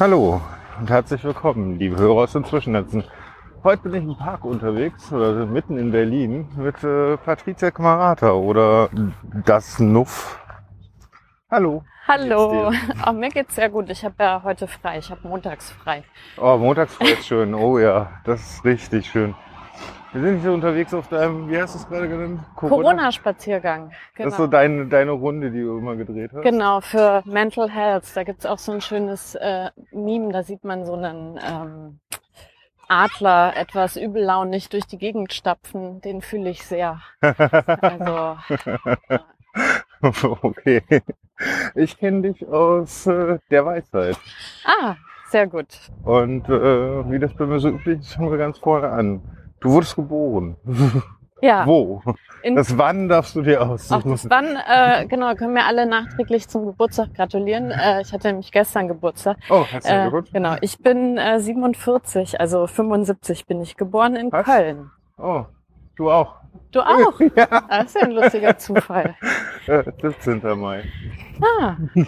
Hallo und herzlich willkommen, liebe Hörer aus den Zwischennetzen. Heute bin ich im Park unterwegs, oder mitten in Berlin, mit äh, Patricia Kamerata oder das Nuff. Hallo. Hallo. Oh, mir geht's sehr gut. Ich habe ja heute frei. Ich habe montags frei. Oh, montagsfrei ist schön. Oh ja, das ist richtig schön. Wir sind hier unterwegs auf deinem, wie hast du es gerade genannt? Corona-Spaziergang. Das ist so Genau. deine, deine Runde, die du immer gedreht hast. Genau, für Mental Health. Da gibt's auch so ein schönes äh, Meme. Da sieht man so einen ähm, Adler etwas übellaunig durch die Gegend stapfen. Den fühle ich sehr. Also, okay. Ich kenne dich aus äh, der Weisheit. ah, sehr gut. Und äh, wie das bei mir so üblich ist, fangen wir ganz vorne an. Du wurdest geboren. Ja, Wo? in, Das wann darfst du dir aussuchen? das wann, äh, genau, können wir alle nachträglich zum Geburtstag gratulieren. Äh, ich hatte nämlich gestern Geburtstag. oh, herzlichen Äh, Glückwunsch. genau, ich bin äh, 47, also 75 bin ich geboren in Was? Köln. Oh, du auch. Du auch? Ja, Das ist ja ein lustiger Zufall. äh, 17. Mai. Ah,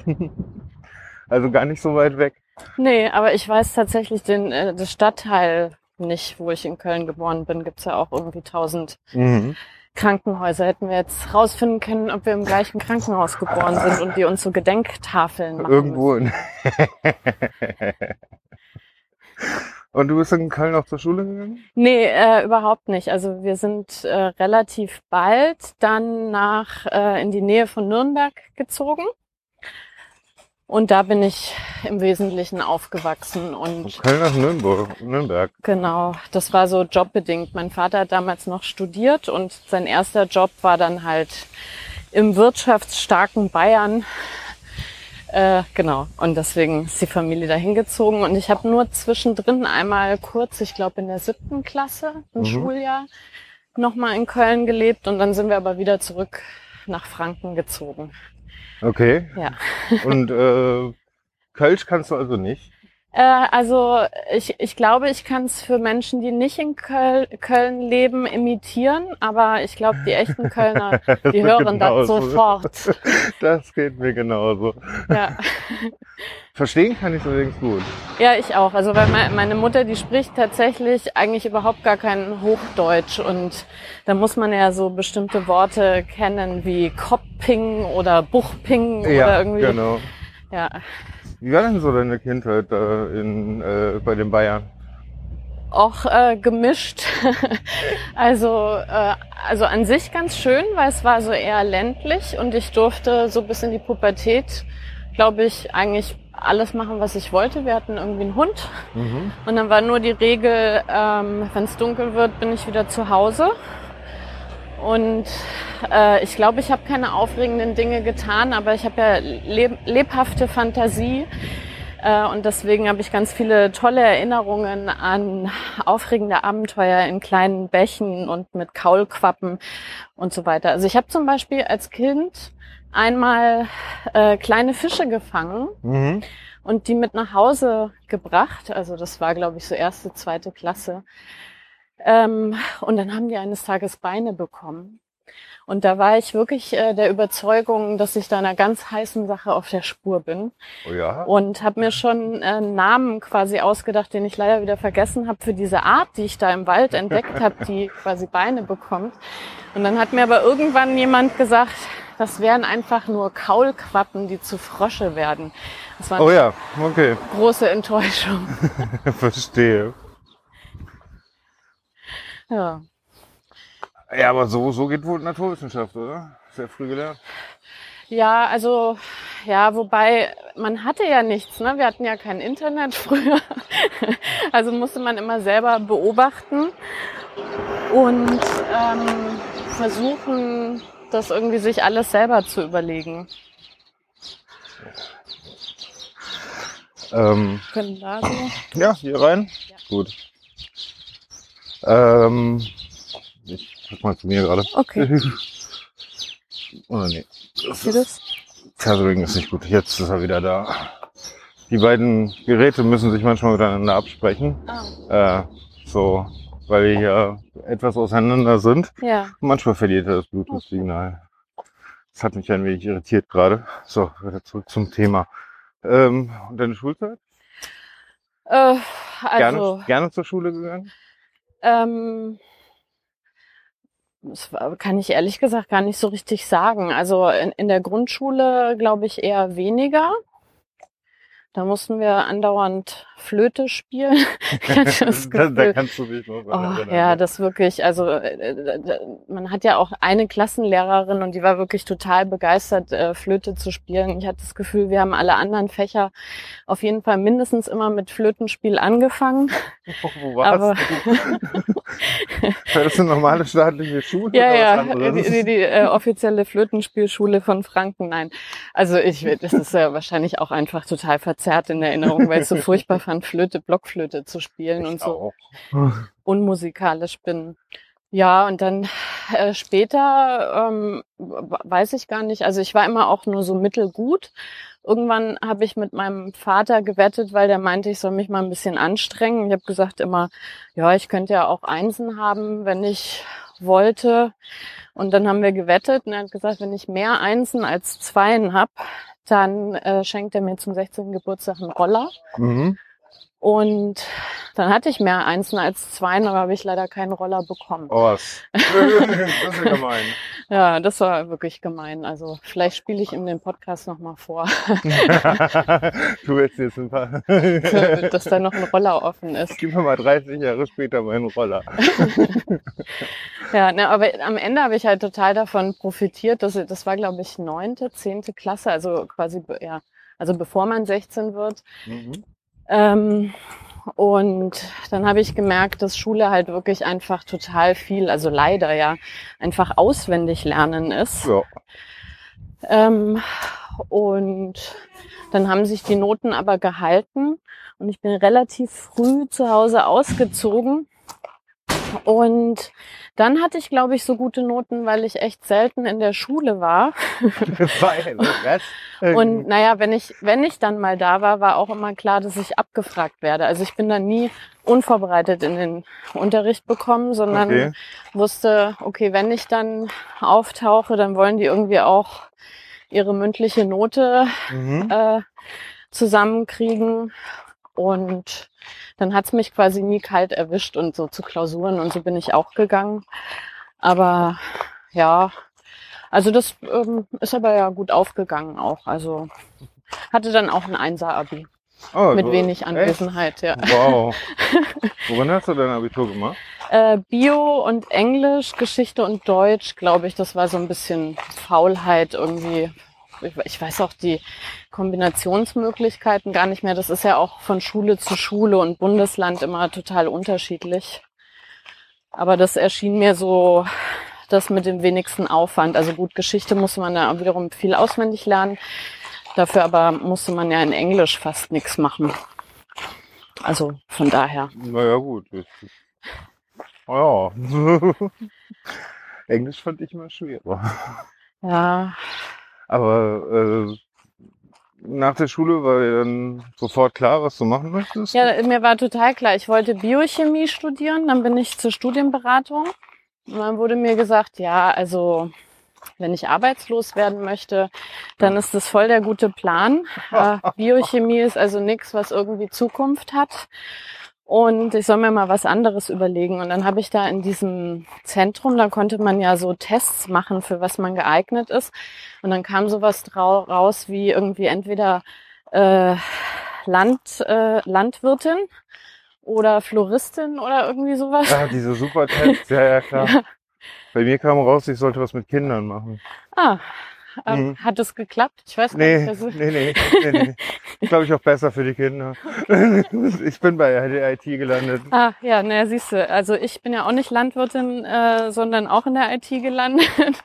Also gar nicht so weit weg. nee, aber ich weiß tatsächlich den äh, das Stadtteil nicht, wo ich in Köln geboren bin. Gibt's ja auch irgendwie tausend Mhm. Krankenhäuser. Hätten wir jetzt rausfinden können, ob wir im gleichen Krankenhaus geboren sind und die uns so Gedenktafeln machen Irgendwo. Und du bist in Köln auch zur Schule gegangen? Nee, äh, überhaupt nicht. Also wir sind äh, relativ bald dann nach äh, in die Nähe von Nürnberg gezogen. Und da bin ich im Wesentlichen aufgewachsen Von und Köln nach Nürnberg. Nürnberg. genau, das war so jobbedingt. Mein Vater hat damals noch studiert und sein erster Job war dann halt im wirtschaftsstarken Bayern. Äh, genau, und deswegen ist die Familie dahin gezogen. Und ich habe nur zwischendrin einmal kurz, ich glaube in der siebten Klasse, ein Mhm. Schuljahr, nochmal in Köln gelebt und dann sind wir aber wieder zurück nach Franken gezogen. Okay. Ja. Und äh, Kölsch kannst du also nicht? Äh, also ich, ich glaube, ich kann es für Menschen, die nicht in Köl Köln leben, imitieren, aber ich glaube, die echten Kölner, Das die hören das genauso. sofort. Das geht mir genauso. Ja. Verstehen kann ich es allerdings gut. ja, ich auch. Also weil me- meine Mutter, die spricht tatsächlich eigentlich überhaupt gar kein Hochdeutsch und da muss man ja so bestimmte Worte kennen wie Kopping oder Buchping oder irgendwie. genau. Ja. Wie war denn so deine Kindheit da in, äh, bei den Bayern? auch äh, gemischt. also, äh, also an sich ganz schön, weil es war so eher ländlich und ich durfte so bis in die Pubertät, glaube ich, eigentlich alles machen, was ich wollte. Wir hatten irgendwie einen Hund Mhm. und dann war nur die Regel, ähm, wenn es dunkel wird, bin ich wieder zu Hause. Und äh, ich glaube, ich habe keine aufregenden Dinge getan, aber ich habe ja leb lebhafte Fantasie. Äh, und deswegen habe ich ganz viele tolle Erinnerungen an aufregende Abenteuer in kleinen Bächen und mit Kaulquappen und so weiter. Also ich habe zum Beispiel als Kind einmal äh, kleine Fische gefangen Mhm. und die mit nach Hause gebracht. Also das war, glaube ich, so erste, zweite Klasse. Ähm, und dann haben die eines Tages Beine bekommen. Und da war ich wirklich äh, der Überzeugung, dass ich da einer ganz heißen Sache auf der Spur bin. Oh ja? Und habe mir schon äh, einen Namen quasi ausgedacht, den ich leider wieder vergessen habe, für diese Art, die ich da im Wald entdeckt habe, die quasi Beine bekommt. Und dann hat mir aber irgendwann jemand gesagt, das wären einfach nur Kaulquappen, die zu Frösche werden. Das war eine Oh ja, okay. große Enttäuschung. Verstehe. Ja. Ja, aber so, so geht wohl Naturwissenschaft, oder? Sehr früh gelernt. Ja, also, ja, wobei, man hatte ja nichts, ne? Wir hatten ja kein Internet früher. Also musste man immer selber beobachten und ähm, versuchen, das irgendwie sich alles selber zu überlegen. Ähm, Können da so? ja, hier rein. Ja. Gut. Ähm, ich guck mal zu mir gerade. Okay. Oder nee. Das ist, das? Tethering ist nicht gut. Jetzt ist er wieder da. Die beiden Geräte müssen sich manchmal miteinander absprechen. Ah, Äh, so, weil wir hier etwas auseinander sind. ja. Manchmal verliert er das Bluetooth-Signal. Das hat mich ein wenig irritiert gerade. So, wieder zurück zum Thema. Ähm, und deine Schulzeit? Äh, Gerne, also, gerne zur Schule gegangen? ähm, das kann ich ehrlich gesagt gar nicht so richtig sagen. Also in, in der Grundschule glaube ich eher weniger. Da mussten wir andauernd Flöte spielen. Das da, da kannst du dich noch dran Oh, ja, das wirklich, also äh, äh, man hat ja auch eine Klassenlehrerin und die war wirklich total begeistert, äh, Flöte zu spielen. Ich hatte das Gefühl, wir haben alle anderen Fächer auf jeden Fall mindestens immer mit Flötenspiel angefangen. Wo warst Aber das eine normale staatliche Schule? ja, ja, die, die, die äh, offizielle Flötenspielschule von Franken, nein. Also ich, das ist ja wahrscheinlich auch einfach total verzerrt in Erinnerung, weil ich so furchtbar fand, Flöte, Blockflöte zu spielen und Ich so. auch. unmusikalisch bin. Ja, und dann äh, später ähm, weiß ich gar nicht. Also ich war immer auch nur so mittelgut. Irgendwann habe ich mit meinem Vater gewettet, weil der meinte, ich soll mich mal ein bisschen anstrengen. Ich habe gesagt immer, ja, ich könnte ja auch Einsen haben, wenn ich wollte. Und dann haben wir gewettet und er hat gesagt, wenn ich mehr Einsen als Zweien hab, dann äh, schenkt er mir zum 16. Geburtstag einen Roller. Mhm. Und dann hatte ich mehr Einsen als Zweien, aber habe ich leider keinen Roller bekommen. Oh, was. das ist ja gemein. Ja, das war wirklich gemein. Also vielleicht spiele ich ihm den Podcast nochmal vor, du willst jetzt ein paar. dass da noch ein Roller offen ist. Gib mir mal 30 Jahre später meinen Roller. Ja, ne, aber am Ende habe ich halt total davon profitiert. dass das war, glaube ich, neunte, zehnte Klasse, also quasi, ja, also bevor man 16 wird. Mhm. Ähm, und dann habe ich gemerkt, dass Schule halt wirklich einfach total viel, also leider ja, einfach auswendig lernen ist. Ja. Ähm, und dann haben sich die Noten aber gehalten und ich bin relativ früh zu Hause ausgezogen. Und dann hatte ich, glaube ich, so gute Noten, weil ich echt selten in der Schule war. Weil, was? Und naja, wenn ich, wenn ich dann mal da war, war auch immer klar, dass ich abgefragt werde. Also ich bin dann nie unvorbereitet in den Unterricht bekommen, sondern Okay. wusste, okay, wenn ich dann auftauche, dann wollen die irgendwie auch ihre mündliche Note Mhm. äh, zusammenkriegen. Und dann hat's mich quasi nie kalt erwischt und so zu Klausuren und so bin ich auch gegangen. Aber ja, also das ähm, ist aber ja gut aufgegangen auch. Also hatte dann auch ein Einser-Abi Oh, mit so- wenig echt? Anwesenheit, ja. Wow. Worin hast du dein Abitur gemacht? Äh, Bio und Englisch, Geschichte und Deutsch, glaube ich, das war so ein bisschen Faulheit irgendwie. Ich, weiß auch die Kombinationsmöglichkeiten gar nicht mehr. Das ist ja auch von Schule zu Schule und Bundesland immer total unterschiedlich. Aber das erschien mir so das mit dem wenigsten Aufwand. Also gut, Geschichte musste man da wiederum viel auswendig lernen. Dafür aber musste man ja in Englisch fast nichts machen. Also von daher. Naja, gut. Oh, ja. Englisch fand ich immer schwerer. Ja, Aber äh, nach der Schule war dir dann sofort klar, was du machen möchtest? Ja, mir war total klar, ich wollte Biochemie studieren, dann bin ich zur Studienberatung und dann wurde mir gesagt, ja, also wenn ich arbeitslos werden möchte, dann ist das voll der gute Plan. Äh, Biochemie ist also nichts, was irgendwie Zukunft hat. Und ich soll mir mal was anderes überlegen. Und dann habe ich da in diesem Zentrum, da konnte man ja so Tests machen, für was man geeignet ist. Und dann kam sowas raus wie irgendwie entweder äh, Land, äh, Landwirtin oder Floristin oder irgendwie sowas. Ja, diese super Tests, ja, ja, klar. Ja. Bei mir kam raus, ich sollte was mit Kindern machen. Ah, äh, Mhm. hat es geklappt? Ich weiß Nee, nicht. Also, nee, nee, nee, nee. Ich glaube, ich auch besser für die Kinder. Ich bin bei der IT gelandet. Ah, ja, naja, siehst du, also ich bin ja auch nicht Landwirtin, äh, sondern auch in der IT gelandet.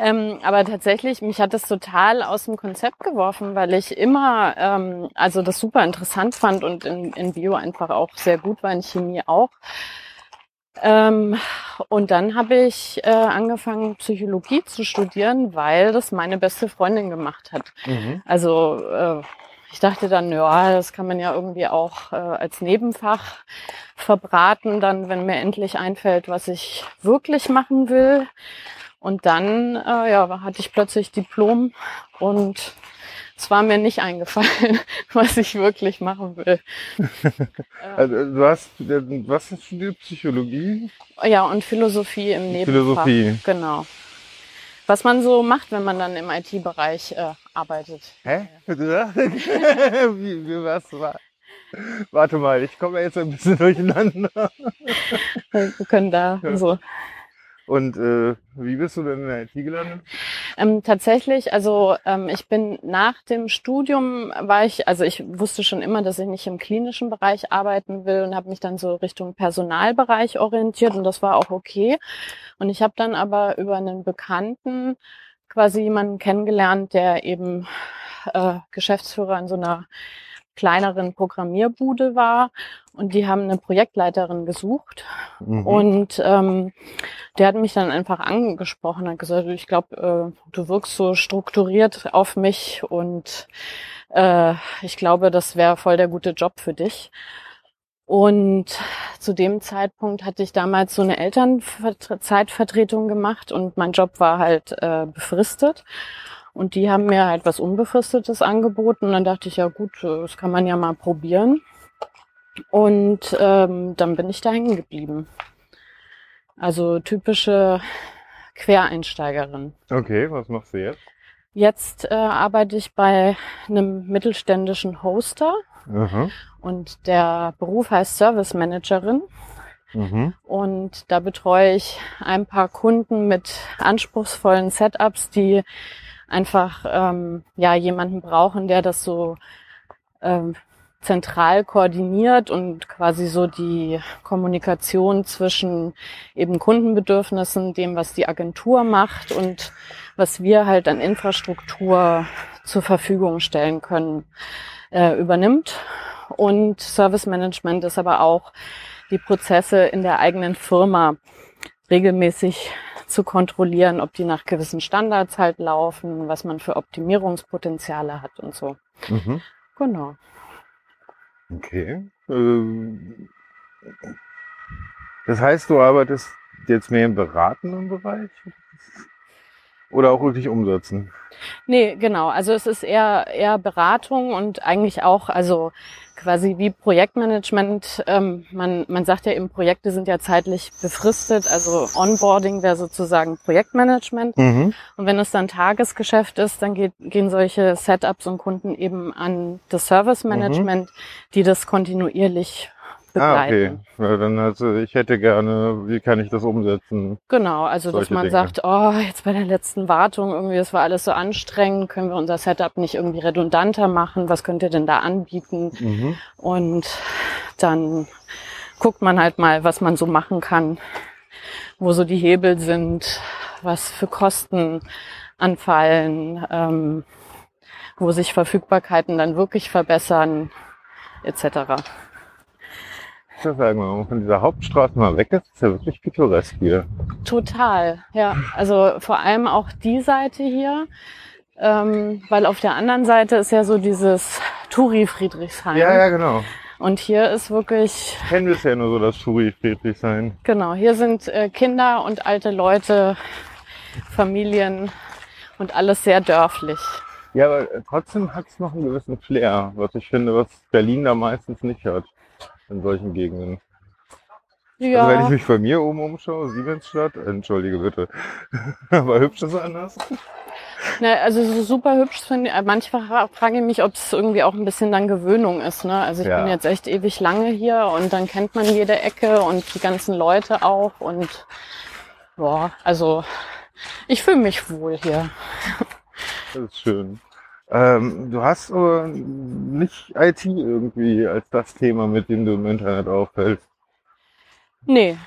ähm, aber tatsächlich, mich hat das total aus dem Konzept geworfen, weil ich immer, ähm, also das super interessant fand und in, in Bio einfach auch sehr gut war, in Chemie auch. Ähm, und dann habe ich äh, angefangen, Psychologie zu studieren, weil das meine beste Freundin gemacht hat. Mhm. Also äh, ich dachte dann, ja, das kann man ja irgendwie auch äh, als Nebenfach verbraten, dann, wenn mir endlich einfällt, was ich wirklich machen will. Und dann, äh, ja, hatte ich plötzlich Diplom und es war mir nicht eingefallen, was ich wirklich machen will. Also du hast, was ist die Psychologie? Ja, und Philosophie im Nebenfach. Philosophie. Genau. Was man so macht, wenn man dann im IT-Bereich äh, arbeitet. Hä? wie, wie was war? Warte mal, ich komme jetzt ein bisschen durcheinander. Wir können da so. Und äh, wie bist du denn in der IT gelandet? Ähm, tatsächlich, also ähm, ich bin nach dem Studium war ich, also ich wusste schon immer, dass ich nicht im klinischen Bereich arbeiten will und habe mich dann so Richtung Personalbereich orientiert und das war auch okay. Und ich habe dann aber über einen Bekannten quasi jemanden kennengelernt, der eben äh, Geschäftsführer in so einer kleineren Programmierbude war und die haben eine Projektleiterin gesucht Mhm. und ähm, der hat mich dann einfach angesprochen und hat gesagt, ich glaube, äh, du wirkst so strukturiert auf mich und äh, ich glaube, das wäre voll der gute Job für dich. Und zu dem Zeitpunkt hatte ich damals so eine Elternzeitvertretung gemacht und mein Job war halt äh, befristet. Und die haben mir halt was Unbefristetes angeboten. Und dann dachte ich, ja gut, das kann man ja mal probieren. Und ähm, dann bin ich da hängen geblieben. Also typische Quereinsteigerin. Okay, was machst du jetzt? Jetzt äh, arbeite ich bei einem mittelständischen Hoster Aha. und der Beruf heißt Service Managerin. Mhm. Und da betreue ich ein paar Kunden mit anspruchsvollen Setups, die einfach ähm, ja jemanden brauchen, der das so ähm, zentral koordiniert und quasi so die Kommunikation zwischen eben Kundenbedürfnissen, dem, was die Agentur macht und was wir halt an Infrastruktur zur Verfügung stellen können, äh, übernimmt. Und Service Management ist aber auch die Prozesse in der eigenen Firma regelmäßig zu kontrollieren, ob die nach gewissen Standards halt laufen, was man für Optimierungspotenziale hat und so. Mhm. Genau. Okay. Ähm, Das heißt, du arbeitest jetzt mehr im beratenden Bereich? Oder auch wirklich umsetzen? Nee, genau. Also es ist eher eher Beratung und eigentlich auch, also quasi wie Projektmanagement. Ähm, man, man sagt ja eben, Projekte sind ja zeitlich befristet. Also Onboarding wäre sozusagen Projektmanagement. Mhm. Und wenn es dann Tagesgeschäft ist, dann geht, gehen solche Setups und Kunden eben an das Service Management, die das kontinuierlich Ah, okay. begleiten. Dann also ich hätte gerne, wie kann ich das umsetzen? Genau, also dass man Dinge. sagt, oh, jetzt bei der letzten Wartung irgendwie, das war alles so anstrengend, können wir unser Setup nicht irgendwie redundanter machen? Was könnt ihr denn da anbieten? Mhm. Und dann guckt man halt mal, was man so machen kann, wo so die Hebel sind, was für Kosten anfallen, ähm, wo sich Verfügbarkeiten dann wirklich verbessern, etc. Das sagen wir mal, wenn man von dieser Hauptstraße mal weg ist, ist ja wirklich pittoresk hier. Total, ja. Also vor allem auch die Seite hier, ähm, weil auf der anderen Seite ist ja so dieses Turi Friedrichshain. Ja, ja, genau. Und hier ist wirklich, Ich kenne bisher nur so das Schuri Friedrich sein. genau, hier sind äh, Kinder und alte Leute, Familien und alles sehr dörflich. Ja, aber trotzdem hat es noch einen gewissen Flair, was ich finde, was Berlin da meistens nicht hat. In solchen Gegenden. Ja, Also wenn ich mich bei mir oben umschaue, Siemensstadt, entschuldige bitte. aber hübsch ist anders. na, also so super hübsch finde ich. Manchmal frage ich mich, ob es irgendwie auch ein bisschen dann Gewöhnung ist. Ne? Also ich Ja. bin jetzt echt ewig lange hier und dann kennt man jede Ecke und die ganzen Leute auch und boah, also ich fühle mich wohl hier. Das ist schön. Ähm, du hast aber nicht IT irgendwie als das Thema, mit dem du im Internet auffällst. Nee,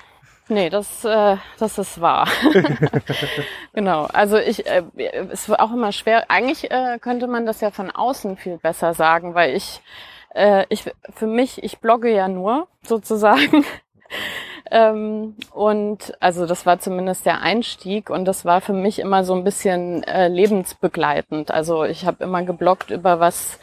nee, das, äh, das ist wahr. genau. Also ich, äh, es war auch immer schwer. Eigentlich äh, könnte man das ja von außen viel besser sagen, weil ich, äh, ich, für mich, ich blogge ja nur sozusagen. Ähm, und also das war zumindest der Einstieg und das war für mich immer so ein bisschen äh, lebensbegleitend. Also ich habe immer gebloggt über was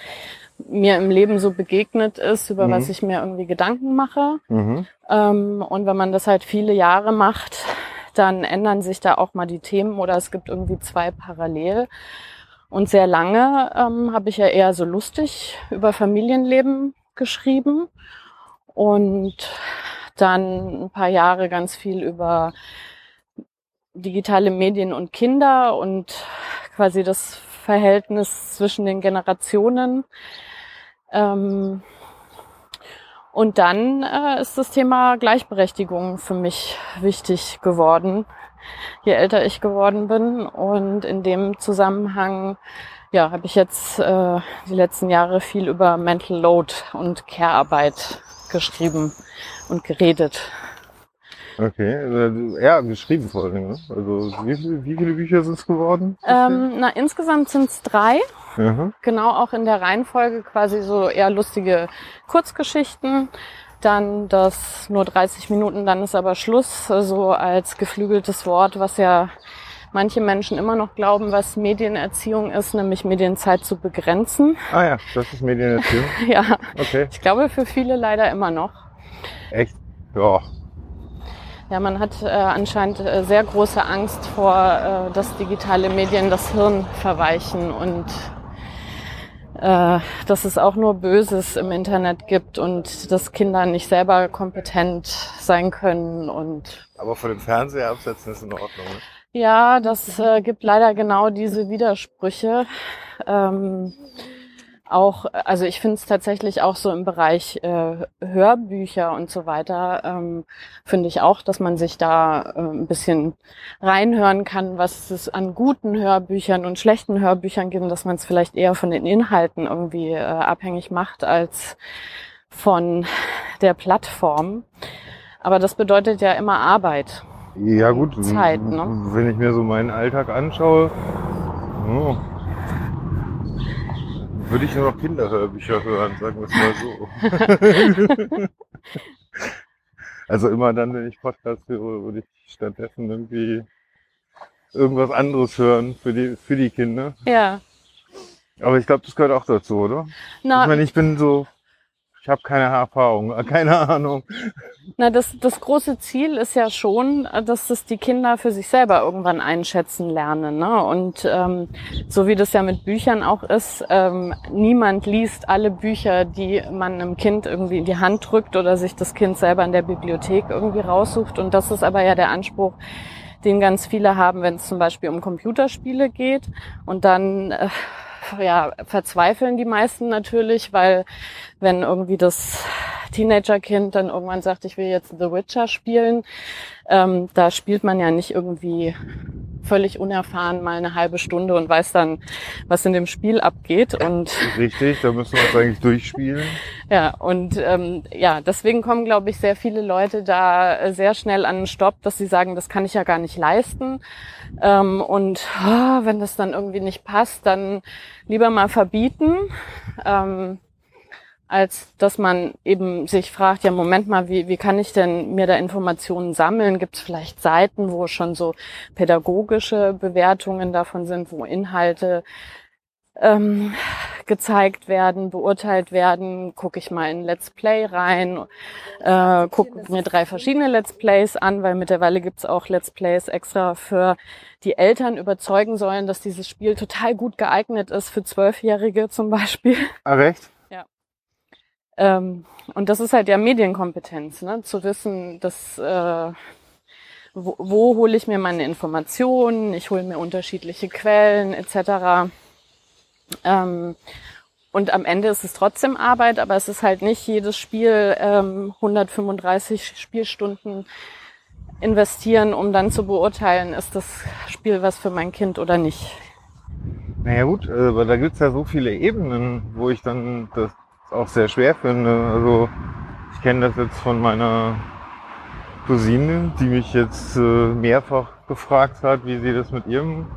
mir im Leben so begegnet ist, über Mhm. was ich mir irgendwie Gedanken mache. Mhm. Ähm, und wenn man das halt viele Jahre macht, dann ändern sich da auch mal die Themen oder es gibt irgendwie zwei parallel. Und sehr lange ähm, habe ich ja eher so lustig über Familienleben geschrieben und dann ein paar Jahre ganz viel über digitale Medien und Kinder und quasi das Verhältnis zwischen den Generationen. Ähm, und dann äh, ist das Thema Gleichberechtigung für mich wichtig geworden, je älter ich geworden bin. Und in dem Zusammenhang ja, habe ich jetzt äh, die letzten Jahre viel über Mental Load und Care-Arbeit geschrieben und geredet. Okay, also, ja, geschrieben vor allem. Ne? Also wie, viele- wie viele Bücher sind es geworden? Ähm, na, insgesamt sind es drei. Mhm. Genau auch in der Reihenfolge quasi so eher lustige Kurzgeschichten. Dann das nur 30 Minuten, dann ist aber Schluss, so als geflügeltes Wort, was ja manche Menschen immer noch glauben, was Medienerziehung ist, nämlich Medienzeit zu begrenzen. Ah ja, das ist Medienerziehung. Ja, Okay, ich glaube für viele leider immer noch. Echt? Ja. Ja, man hat äh, anscheinend äh, sehr große Angst vor, äh, dass digitale Medien das Hirn verweichen und äh, dass es auch nur Böses im Internet gibt und dass Kinder nicht selber kompetent sein können und Aber von dem Fernseher absetzen ist in Ordnung. Ne? ja, das äh, gibt leider genau diese Widersprüche. Ähm, auch, also ich finde es tatsächlich auch so im Bereich äh, Hörbücher und so weiter, ähm, finde ich auch, dass man sich da äh, ein bisschen reinhören kann, was es an guten Hörbüchern und schlechten Hörbüchern gibt, dass man es vielleicht eher von den Inhalten irgendwie äh, abhängig macht als von der Plattform. Aber das bedeutet ja immer Arbeit. Ja gut, Zeit, ne? wenn ich mir so meinen Alltag anschaue, oh, würde ich nur noch Kinderhörbücher hören, sagen wir es mal so. also immer dann, wenn ich Podcast höre, würde ich stattdessen irgendwie irgendwas anderes hören für die, für die Kinder. Ja. Aber ich glaube, das gehört auch dazu, oder? Na, ich meine, ich bin so, ich habe keine Erfahrung, keine Ahnung. Na, das, das große Ziel ist ja schon, dass das die Kinder für sich selber irgendwann einschätzen lernen. Ne? Und ähm, so wie das ja mit Büchern auch ist, ähm, niemand liest alle Bücher, die man einem Kind irgendwie in die Hand drückt oder sich das Kind selber in der Bibliothek irgendwie raussucht. Und das ist aber ja der Anspruch, den ganz viele haben, wenn es zum Beispiel um Computerspiele geht. Und dann äh, ja, verzweifeln die meisten natürlich, weil wenn irgendwie das Teenagerkind dann irgendwann sagt, ich will jetzt The Witcher spielen, ähm, da spielt man ja nicht irgendwie völlig unerfahren mal eine halbe Stunde und weiß dann, was in dem Spiel abgeht. Und Richtig, da müssen wir uns eigentlich durchspielen. ja, und ähm, ja, deswegen kommen, glaube ich, sehr viele Leute da äh, sehr schnell an einen Stopp, dass sie sagen, das kann ich ja gar nicht leisten. Ähm, und oh, wenn das dann irgendwie nicht passt, dann lieber mal verbieten. Ähm, als dass man eben sich fragt, ja, Moment mal, wie, wie kann ich denn mir da Informationen sammeln? Gibt es vielleicht Seiten, wo schon so pädagogische Bewertungen davon sind, wo Inhalte ähm, gezeigt werden, beurteilt werden? Gucke ich mal in Let's Play rein, äh, gucke mir drei verschiedene Let's Plays an, weil mittlerweile gibt's auch Let's Plays extra für die Eltern überzeugen sollen, dass dieses Spiel total gut geeignet ist für Zwölfjährige zum Beispiel. Ah, recht? Ähm, und das ist halt ja Medienkompetenz, ne? zu wissen, dass äh, wo, wo hole ich mir meine Informationen, ich hole mir unterschiedliche Quellen etc. Ähm, und am Ende ist es trotzdem Arbeit, aber es ist halt nicht jedes Spiel ähm, 135 Spielstunden investieren, um dann zu beurteilen, ist das Spiel was für mein Kind oder nicht. Naja gut, äh, aber da gibt's ja so viele Ebenen, wo ich dann das auch sehr schwer finde. Also ich kenne das jetzt von meiner Cousine, die mich jetzt äh, mehrfach gefragt hat, wie sie das mit ihrem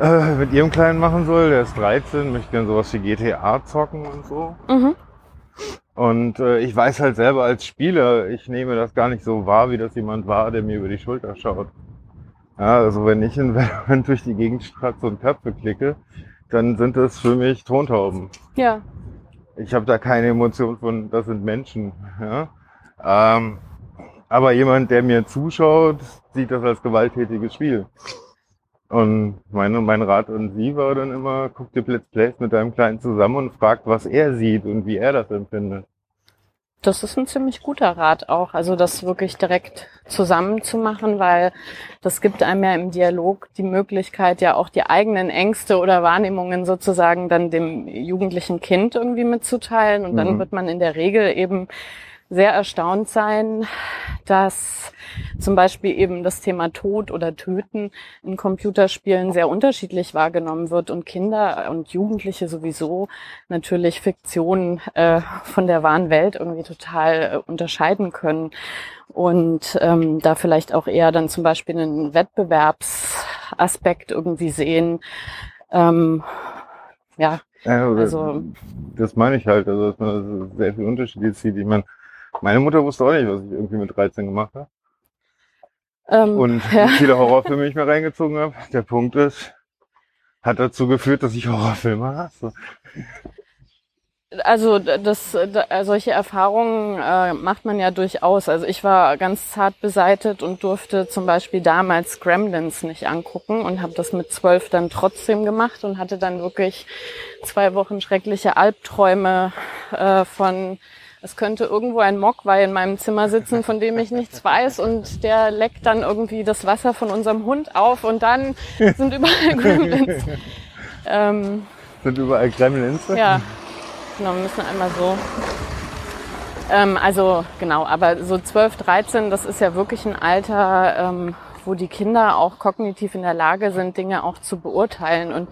äh, mit ihrem Kleinen machen soll. Der ist 13, möchte gerne sowas wie GTA zocken und so. Mhm. Und äh, ich weiß halt selber als Spieler, ich nehme das gar nicht so wahr, wie das jemand war, der mir über die Schulter schaut. Ja, also wenn ich in Valorant durch die Gegend stratze und Köpfe klicke, dann sind das für mich Tontauben. Ja, Ich habe da keine Emotion von, das sind Menschen. Ja? Ähm, aber jemand, der mir zuschaut, sieht das als gewalttätiges Spiel. Und meine, mein Rat an sie war dann immer, guck dir Let's Plays mit deinem Kleinen zusammen und frag, was er sieht und wie er das empfindet. Das ist ein ziemlich guter Rat auch, also das wirklich direkt zusammen zu machen, weil das gibt einem ja im Dialog die Möglichkeit, ja auch die eigenen Ängste oder Wahrnehmungen sozusagen dann dem jugendlichen Kind irgendwie mitzuteilen. Und dann Mhm. wird man in der Regel eben sehr erstaunt sein, dass zum Beispiel eben das Thema Tod oder Töten in Computerspielen sehr unterschiedlich wahrgenommen wird und Kinder und Jugendliche sowieso natürlich Fiktion äh, von der wahren Welt irgendwie total äh, unterscheiden können und ähm, da vielleicht auch eher dann zum Beispiel einen Wettbewerbsaspekt irgendwie sehen. Ähm, ja, Ja, Also- das meine ich halt, also dass man sehr viel Unterschiede sieht. Ich meine, meine Mutter wusste auch nicht, was ich irgendwie mit 13 gemacht habe. ähm, Und ja. wie viele Horrorfilme ich mir reingezogen habe. Der Punkt ist, hat dazu geführt, dass ich Horrorfilme hasse. Also das, da, solche Erfahrungen äh, macht man ja durchaus. Also ich war ganz zart beseitet und durfte zum Beispiel damals Gremlins nicht angucken und habe das mit zwölf dann trotzdem gemacht und hatte dann wirklich zwei Wochen schreckliche Albträume äh, von es könnte irgendwo ein Mogwai in meinem Zimmer sitzen, von dem ich nichts weiß und der leckt dann irgendwie das Wasser von unserem Hund auf und dann sind überall Gremlins. ähm, Sind überall Gremlins. ja, genau, wir müssen einmal so. Ähm, also genau, aber so 12, 13, das ist ja wirklich ein Alter, ähm, wo die Kinder auch kognitiv in der Lage sind, Dinge auch zu beurteilen. Und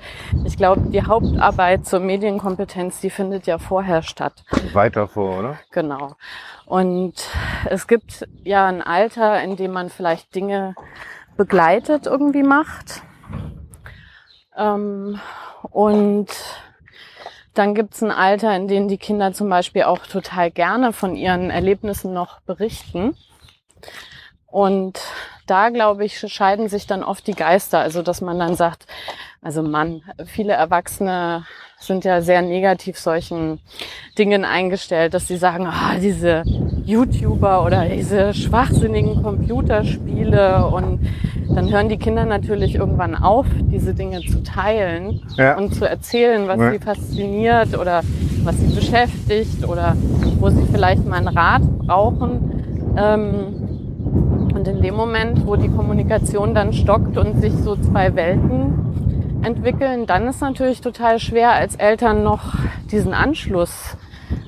ich glaube, die Hauptarbeit zur Medienkompetenz, die findet ja vorher statt. Weiter vor, oder? Genau. Und es gibt ja ein Alter, in dem man vielleicht Dinge begleitet irgendwie macht. Ähm, und dann gibt's ein Alter, in dem die Kinder zum Beispiel auch total gerne von ihren Erlebnissen noch berichten. Und da, glaube ich, scheiden sich dann oft die Geister. Also, dass man dann sagt, also Mann, viele Erwachsene sind ja sehr negativ solchen Dingen eingestellt, dass sie sagen, ah, diese YouTuber oder diese schwachsinnigen Computerspiele und dann hören die Kinder natürlich irgendwann auf, diese Dinge zu teilen Ja. und zu erzählen, was Ja. sie fasziniert oder was sie beschäftigt oder wo sie vielleicht mal einen Rat brauchen. Ähm, und in dem Moment, wo die Kommunikation dann stockt und sich so zwei Welten entwickeln, dann ist natürlich total schwer, als Eltern noch diesen Anschluss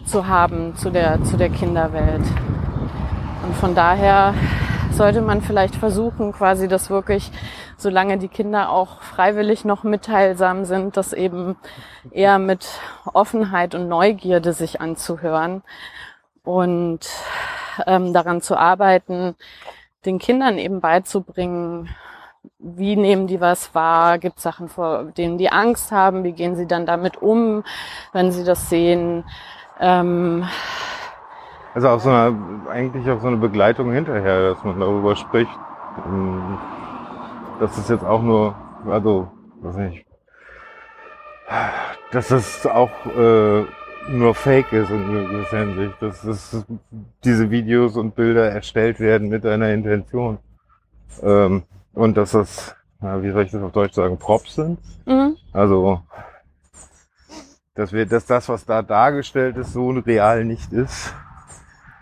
zu haben zu der, zu der Kinderwelt. Und von daher sollte man vielleicht versuchen, quasi das wirklich, solange die Kinder auch freiwillig noch mitteilsam sind, das eben eher mit Offenheit und Neugierde sich anzuhören und ähm, daran zu arbeiten, den Kindern eben beizubringen, wie nehmen die was wahr, gibt Sachen, vor denen die Angst haben, wie gehen sie dann damit um, wenn sie das sehen. Ähm, Also auf so einer, eigentlich auf so eine Begleitung hinterher, dass man darüber spricht. Ähm, Das ist jetzt auch nur, also, weiß nicht, dass das auch äh, nur Fake ist in gewisser Hinsicht. Dass das, diese Videos und Bilder erstellt werden mit einer Intention. Ähm, und dass das, na, wie soll ich das auf Deutsch sagen, Props sind. mhm. Also, dass wir, dass das, was da dargestellt ist, so real nicht ist.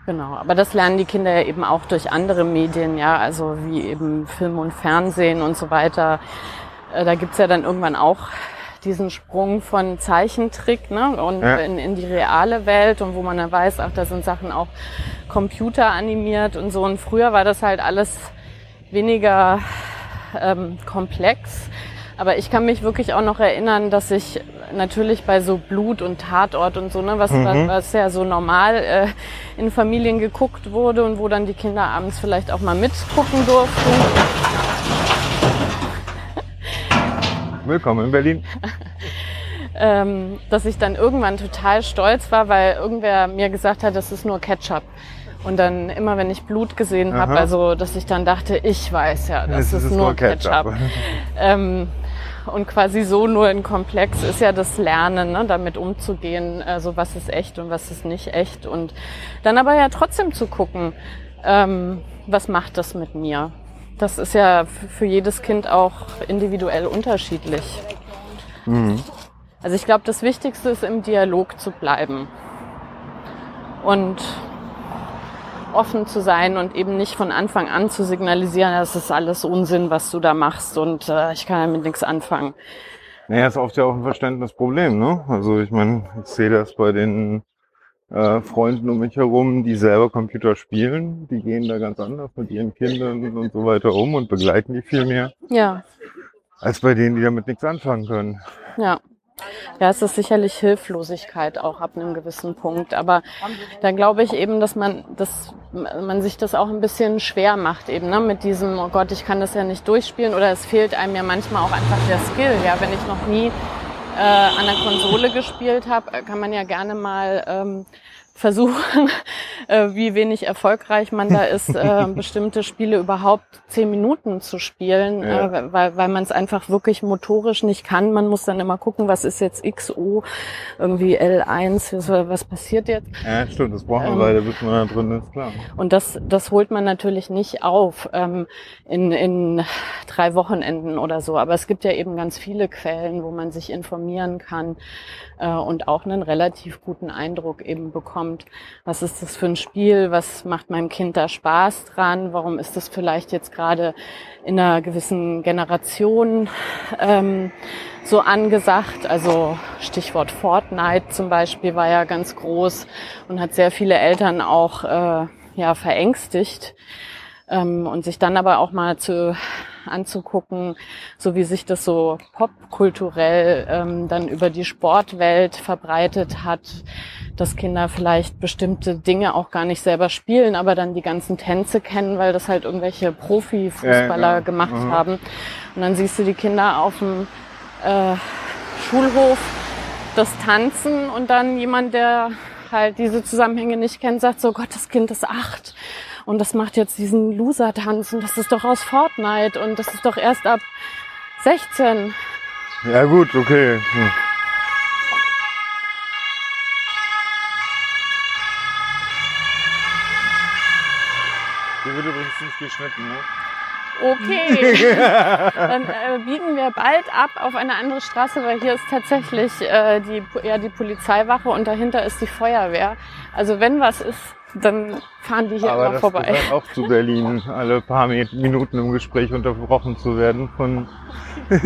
Genau, aber das lernen die Kinder ja eben auch durch andere Medien, ja, also wie eben Film und Fernsehen und so weiter. Äh, Da gibt's ja dann irgendwann auch diesen Sprung von Zeichentrick ne, und Ja. in, in die reale Welt und wo man dann weiß, ach, da sind Sachen auch computeranimiert und so. Und früher war das halt alles weniger ähm, komplex. Aber ich kann mich wirklich auch noch erinnern, dass ich natürlich bei so Blut und Tatort und so, ne, was, Mhm. was ja so normal äh, in Familien geguckt wurde und wo dann die Kinder abends vielleicht auch mal mitgucken durften. Willkommen in Berlin. ähm, dass ich dann irgendwann total stolz war, weil irgendwer mir gesagt hat, das ist nur Ketchup. Und dann immer, wenn ich Blut gesehen habe, also dass ich dann dachte, ich weiß ja, das Es ist, nur Ketchup. ähm, und quasi so nur in Komplex ist ja das Lernen, ne, damit umzugehen, also was ist echt und was ist nicht echt. Und dann aber ja trotzdem zu gucken, ähm, was macht das mit mir? Das ist ja für jedes Kind auch individuell unterschiedlich. Mhm. Also ich glaube, das Wichtigste ist im Dialog zu bleiben und offen zu sein und eben nicht von Anfang an zu signalisieren, das ist alles Unsinn, was du da machst und äh, ich kann damit nichts anfangen. Naja, ist oft ja auch ein Verständnisproblem, ne? Also ich meine, ich sehe das bei den äh, Freunden um mich herum, die selber Computer spielen, die gehen da ganz anders mit ihren Kindern und so weiter um und begleiten die viel mehr. Ja. Als bei denen, die damit nichts anfangen können. Ja. Ja, es ist sicherlich Hilflosigkeit auch ab einem gewissen Punkt. Aber da glaube ich eben, dass man, dass man sich das auch ein bisschen schwer macht eben, ne? mit diesem, oh Gott, ich kann das ja nicht durchspielen oder es fehlt einem ja manchmal auch einfach der Skill. Ja, wenn ich noch nie äh, an der Konsole gespielt habe, kann man ja gerne mal ähm, versuchen, äh, wie wenig erfolgreich man da ist, äh, bestimmte Spiele überhaupt zehn Minuten zu spielen, ja. äh, weil, weil man es einfach wirklich motorisch nicht kann. Man muss dann immer gucken, was ist jetzt XO, irgendwie L1, was, was passiert jetzt. Ja, stimmt, das braucht man ähm, leider, bis man da drin ist, klar. Und das, das holt man natürlich nicht auf ähm, in, in drei Wochenenden oder so. Aber es gibt ja eben ganz viele Quellen, wo man sich informieren kann äh, und auch einen relativ guten Eindruck eben bekommt. Was ist das für ein Spiel? Was macht meinem Kind da Spaß dran? Warum ist das vielleicht jetzt gerade in einer gewissen Generation ähm, so angesagt? Also Stichwort Fortnite zum Beispiel war ja ganz groß und hat sehr viele Eltern auch äh, ja verängstigt. Ähm, und sich dann aber auch mal zu anzugucken, so wie sich das so popkulturell ähm, dann über die Sportwelt verbreitet hat, dass Kinder vielleicht bestimmte Dinge auch gar nicht selber spielen, aber dann die ganzen Tänze kennen, weil das halt irgendwelche Profifußballer ja, gemacht mhm. haben. Und dann siehst du die Kinder auf dem äh, Schulhof das Tanzen und dann jemand, der halt diese Zusammenhänge nicht kennt, sagt so, Gott, das Kind ist acht und das macht jetzt diesen Loser-Tanz und das ist doch aus Fortnite und das ist doch erst ab 16. Ja gut, okay. Hm. Hier wird übrigens nicht geschnitten, ne? Okay, dann äh, biegen wir bald ab auf eine andere Straße, weil hier ist tatsächlich äh, die, ja, die Polizeiwache und dahinter ist die Feuerwehr. Also wenn was ist, dann fahren die hier Aber immer das vorbei. Gehört auch zu Berlin, alle paar Minuten im Gespräch unterbrochen zu werden von,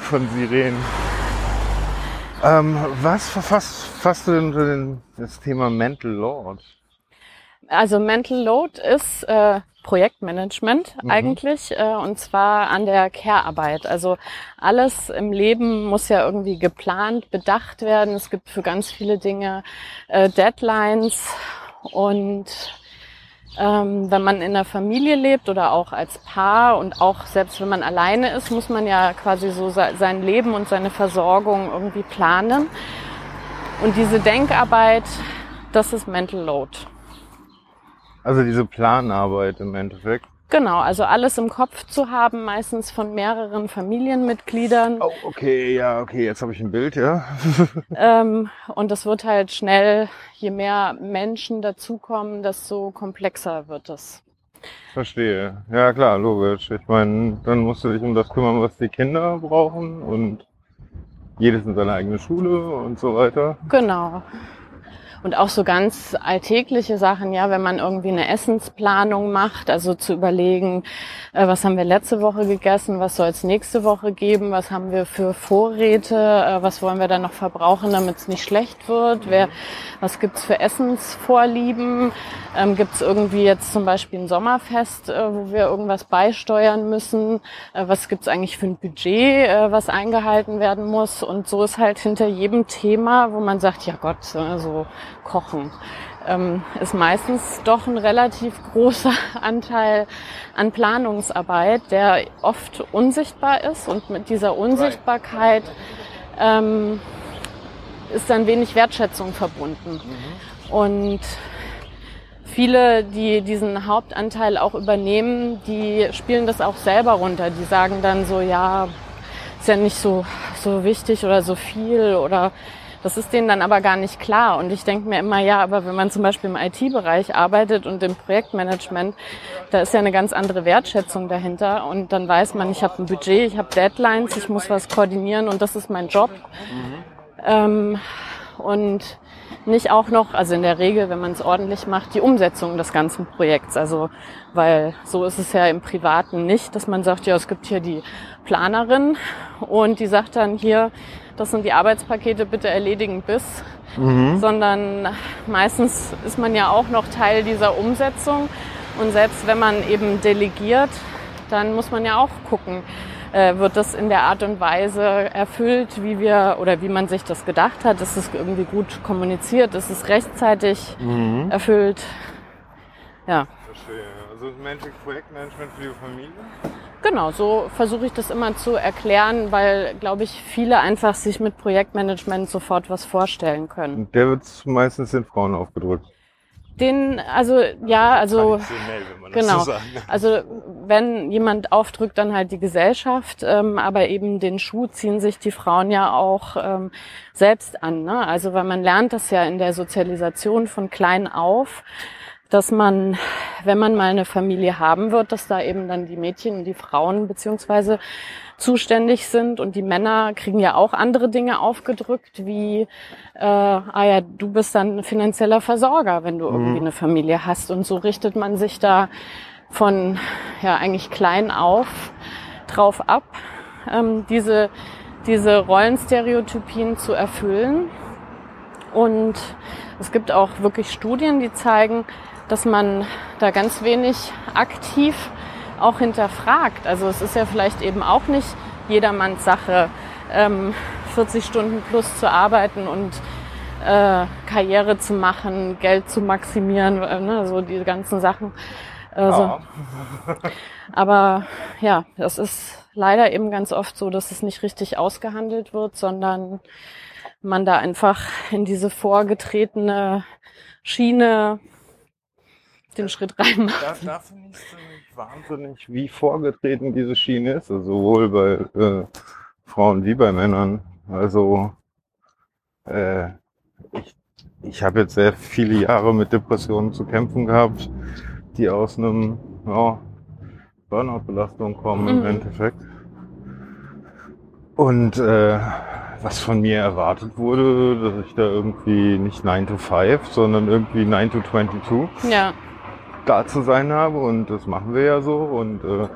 von Sirenen. Ähm, was verfasst, fasst du denn unter das Thema Mental Load? Also Mental Load ist äh, Projektmanagement mhm. eigentlich äh, und zwar an der Care-Arbeit. Also alles im Leben muss ja irgendwie geplant, bedacht werden. Es gibt für ganz viele Dinge äh, Deadlines und ähm, wenn man in einer Familie lebt oder auch als Paar und auch selbst wenn man alleine ist, muss man ja quasi so sein Leben und seine Versorgung irgendwie planen. Und diese Denkarbeit, das ist Mental Load. Also diese Planarbeit im Endeffekt. Genau, also alles im Kopf zu haben, meistens von mehreren Familienmitgliedern. Oh, okay, ja, okay, jetzt habe ich ein Bild, ja. ähm, und das wird halt schnell, je mehr Menschen dazukommen, desto komplexer wird es. Verstehe. Ja, klar, logisch. Ich meine, dann musst du dich um das kümmern, was die Kinder brauchen und jedes in seine eigene Schule und so weiter. Genau. Und auch so ganz alltägliche Sachen, ja, wenn man irgendwie eine Essensplanung macht, also zu überlegen, äh, was haben wir letzte Woche gegessen, was soll es nächste Woche geben, was haben wir für Vorräte, äh, was wollen wir dann noch verbrauchen, damit es nicht schlecht wird, wer, was gibt's für Essensvorlieben, ähm, gibt's irgendwie jetzt zum Beispiel ein Sommerfest, äh, wo wir irgendwas beisteuern müssen, äh, was gibt's eigentlich für ein Budget, äh, was eingehalten werden muss? Und so ist halt hinter jedem Thema, wo man sagt, ja Gott, äh, so Kochen ähm, ist meistens doch ein relativ großer Anteil an Planungsarbeit, der oft unsichtbar ist und mit dieser Unsichtbarkeit ähm, ist dann wenig Wertschätzung verbunden. Mhm. Und viele, die diesen Hauptanteil auch übernehmen, die spielen das auch selber runter. Die sagen dann so, ja, ist ja nicht so, so wichtig oder so viel oder Das ist denen dann aber gar nicht klar. Und ich denke mir immer, ja, aber wenn man zum Beispiel im IT-Bereich arbeitet und im Projektmanagement, da ist ja eine ganz andere Wertschätzung dahinter. Und dann weiß man, ich habe ein Budget, ich habe Deadlines, ich muss was koordinieren und das ist mein Job. Mhm. Ähm, und nicht auch noch, also in der Regel, wenn man es ordentlich macht, die Umsetzung des ganzen Projekts. Also, weil so ist es ja im Privaten nicht, dass man sagt, ja, es gibt hier die Planerin und die sagt dann hier, das sind die Arbeitspakete, bitte erledigen bis. Mhm. Sondern meistens ist man ja auch noch Teil dieser Umsetzung. Und selbst wenn man eben delegiert, dann muss man ja auch gucken, äh, wird das in der Art und Weise erfüllt, wie wir oder wie man sich das gedacht hat? Ist es irgendwie gut kommuniziert? Ist es rechtzeitig mhm. erfüllt? Ja. Verstehe. Also Projektmanagement für die Familie? Genau, so versuche ich das immer zu erklären, weil, glaube ich, viele einfach sich mit Projektmanagement sofort was vorstellen können. Der wird meistens den Frauen aufgedrückt. Den, also ja, also genau. So also wenn jemand aufdrückt, dann halt die Gesellschaft, ähm, aber eben den Schuh ziehen sich die Frauen ja auch ähm, selbst an. Ne? Also weil man lernt das ja in der Sozialisation von klein auf, dass man, wenn man mal eine Familie haben wird, dass da eben dann die Mädchen und die Frauen beziehungsweise zuständig sind und die Männer kriegen ja auch andere Dinge aufgedrückt, wie äh, ah ja, du bist dann finanzieller Versorger, wenn du mhm. irgendwie eine Familie hast. Und so richtet man sich da von ja eigentlich klein auf drauf ab, ähm, diese diese Rollenstereotypien zu erfüllen. Und es gibt auch wirklich Studien, die zeigen, dass man da ganz wenig aktiv auch hinterfragt. Also es ist ja vielleicht eben auch nicht jedermanns Sache, ähm, 40 Stunden plus zu arbeiten und äh, Karriere zu machen, Geld zu maximieren, äh, ne, so die ganzen Sachen. Also, ja. aber ja, das ist leider eben ganz oft so, dass es nicht richtig ausgehandelt wird, sondern man da einfach in diese vorgetretene Schiene den Schritt reinmacht. Da, da finde ich wahnsinnig, wie vorgetreten diese Schiene ist, also sowohl bei äh, Frauen wie bei Männern. Also äh, ich, ich habe jetzt sehr viele Jahre mit Depressionen zu kämpfen gehabt, die aus einem ja, Burnout-Belastung kommen mhm. im Endeffekt. Und äh, was von mir erwartet wurde, dass ich da irgendwie nicht 9 to 5, sondern irgendwie 9 to 22. Ja da zu sein habe und das machen wir ja so und äh,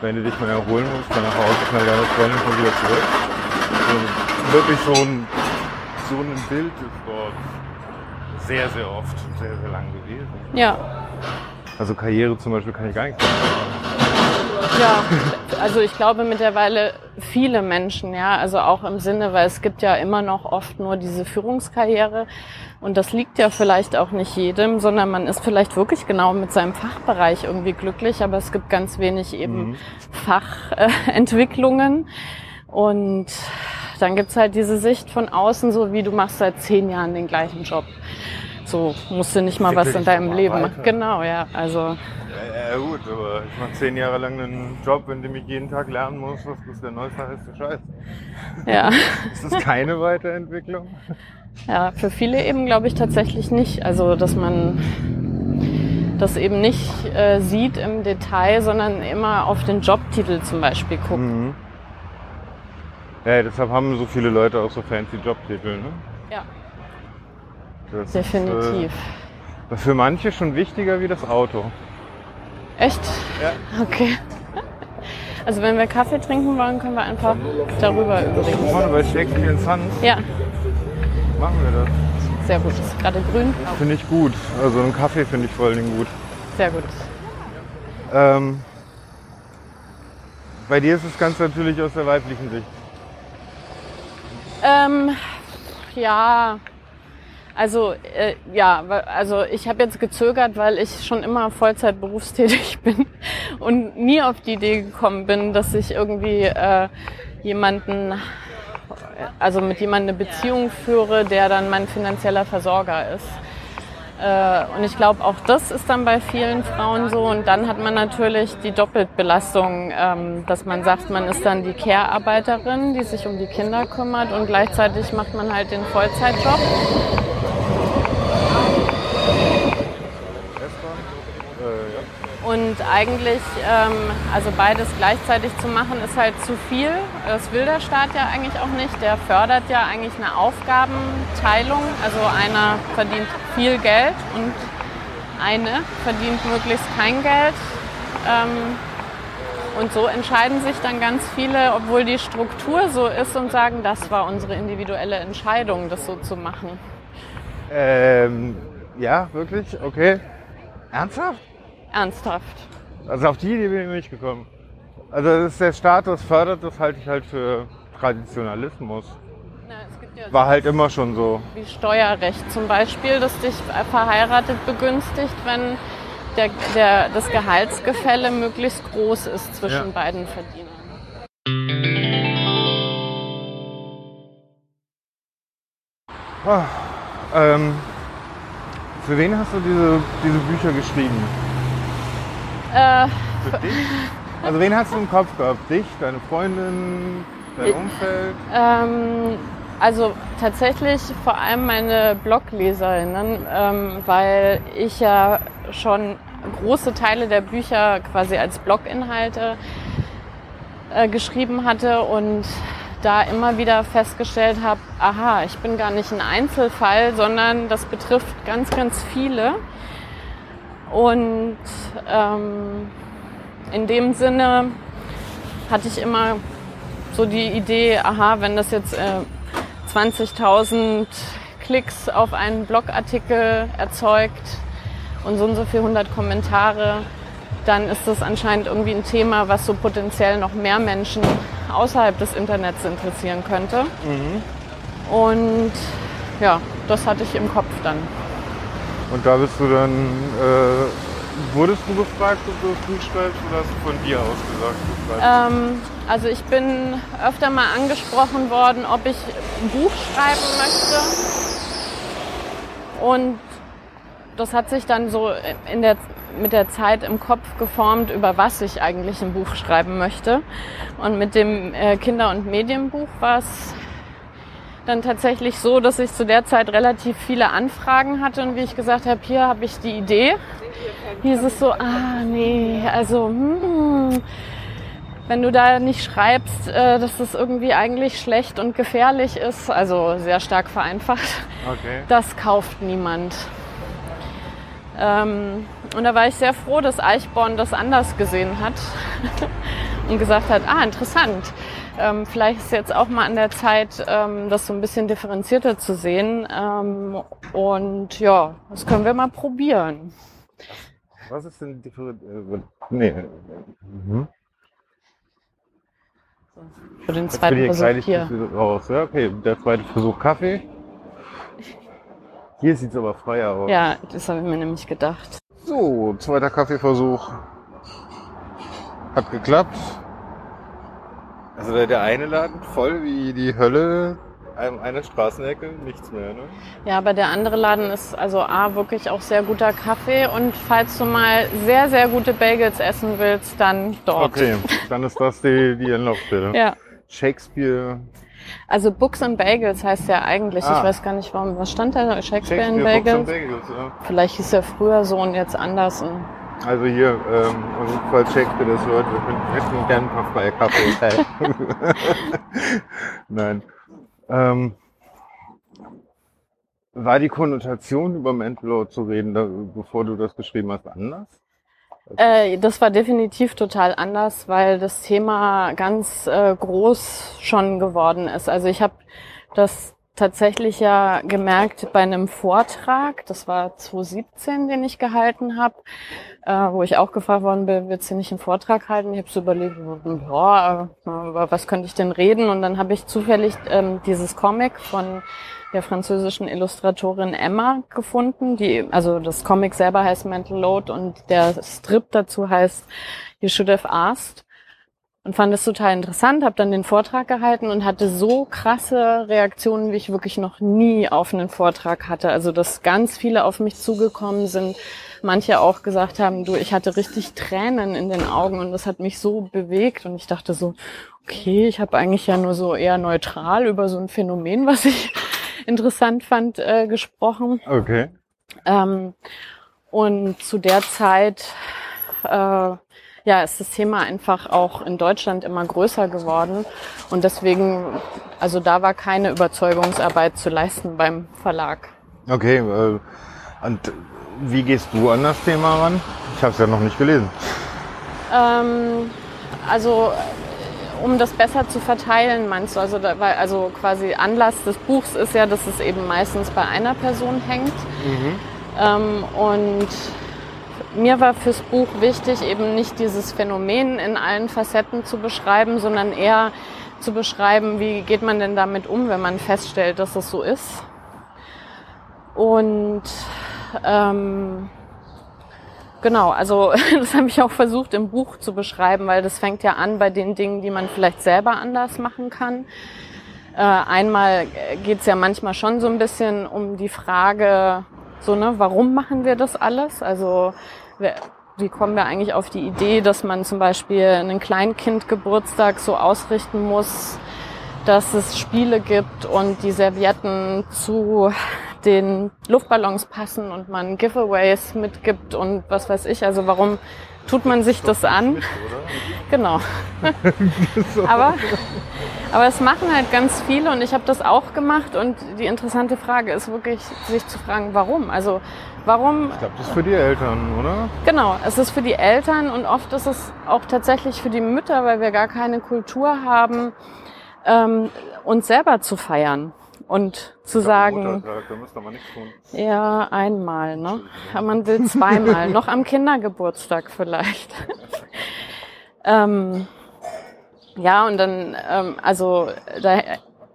wenn du dich mal erholen musst, dann nach Hause schnell deine Freundin schon wieder zurück. Also wirklich so ein, so ein Bild ist dort sehr, sehr oft und sehr, sehr lang gewesen. Ja. Also Karriere zum Beispiel kann ich gar nicht sagen. Ja, also ich glaube mittlerweile viele Menschen, ja, also auch im Sinne, weil es gibt ja immer noch oft nur diese Führungskarriere und das liegt ja vielleicht auch nicht jedem, sondern man ist vielleicht wirklich genau mit seinem Fachbereich irgendwie glücklich, aber es gibt ganz wenig eben mhm. Fachentwicklungen und dann gibt's halt diese Sicht von außen, so wie du machst seit zehn Jahren den gleichen Job. So musst du nicht mal was in deinem Leben machen. Genau, ja. Also ja, gut, aber ich mache zehn Jahre lang einen Job, in dem ich jeden Tag lernen muss, was ist der neueste heiße Scheiß. Ja. ist das keine Weiterentwicklung? Ja, für viele eben glaube ich tatsächlich nicht. Also, dass man das eben nicht äh, sieht im Detail, sondern immer auf den Jobtitel zum Beispiel guckt. Mhm. Ja, deshalb haben so viele Leute auch so fancy Jobtitel, ne? Ja. Das Definitiv. Ist, äh, für manche schon wichtiger wie das Auto. Echt? Ja. Okay. Also wenn wir Kaffee trinken wollen, können wir einfach darüber übrigens. Vorne bei Shakespeare Sun? Ja. Machen wir das. Sehr gut. Ist gerade grün. Finde ich gut. Also einen Kaffee finde ich vor allen Dingen gut. Sehr gut. Ähm, bei dir ist es ganz natürlich aus der weiblichen Sicht. Ähm, ja, also äh, ja, also ich habe jetzt gezögert, weil ich schon immer Vollzeit berufstätig bin und nie auf die Idee gekommen bin, dass ich irgendwie äh, jemanden, also mit jemandem eine Beziehung führe, der dann mein finanzieller Versorger ist. Äh, und ich glaube, auch das ist dann bei vielen Frauen so. Und dann hat man natürlich die Doppelbelastung, ähm, dass man sagt, man ist dann die Care-Arbeiterin, die sich um die Kinder kümmert und gleichzeitig macht man halt den Vollzeitjob. Und eigentlich, ähm, also beides gleichzeitig zu machen, ist halt zu viel. Das will der Staat ja eigentlich auch nicht. Der fördert ja eigentlich eine Aufgabenteilung. Also einer verdient viel Geld und eine verdient möglichst kein Geld. Ähm, und so entscheiden sich dann ganz viele, obwohl die Struktur so ist und sagen, das war unsere individuelle Entscheidung, das so zu machen. Ähm, ja, wirklich? Okay. Ernsthaft? Ernsthaft. Also auf die Idee bin ich nicht gekommen. Also das ist der Staat das fördert, das halte ich halt für Traditionalismus. Na, es gibt ja War halt immer schon so. wie Steuerrecht zum Beispiel, das dich verheiratet begünstigt, wenn der, der, das Gehaltsgefälle möglichst groß ist zwischen Ja. beiden Verdienern. Ah, ähm, für wen hast du diese, diese Bücher geschrieben? Äh, Für dich? Also wen hast du im Kopf gehabt? Dich, deine Freundin, dein Umfeld? Ähm, also tatsächlich vor allem meine Blogleserinnen, ähm, weil ich ja schon große Teile der Bücher quasi als Bloginhalte äh, geschrieben hatte und da immer wieder festgestellt habe, aha, ich bin gar nicht ein Einzelfall, sondern das betrifft ganz, ganz viele. Und ähm, in dem Sinne hatte ich immer so die Idee, aha, wenn das jetzt äh, 20.000 Klicks auf einen Blogartikel erzeugt und so und so viel 100 Kommentare, dann ist das anscheinend irgendwie ein Thema, was so potenziell noch mehr Menschen außerhalb des Internets interessieren könnte. Und ja, das hatte ich im Kopf dann. Und da bist du dann, äh, wurdest du gefragt, ob du das Buch schreibst oder hast du von dir aus gesagt, du schreibst? Ähm, also ich bin öfter mal angesprochen worden, ob ich ein Buch schreiben möchte. Und das hat sich dann so in der, mit der Zeit im Kopf geformt, über was ich eigentlich ein Buch schreiben möchte. Und mit dem äh, Kinder- und Medienbuch war es dann tatsächlich so, dass ich zu der Zeit relativ viele Anfragen hatte und wie ich gesagt habe, hier habe ich die Idee, hieß es so, ah nee, also hm, wenn du da nicht schreibst, äh, dass das irgendwie eigentlich schlecht und gefährlich ist, also sehr stark vereinfacht, Okay. das kauft niemand. Ähm, und da war ich sehr froh, dass Eichborn das anders gesehen hat und gesagt hat, ah, interessant. Ähm, vielleicht ist jetzt auch mal an der Zeit, ähm, das so ein bisschen differenzierter zu sehen. Ähm, und ja, das können wir mal probieren. Was ist denn die Differenz? Äh, nee. Mhm. Für den zweiten ich Versuch hier. raus. Ja, okay, der zweite Versuch Kaffee. Hier sieht's aber freier aus. Ja, das habe ich mir nämlich gedacht. So, zweiter Kaffeeversuch. Hat geklappt. Also der, eine Laden voll wie die Hölle. Ein- Eine Straßenecke, nichts mehr, ne? Ja, aber der andere Laden ist also A, wirklich auch sehr guter Kaffee und falls du mal sehr, sehr gute Bagels essen willst, dann dort. Okay, dann ist das die, die Anlaufstelle. Ja, Shakespeare, also Books and Bagels heißt ja eigentlich, Ah. ich weiß gar nicht warum, was stand da? Shakespeare, and Shakespeare Books and Bagels? Bagels, ja. Vielleicht hieß er früher so und jetzt anders. Und Also hier, ähm, und falls Shakespeare das hört, wir könnten- hätten gerne ein paar freie Kaffee. Nein. Ähm, war die Konnotation über Mental Load zu reden, da, bevor du das geschrieben hast, anders? Äh, das war definitiv total anders, weil das Thema ganz äh, groß schon geworden ist. Also ich habe das tatsächlich ja gemerkt bei einem Vortrag, das war 2017, den ich gehalten habe, äh, wo ich auch gefragt worden bin, willst du nicht einen Vortrag halten? Ich habe so überlegt, äh, über was könnte ich denn reden? Und dann habe ich zufällig ähm, dieses Comic von der französischen Illustratorin Emma gefunden. Die, also das Comic selber heißt Mental Load und der Strip dazu heißt You Should Have Asked. und fand es total interessant, habe dann den Vortrag gehalten und hatte so krasse Reaktionen, wie ich wirklich noch nie auf einen Vortrag hatte. Also dass ganz viele auf mich zugekommen sind, manche auch gesagt haben, du, ich hatte richtig Tränen in den Augen und das hat mich so bewegt und ich dachte so, okay, ich habe eigentlich ja nur so eher neutral über so ein Phänomen, was ich interessant fand, äh, gesprochen. Okay. Ähm, und zu der Zeit äh, ja, ist das Thema einfach auch in Deutschland immer größer geworden. Und deswegen, also da war keine Überzeugungsarbeit zu leisten beim Verlag. Okay, äh, und wie gehst du an das Thema ran? Ich habe es ja noch nicht gelesen. Ähm, also um das besser zu verteilen, meinst du? Also, da, weil, also quasi Anlass des Buchs ist ja, dass es eben meistens bei einer Person hängt. Mhm. Ähm, und mir war fürs Buch wichtig, eben nicht dieses Phänomen in allen Facetten zu beschreiben, sondern eher zu beschreiben, wie geht man denn damit um, wenn man feststellt, dass es so ist. Und ähm, genau, also das habe ich auch versucht im Buch zu beschreiben, weil das fängt ja an bei den Dingen, die man vielleicht selber anders machen kann. Äh, einmal geht es ja manchmal schon so ein bisschen um die Frage, so ne, warum machen wir das alles? Also wie kommen wir eigentlich auf die Idee, dass man zum Beispiel einen Kleinkindgeburtstag so ausrichten muss, dass es Spiele gibt und die Servietten zu den Luftballons passen und man Giveaways mitgibt und was weiß ich. Also warum tut man sich das an? Genau. aber, aber es machen halt ganz viele und ich habe das auch gemacht und die interessante Frage ist wirklich, sich zu fragen, warum? Also warum? Ich glaube, das ist für die Eltern, oder? Genau, es ist für die Eltern und oft ist es auch tatsächlich für die Mütter, weil wir gar keine Kultur haben, ähm, uns selber zu feiern und zu sagen, ja, einmal, ne? Man will zweimal, noch am Kindergeburtstag vielleicht. ähm, ja, und dann, ähm, also da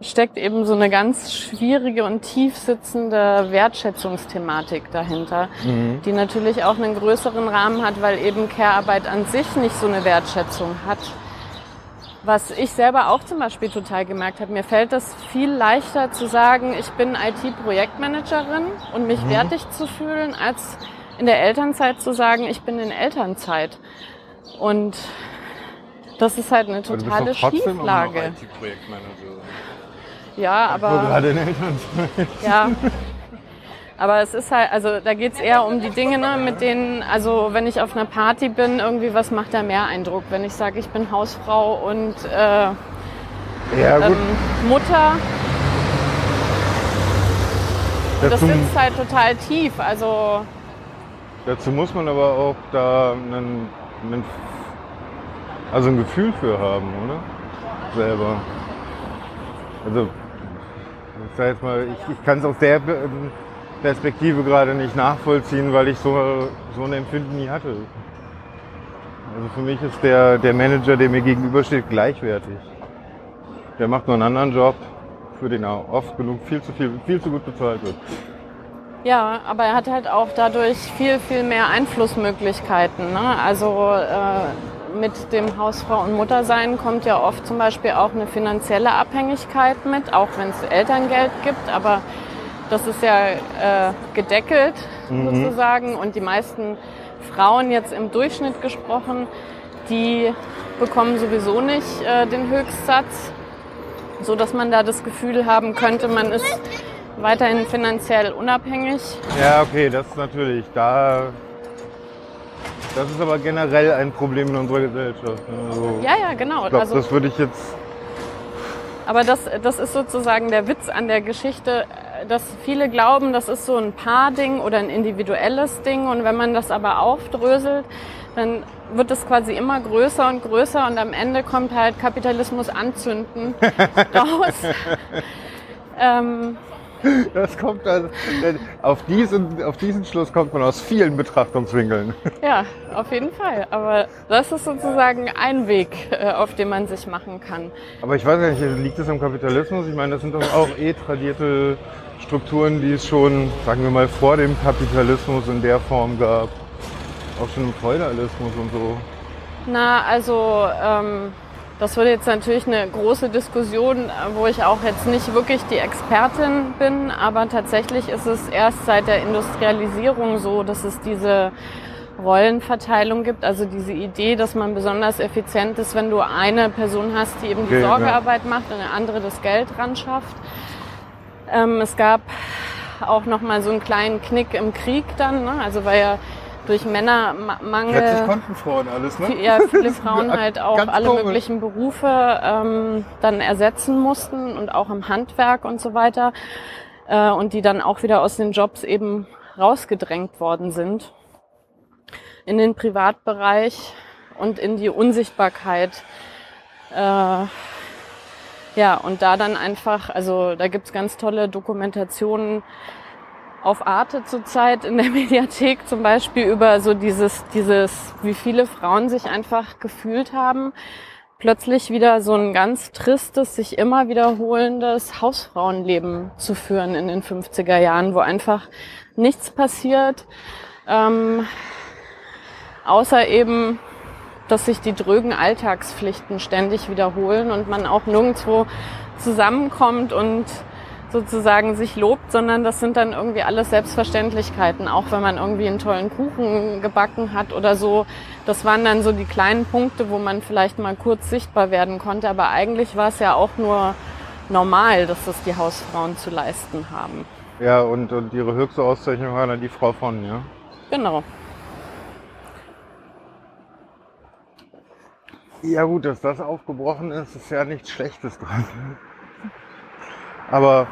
steckt eben so eine ganz schwierige und tief sitzende Wertschätzungsthematik dahinter, mhm. die natürlich auch einen größeren Rahmen hat, weil eben Care-Arbeit an sich nicht so eine Wertschätzung hat. Was ich selber auch zum Beispiel total gemerkt habe, mir fällt es viel leichter zu sagen, ich bin IT-Projektmanagerin und mich mhm. wertig zu fühlen, als in der Elternzeit zu sagen, ich bin in Elternzeit. Und das ist halt eine totale Schieflage. Ja, aber. Gerade in Elternzeit. Ja. Aber es ist halt, also da geht's eher um die Dinge, ne, mit denen, also wenn ich auf einer Party bin, irgendwie, was macht da mehr Eindruck? Wenn ich sage, ich bin Hausfrau und äh, ja, ähm, Mutter. das sitzt halt total tief. Also dazu muss man aber auch da einen, einen, also ein Gefühl für haben, oder? Selber. Also, ich sag jetzt mal, ich, ich kann es aus der Perspektive gerade nicht nachvollziehen, weil ich so, so ein Empfinden nie hatte. Also für mich ist der, der Manager, der mir gegenübersteht, gleichwertig. Der macht nur einen anderen Job, für den er oft genug viel zu viel, viel zu gut bezahlt wird. Ja, aber er hat halt auch dadurch viel, viel mehr Einflussmöglichkeiten. Ne? Also äh, mit dem Hausfrau und Muttersein kommt ja oft zum Beispiel auch eine finanzielle Abhängigkeit mit, auch wenn es Elterngeld gibt. Aber das ist ja äh, gedeckelt mhm. sozusagen und die meisten Frauen jetzt im Durchschnitt gesprochen, die bekommen sowieso nicht äh, den Höchstsatz, so dass man da das Gefühl haben könnte, man ist weiterhin finanziell unabhängig. Ja, okay, das ist natürlich da. Das ist aber generell ein Problem in unserer Gesellschaft. Ne? Also, ja, ja, genau. Glaub, also, das würde ich jetzt. Aber das, das ist sozusagen der Witz an der Geschichte dass viele glauben, das ist so ein Paar-Ding oder ein individuelles Ding. Und wenn man das aber aufdröselt, dann wird es quasi immer größer und größer und am Ende kommt halt Kapitalismus anzünden raus. ähm, das kommt also, auf diesen, auf diesen Schluss kommt man aus vielen Betrachtungswinkeln. Ja, auf jeden Fall. Aber das ist sozusagen ein Weg, äh, auf den man sich machen kann. Aber ich weiß gar nicht, liegt es am Kapitalismus? Ich meine, das sind doch auch eh tradierte Strukturen, die es schon, sagen wir mal, vor dem Kapitalismus in der Form gab. Auch schon im Feudalismus und so. Na, also ähm, Das würde jetzt natürlich eine große Diskussion, wo ich auch jetzt nicht wirklich die Expertin bin, aber tatsächlich ist es erst seit der Industrialisierung so, dass es diese Rollenverteilung gibt, also diese Idee, dass man besonders effizient ist, wenn du eine Person hast, die eben die Okay, Sorgearbeit macht und eine andere das Geld ran schafft. Ähm, es gab auch noch mal so einen kleinen Knick im Krieg dann, ne? also weil ja durch Männermangel Plötzlich konnten Frauen alles, ne? ja, viele Frauen halt auch alle komisch. möglichen Berufe ähm, dann ersetzen mussten und auch im Handwerk und so weiter äh, und die dann auch wieder aus den Jobs eben rausgedrängt worden sind in den Privatbereich und in die Unsichtbarkeit. Äh, ja, und da dann einfach, also da gibt's ganz tolle Dokumentationen auf Arte zurzeit in der Mediathek zum Beispiel über so dieses, dieses, wie viele Frauen sich einfach gefühlt haben, plötzlich wieder so ein ganz tristes, sich immer wiederholendes Hausfrauenleben zu führen in den 50er Jahren, wo einfach nichts passiert, ähm, außer eben, dass sich die drögen Alltagspflichten ständig wiederholen und man auch nirgendwo zusammenkommt und sozusagen sich lobt, sondern das sind dann irgendwie alles Selbstverständlichkeiten, auch wenn man irgendwie einen tollen Kuchen gebacken hat oder so. Das waren dann so die kleinen Punkte, wo man vielleicht mal kurz sichtbar werden konnte, aber eigentlich war es ja auch nur normal, dass das die Hausfrauen zu leisten haben. Ja, und, und ihre höchste Auszeichnung war dann die Frau von, ja. Genau. Ja gut, dass das aufgebrochen ist, ist ja nichts Schlechtes dran. Aber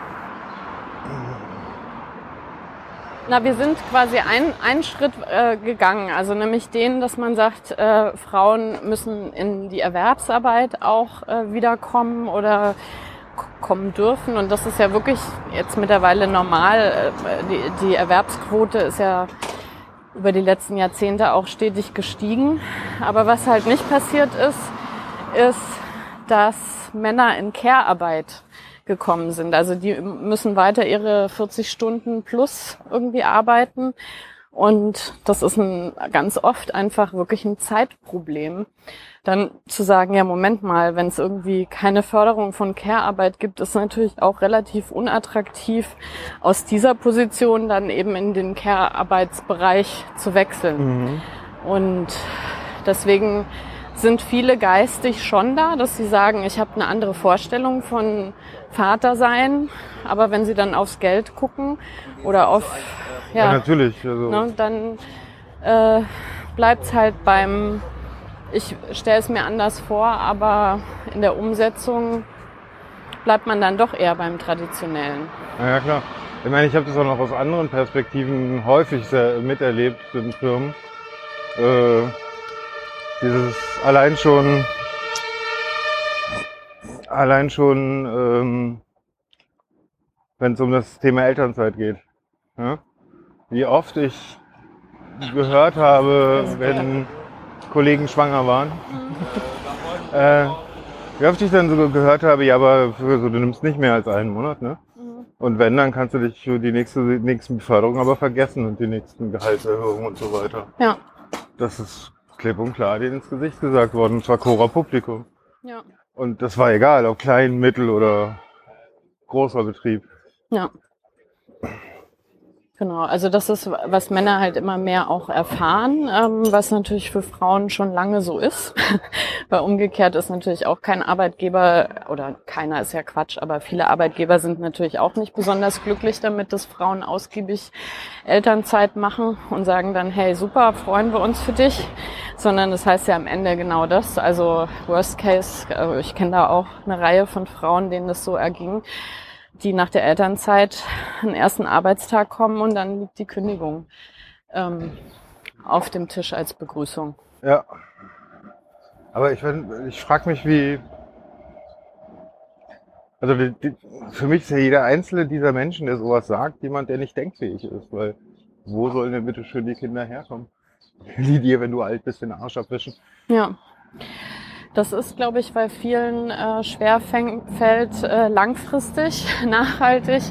Na, wir sind quasi ein, einen Schritt äh, gegangen, also nämlich den, dass man sagt, äh, Frauen müssen in die Erwerbsarbeit auch äh, wiederkommen oder kommen dürfen. Und das ist ja wirklich jetzt mittlerweile normal. Äh, Die, die Erwerbsquote ist ja über die letzten Jahrzehnte auch stetig gestiegen. Aber was halt nicht passiert ist, ist, dass Männer in Care-Arbeit gekommen sind. Also die müssen weiter ihre 40 Stunden plus irgendwie arbeiten. Und das ist ein, ganz oft einfach wirklich ein Zeitproblem. Dann zu sagen, ja, Moment mal, wenn es irgendwie keine Förderung von Care-Arbeit gibt, ist natürlich auch relativ unattraktiv, aus dieser Position dann eben in den Care-Arbeitsbereich zu wechseln. Und deswegen sind viele geistig schon da, dass sie sagen, ich habe eine andere Vorstellung von Vater sein, aber wenn sie dann aufs Geld gucken oder auf ja, ja, natürlich. Also, ne, dann äh, bleibt's halt beim ich stelle es mir anders vor, aber in der Umsetzung bleibt man dann doch eher beim Traditionellen. Ja, klar. Ich meine, ich habe das auch noch aus anderen Perspektiven häufig miterlebt in Firmen. Äh, dieses allein schon, allein schon, ähm, wenn es um das Thema Elternzeit geht. Ja? Wie oft ich gehört habe, wenn Kollegen schwanger waren. äh, wie oft ich dann so gehört habe, ja, aber für, so, du nimmst nicht mehr als einen Monat, ne? Und wenn, dann kannst du dich für die nächste, die nächsten Beförderungen aber vergessen und die nächsten Gehaltserhöhungen und so weiter. Ja, Das ist klipp und klar denen ins Gesicht gesagt worden, und zwar Cora Publikum. ja, Und das war egal, ob klein, mittel oder großer Betrieb. ja. Genau, also das ist, was Männer halt immer mehr auch erfahren, ähm, was natürlich für Frauen schon lange so ist. Weil umgekehrt ist natürlich auch kein Arbeitgeber, oder keiner ist ja Quatsch, aber viele Arbeitgeber sind natürlich auch nicht besonders glücklich damit, dass Frauen ausgiebig Elternzeit machen und sagen dann, hey, super, freuen wir uns für dich. Sondern das heißt ja am Ende genau das. Also Worst Case, äh, ich kenne da auch eine Reihe von Frauen, denen das so erging die nach der Elternzeit einen ersten Arbeitstag kommen und dann liegt die Kündigung ähm, auf dem Tisch als Begrüßung. Ja. Aber ich, ich frage mich, wie. Also die, die, für mich ist ja jeder einzelne dieser Menschen, der sowas sagt, jemand, der nicht denkfähig ist. Weil wo sollen denn bitte schön die Kinder herkommen? Die dir, wenn du alt bist, den Arsch abwischen. Ja. Das ist, glaube ich, bei vielen äh, schwer fällt, äh, langfristig, nachhaltig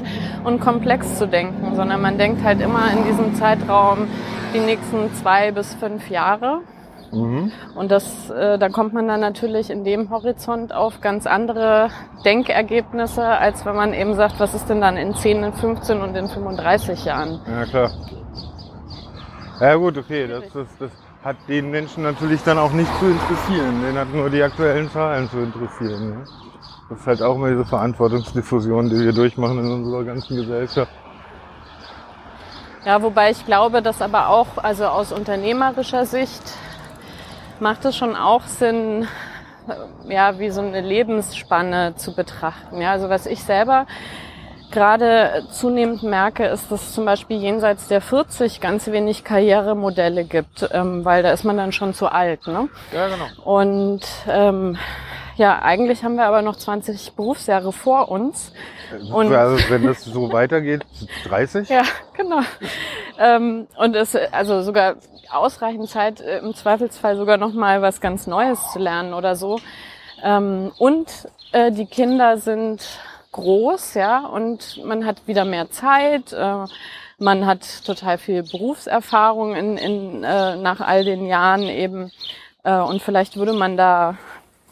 und komplex zu denken, sondern man denkt halt immer in diesem Zeitraum die nächsten zwei bis fünf Jahre. Mhm. Und das, äh, da kommt man dann natürlich in dem Horizont auf ganz andere Denkergebnisse, als wenn man eben sagt, was ist denn dann in 10, in 15 und in 35 Jahren. Ja, klar. Ja gut, okay, das, das, das hat den Menschen natürlich dann auch nicht zu interessieren. Den hat nur die aktuellen Zahlen zu interessieren. Ne? Das ist halt auch mal diese Verantwortungsdiffusion, die wir durchmachen in unserer ganzen Gesellschaft. Ja, wobei ich glaube, dass aber auch, also aus unternehmerischer Sicht, macht es schon auch Sinn, ja, wie so eine Lebensspanne zu betrachten. Ja, also was ich selber gerade zunehmend merke, ist, dass es zum Beispiel jenseits der 40 ganz wenig Karrieremodelle gibt, ähm, weil da ist man dann schon zu alt. Ne? Ja, genau. Und ähm, ja, eigentlich haben wir aber noch 20 Berufsjahre vor uns. Und also wenn das so weitergeht, 30? Ja, genau. ähm, und es also sogar ausreichend Zeit, äh, im Zweifelsfall sogar noch mal was ganz Neues zu lernen oder so. Ähm, und äh, die Kinder sind groß, ja, und man hat wieder mehr Zeit. Äh, man hat total viel Berufserfahrung in, in, äh, nach all den Jahren eben. Äh, und vielleicht würde man da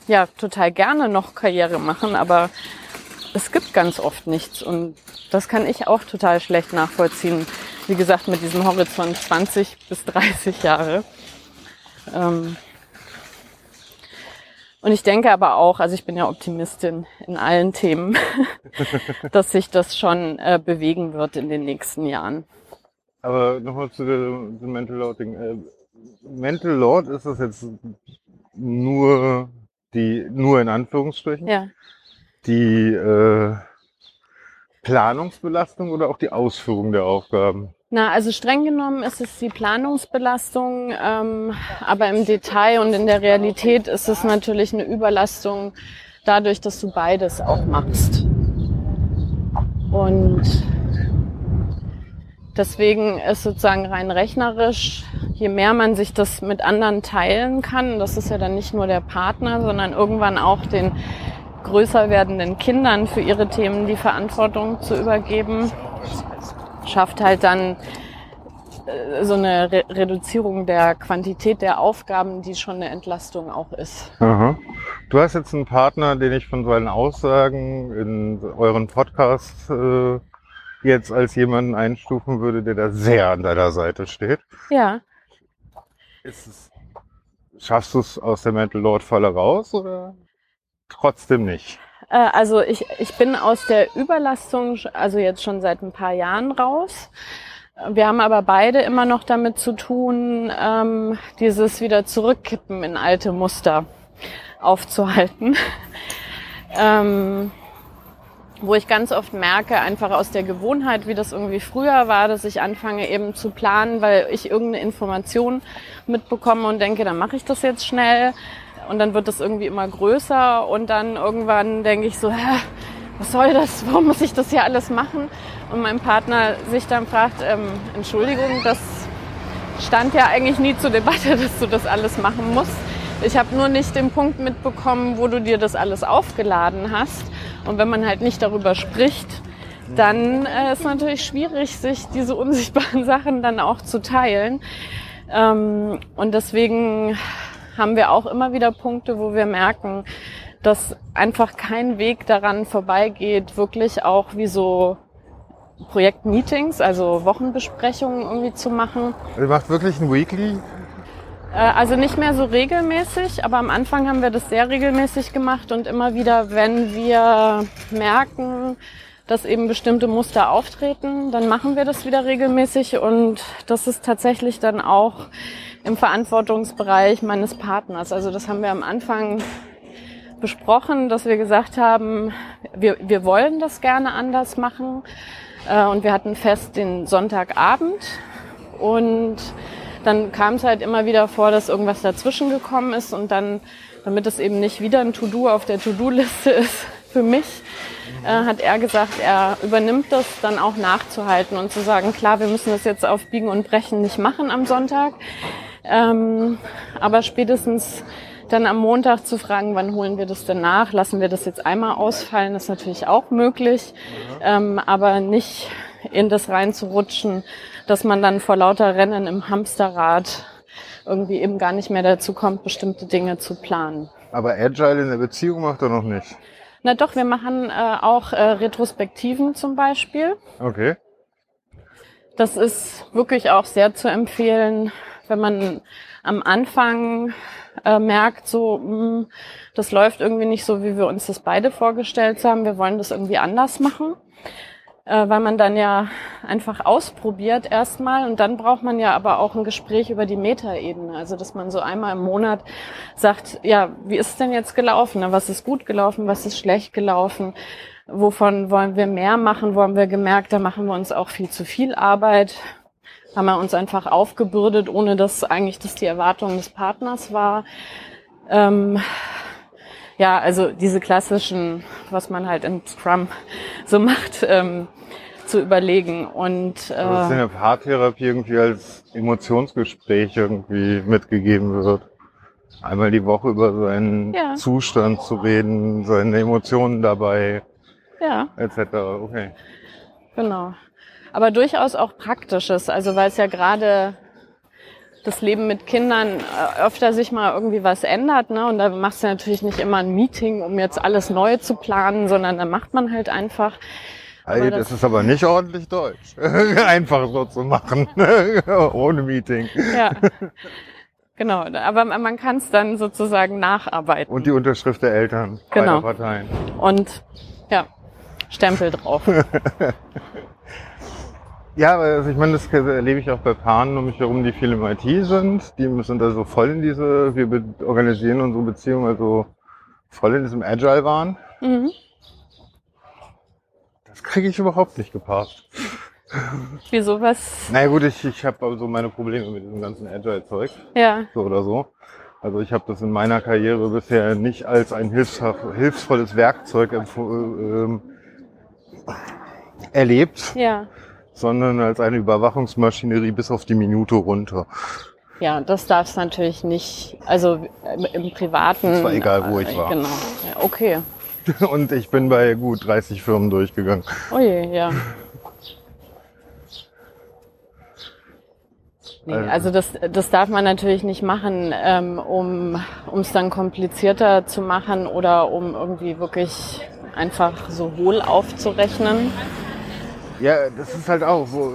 ja total gerne noch Karriere machen, aber es gibt ganz oft nichts. Und das kann ich auch total schlecht nachvollziehen. Wie gesagt, mit diesem Horizont 20 bis 30 Jahre. Ähm und ich denke aber auch, also ich bin ja Optimistin in allen Themen, dass sich das schon äh, bewegen wird in den nächsten Jahren. Aber nochmal zu dem Mental Loading. Äh, Mental Load ist das jetzt nur die, nur in Anführungsstrichen? Ja. Die äh, Planungsbelastung oder auch die Ausführung der Aufgaben? Na, also streng genommen ist es die Planungsbelastung, ähm, aber im Detail und in der Realität ist es natürlich eine Überlastung dadurch, dass du beides auch machst. Und deswegen ist sozusagen rein rechnerisch, je mehr man sich das mit anderen teilen kann, das ist ja dann nicht nur der Partner, sondern irgendwann auch den größer werdenden Kindern für ihre Themen die Verantwortung zu übergeben, schafft halt dann äh, so eine Re Reduzierung der Quantität der Aufgaben, die schon eine Entlastung auch ist. Aha. Du hast jetzt einen Partner, den ich von seinen Aussagen in euren Podcast äh, jetzt als jemanden einstufen würde, der da sehr an deiner Seite steht. Ja. Es, schaffst du es aus der Mental Lord Falle raus oder trotzdem nicht? Äh, also ich, ich bin aus der Überlastung, also jetzt schon seit ein paar Jahren raus. Wir haben aber beide immer noch damit zu tun, ähm, dieses wieder zurückkippen in alte Muster aufzuhalten. ähm, wo ich ganz oft merke, einfach aus der Gewohnheit, wie das irgendwie früher war, dass ich anfange eben zu planen, weil ich irgendeine Information mitbekomme und denke, dann mache ich das jetzt schnell und dann wird das irgendwie immer größer und dann irgendwann denke ich so, Hä, was soll das? Warum muss ich das hier alles machen? Und mein Partner sich dann fragt, ähm, Entschuldigung, das stand ja eigentlich nie zur Debatte, dass du das alles machen musst. Ich habe nur nicht den Punkt mitbekommen, wo du dir das alles aufgeladen hast. Und wenn man halt nicht darüber spricht, dann äh, ist natürlich schwierig, sich diese unsichtbaren Sachen dann auch zu teilen. Ähm, und deswegen haben wir auch immer wieder Punkte, wo wir merken, dass einfach kein Weg daran vorbeigeht, wirklich auch wie so Projektmeetings, also Wochenbesprechungen irgendwie zu machen. Ihr macht wirklich ein Weekly? Äh, also nicht mehr so regelmäßig, aber am Anfang haben wir das sehr regelmäßig gemacht und immer wieder, wenn wir merken, dass eben bestimmte Muster auftreten, dann machen wir das wieder regelmäßig und das ist tatsächlich dann auch im Verantwortungsbereich meines Partners. Also das haben wir am Anfang besprochen, dass wir gesagt haben, wir, wir wollen das gerne anders machen. Äh, und wir hatten fest den Sonntagabend. Und dann kam es halt immer wieder vor, dass irgendwas dazwischen gekommen ist. Und dann, damit es eben nicht wieder ein To-Do auf der To-Do-Liste ist für mich, äh, hat er gesagt, er übernimmt das dann auch nachzuhalten und zu sagen, klar, wir müssen das jetzt auf Biegen und Brechen nicht machen am Sonntag. Ähm, aber spätestens dann am Montag zu fragen, wann holen wir das denn nach? Lassen wir das jetzt einmal ausfallen, ist natürlich auch möglich, ähm, aber nicht in das reinzurutschen, dass man dann vor lauter Rennen im Hamsterrad irgendwie eben gar nicht mehr dazu kommt, bestimmte Dinge zu planen. Aber Agile in der Beziehung macht er noch nicht. Na doch, wir machen äh, auch äh, Retrospektiven zum Beispiel. Okay. Das ist wirklich auch sehr zu empfehlen, wenn man am Anfang äh, merkt, so, mh, das läuft irgendwie nicht so, wie wir uns das beide vorgestellt haben. Wir wollen das irgendwie anders machen weil man dann ja einfach ausprobiert erstmal und dann braucht man ja aber auch ein Gespräch über die Metaebene. Also dass man so einmal im Monat sagt, ja, wie ist es denn jetzt gelaufen? Was ist gut gelaufen? Was ist schlecht gelaufen? Wovon wollen wir mehr machen? Wo haben wir gemerkt, da machen wir uns auch viel zu viel Arbeit? Haben wir uns einfach aufgebürdet, ohne dass eigentlich das die Erwartung des Partners war? Ähm, ja, also diese klassischen, was man halt in Scrum so macht, ähm, zu überlegen. Und, äh, also dass in der Paartherapie irgendwie als Emotionsgespräch irgendwie mitgegeben wird. Einmal die Woche über seinen Ja. Zustand zu reden, seine Emotionen dabei, ja, etc. Okay. genau. Aber durchaus auch Praktisches, also weil es ja gerade das Leben mit Kindern äh, öfter sich mal irgendwie was ändert, ne? Und da machst du natürlich nicht immer ein Meeting, um jetzt alles neu zu planen, sondern da macht man halt einfach. Hey, das- das ist aber nicht ordentlich deutsch. Einfach so zu machen. Ohne Meeting. Ja. Genau, aber man kann es dann sozusagen nacharbeiten. Und die Unterschrift der Eltern Genau. beider Parteien. Und ja, Stempel drauf. Ja, also ich meine, das erlebe ich auch bei Paaren um mich herum, die viel im IT sind. Die sind also voll in diese, wir organisieren unsere Beziehung also voll in diesem Agile-Wahn. mhm. Kriege ich überhaupt nicht gepasst. Wieso was? Na ja, gut, ich, ich habe also meine Probleme mit diesem ganzen Agile-Zeug, Ja, so oder so. Also ich habe das in meiner Karriere bisher nicht als ein hilfs hilfsvolles Werkzeug ähm, erlebt, ja. sondern als eine Überwachungsmaschinerie bis auf die Minute runter. Ja, das darf es natürlich nicht. Also im, im Privaten. Es war egal, wo ich äh, war. Genau. Ja, okay. Und ich bin bei gut 30 Firmen durchgegangen. Oh je, ja. Nee, also das, das darf man natürlich nicht machen, ähm, um es dann komplizierter zu machen oder um irgendwie wirklich einfach so hohl aufzurechnen. Ja, das ist halt auch so.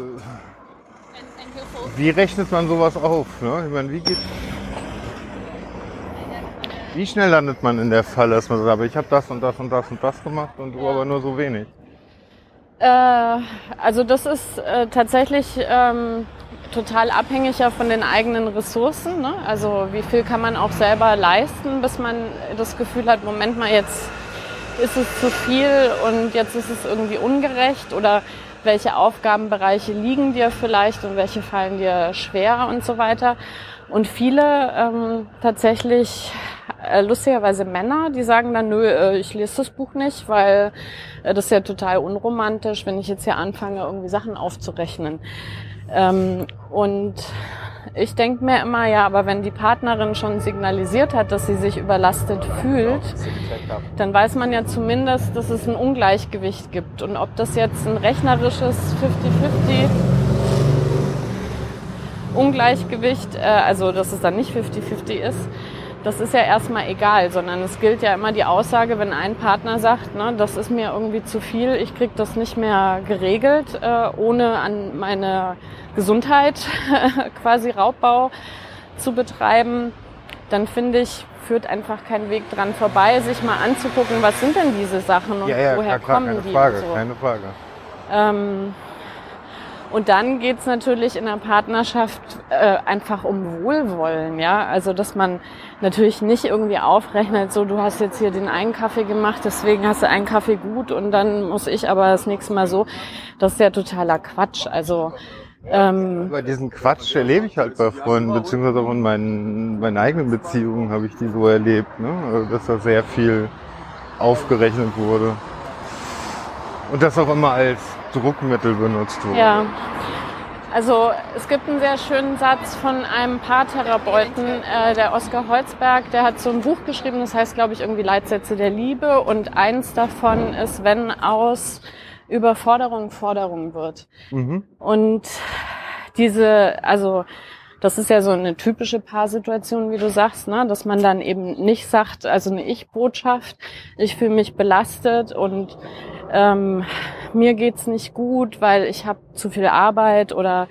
Wie rechnet man sowas auf? Ne? Ich meine, wie geht. Wie schnell landet man in der Falle, dass man sagt, aber ich habe das und das und das und das gemacht und du aber nur so wenig? Äh, also das ist äh, tatsächlich ähm, total abhängig ja von den eigenen Ressourcen. Ne? Also wie viel kann man auch selber leisten, bis man das Gefühl hat, Moment mal, jetzt ist es zu viel und jetzt ist es irgendwie ungerecht oder welche Aufgabenbereiche liegen dir vielleicht und welche fallen dir schwer und so weiter. Und viele ähm, tatsächlich äh, lustigerweise Männer, die sagen dann, nö, äh, ich lese das Buch nicht, weil äh, das ist ja total unromantisch, wenn ich jetzt hier anfange, irgendwie Sachen aufzurechnen. Ähm, und ich denke mir immer, ja, aber wenn die Partnerin schon signalisiert hat, dass sie sich überlastet fühlt, dann weiß man ja zumindest, dass es ein Ungleichgewicht gibt. Und ob das jetzt ein rechnerisches 50-50 Ungleichgewicht, äh, also dass es dann nicht 50-50 ist, das ist ja erstmal egal, sondern es gilt ja immer die Aussage, wenn ein Partner sagt, ne, das ist mir irgendwie zu viel, ich krieg das nicht mehr geregelt, äh, ohne an meine Gesundheit quasi Raubbau zu betreiben, dann finde ich, führt einfach kein Weg dran vorbei, sich mal anzugucken, was sind denn diese Sachen und Ja, ja, woher klar, kommen keine die Frage, so. keine Frage. Ähm, und dann geht's natürlich in der Partnerschaft äh, einfach um Wohlwollen, ja. Also dass man natürlich nicht irgendwie aufrechnet, so du hast jetzt hier den einen Kaffee gemacht, deswegen hast du einen Kaffee gut und dann muss ich aber das nächste Mal so. Das ist ja totaler Quatsch. Also ähm, Aber diesen Quatsch erlebe ich halt bei Freunden, beziehungsweise auch in meinen, meinen eigenen Beziehungen habe ich die so erlebt, ne? Also, dass da sehr viel aufgerechnet wurde. Und das auch immer als Druckmittel benutzt wurde. Ja. Also es gibt einen sehr schönen Satz von einem Paartherapeuten, äh, der Oskar Holzberg, der hat so ein Buch geschrieben, das heißt, glaube ich, irgendwie Leitsätze der Liebe. Und eins davon ist, wenn aus Überforderung Forderung wird. Mhm. Und diese, also das ist ja so eine typische Paarsituation, wie du sagst, ne? dass man dann eben nicht sagt, also eine Ich-Botschaft, ich fühle mich belastet und ähm, mir geht's nicht gut, weil ich habe zu viel Arbeit oder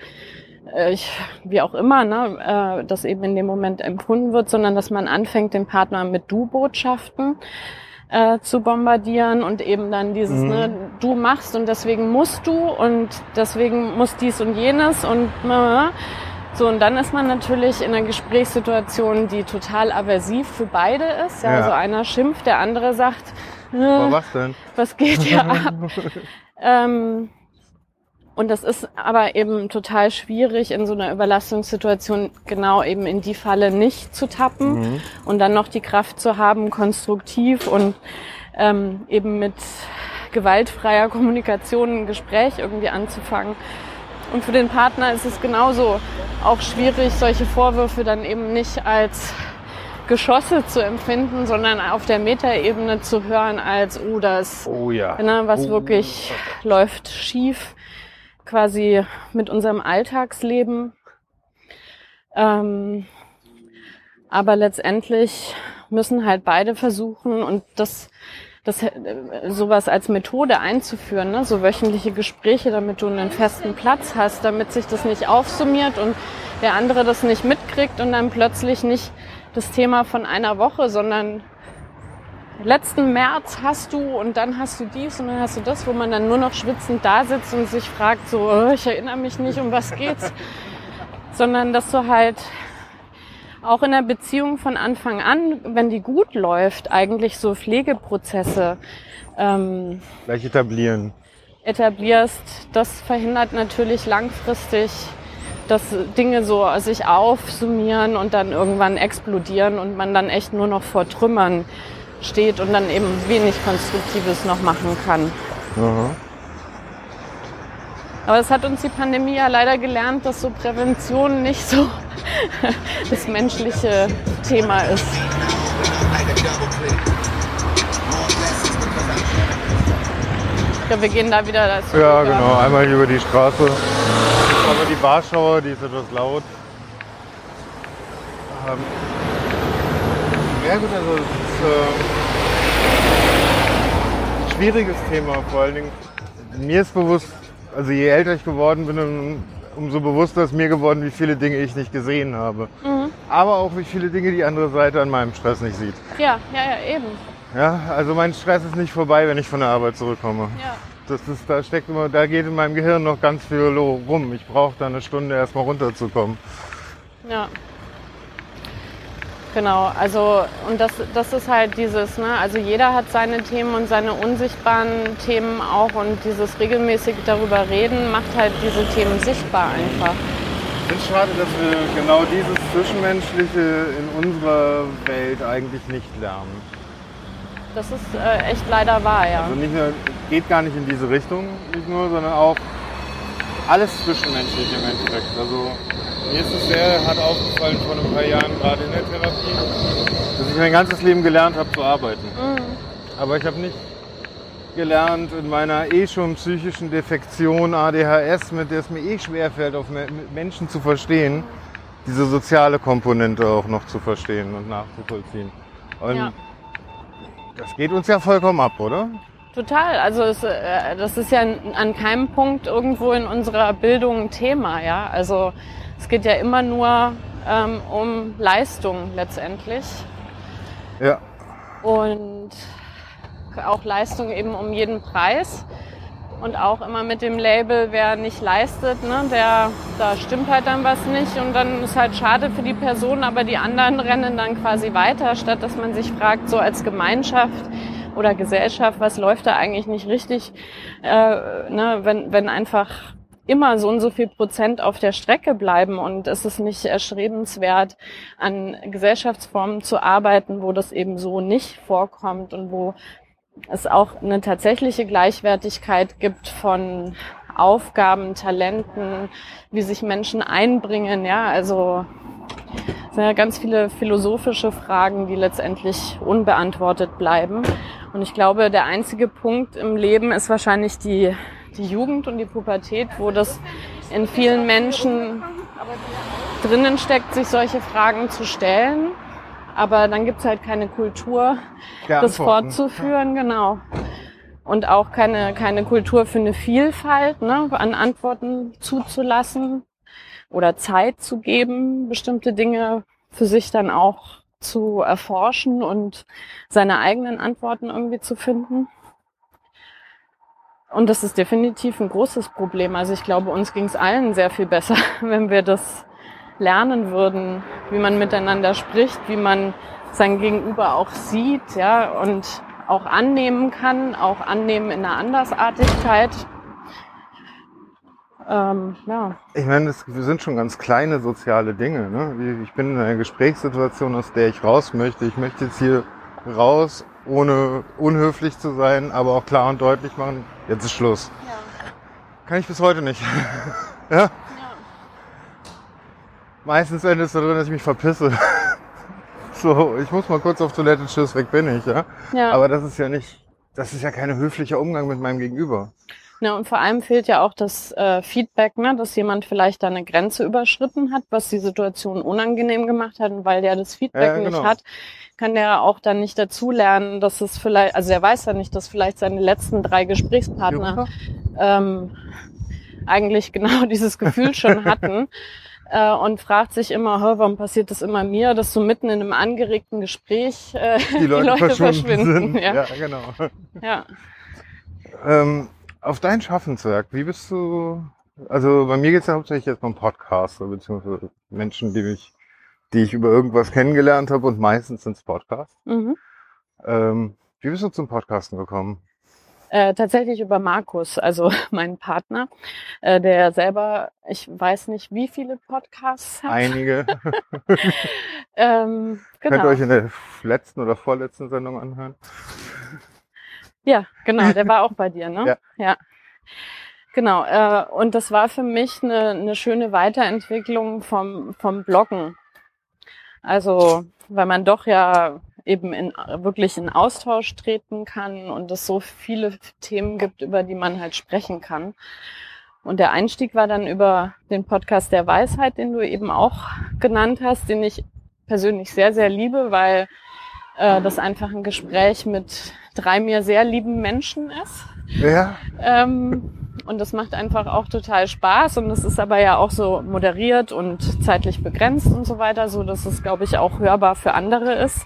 äh, ich, wie auch immer, ne, äh, das eben in dem Moment empfunden wird, sondern dass man anfängt, den Partner mit Du-Botschaften äh, zu bombardieren und eben dann dieses, mhm. ne, du machst und deswegen musst du und deswegen muss dies und jenes und äh, so, und dann ist man natürlich in einer Gesprächssituation, die total aversiv für beide ist. Ja, ja. Also einer schimpft, der andere sagt, äh, was denn? Was geht hier ab? ähm, und das ist aber eben total schwierig, in so einer Überlastungssituation genau eben in die Falle nicht zu tappen mhm. und dann noch die Kraft zu haben, konstruktiv und ähm, eben mit gewaltfreier Kommunikation ein Gespräch irgendwie anzufangen. Und für den Partner ist es genauso auch schwierig, solche Vorwürfe dann eben nicht als Geschosse zu empfinden, sondern auf der Metaebene zu hören als, oh, das, oh ja. ne, was oh. wirklich läuft schief quasi mit unserem Alltagsleben. Ähm, aber letztendlich müssen halt beide versuchen und das, das äh, sowas als Methode einzuführen, ne? so wöchentliche Gespräche, damit du einen festen Platz hast, damit sich das nicht aufsummiert und der andere das nicht mitkriegt und dann plötzlich nicht das Thema von einer Woche, sondern letzten März hast du und dann hast du dies und dann hast du das, wo man dann nur noch schwitzend da sitzt und sich fragt, so, oh, ich erinnere mich nicht, um was geht's, sondern dass du halt auch in der Beziehung von Anfang an, wenn die gut läuft, eigentlich so Pflegeprozesse ähm, gleich etablieren. Etablierst, das verhindert natürlich langfristig, dass Dinge so sich aufsummieren und dann irgendwann explodieren und man dann echt nur noch vor Trümmern steht und dann eben wenig Konstruktives noch machen kann. Aha. Aber es hat uns die Pandemie ja leider gelernt, dass so Prävention nicht so das menschliche Thema ist. Ja, wir gehen da wieder. Da ja, genau. Einmal über die Straße. Aber die Warschauer, die ist etwas laut. Ähm, ja gut, also es ist äh, ein schwieriges Thema. Vor allen Dingen, mir ist bewusst, also je älter ich geworden bin, umso bewusster ist mir geworden, wie viele Dinge ich nicht gesehen habe. Mhm. Aber auch wie viele Dinge die andere Seite an meinem Stress nicht sieht. Ja, ja, ja, eben. Ja, also mein Stress ist nicht vorbei, wenn ich von der Arbeit zurückkomme. Ja. Das ist, da steckt immer, da geht in meinem Gehirn noch ganz viel rum. Ich brauche da eine Stunde erstmal runterzukommen. Ja. Genau, also und das, das ist halt dieses, ne, also jeder hat seine Themen und seine unsichtbaren Themen auch und dieses regelmäßig darüber reden macht halt diese Themen sichtbar einfach. Ich finde es schade, dass wir genau dieses Zwischenmenschliche in unserer Welt eigentlich nicht lernen. Das ist äh, echt leider wahr, ja. Also nicht nur, geht gar nicht in diese Richtung, nicht nur, sondern auch alles Zwischenmenschliche im Endeffekt. Also mir ist es sehr hart aufgefallen vor ein paar Jahren, gerade in der Therapie, dass ich mein ganzes Leben gelernt habe zu arbeiten. Mhm. Aber ich habe nicht gelernt in meiner eh schon psychischen Defektion ADHS, mit der es mir eh schwerfällt, auf Menschen zu verstehen, diese soziale Komponente auch noch zu verstehen und nachzuvollziehen. Und ja. das geht uns ja vollkommen ab, oder? Total. Also es, äh, das ist ja an keinem Punkt irgendwo in unserer Bildung ein Thema, ja. Also es geht ja immer nur ähm, um Leistung letztendlich. Ja. Und auch Leistung eben um jeden Preis. Und auch immer mit dem Label, wer nicht leistet, ne, der, da stimmt halt dann was nicht. Und dann ist halt schade für die Person, aber die anderen rennen dann quasi weiter, statt dass man sich fragt, so als Gemeinschaft oder Gesellschaft, was läuft da eigentlich nicht richtig, äh, ne, wenn, wenn einfach immer so und so viel Prozent auf der Strecke bleiben und es ist nicht erstrebenswert, an Gesellschaftsformen zu arbeiten, wo das eben so nicht vorkommt und wo es auch eine tatsächliche Gleichwertigkeit gibt von Aufgaben, Talenten, wie sich Menschen einbringen, ja, also es sind ja ganz viele philosophische Fragen, die letztendlich unbeantwortet bleiben. Und ich glaube, der einzige Punkt im Leben ist wahrscheinlich die die Jugend und die Pubertät, wo das in vielen Menschen drinnen steckt, sich solche Fragen zu stellen. Aber dann gibt's halt keine Kultur, das fortzuführen, genau. Und auch keine, keine Kultur für eine Vielfalt ne, an Antworten zuzulassen oder Zeit zu geben, bestimmte Dinge für sich dann auch zu erforschen und seine eigenen Antworten irgendwie zu finden. Und das ist definitiv ein großes Problem. Also ich glaube, uns ging es allen sehr viel besser, wenn wir das lernen würden, wie man miteinander spricht, wie man sein Gegenüber auch sieht, ja, und auch annehmen kann, auch annehmen in der Andersartigkeit. Ähm, ja, Ich meine, das sind schon ganz kleine soziale Dinge. Ne? Ich bin in einer Gesprächssituation, aus der ich raus möchte. Ich möchte jetzt hier raus, ohne unhöflich zu sein, aber auch klar und deutlich machen, jetzt ist Schluss. Kann ich bis heute nicht. ja? Meistens endet es darin, dass ich mich verpisse. so, ich muss mal kurz auf Toilette, tschüss, weg bin ich, ja. ja. Aber das ist ja nicht, das ist ja kein höflicher Umgang mit meinem Gegenüber. Ja, und vor allem fehlt ja auch das äh, Feedback, ne, dass jemand vielleicht da eine Grenze überschritten hat, was die Situation unangenehm gemacht hat. Und weil der das Feedback Ja, genau. nicht hat, kann der auch dann nicht dazulernen, dass es vielleicht, also er weiß ja nicht, dass vielleicht seine letzten drei Gesprächspartner ähm, eigentlich genau dieses Gefühl schon hatten äh, und fragt sich immer, "Hä, warum passiert das immer mir, dass so mitten in einem angeregten Gespräch äh, Die Leute, verschwunden sind. Ja. ja, genau. ja. Ähm, auf dein Schaffenswerk, wie bist du, also bei mir geht es ja hauptsächlich jetzt um Podcaster, beziehungsweise Menschen, die mich, die ich über irgendwas kennengelernt habe und meistens sind es Podcasts. Mhm. Ähm, wie bist du zum Podcasten gekommen? Äh, tatsächlich über Markus, also meinen Partner, äh, der selber, ich weiß nicht, wie viele Podcasts hat. Einige. Ähm, Könnt ihr genau. euch in der letzten oder vorletzten Sendung anhören. Ja, genau, der war auch bei dir, ne? Ja. ja. Genau, äh, und das war für mich eine, eine schöne Weiterentwicklung vom, vom Bloggen. Also, weil man doch ja eben in, wirklich in Austausch treten kann und es so viele Themen gibt, über die man halt sprechen kann. Und der Einstieg war dann über den Podcast der Weisheit, den du eben auch genannt hast, den ich persönlich sehr, sehr liebe, weil äh, das einfach ein Gespräch mit drei mir sehr lieben Menschen ist. Ja, Ähm, und das macht einfach auch total Spaß und es ist aber ja auch so moderiert und zeitlich begrenzt und so weiter, so dass es, glaube ich, auch hörbar für andere ist.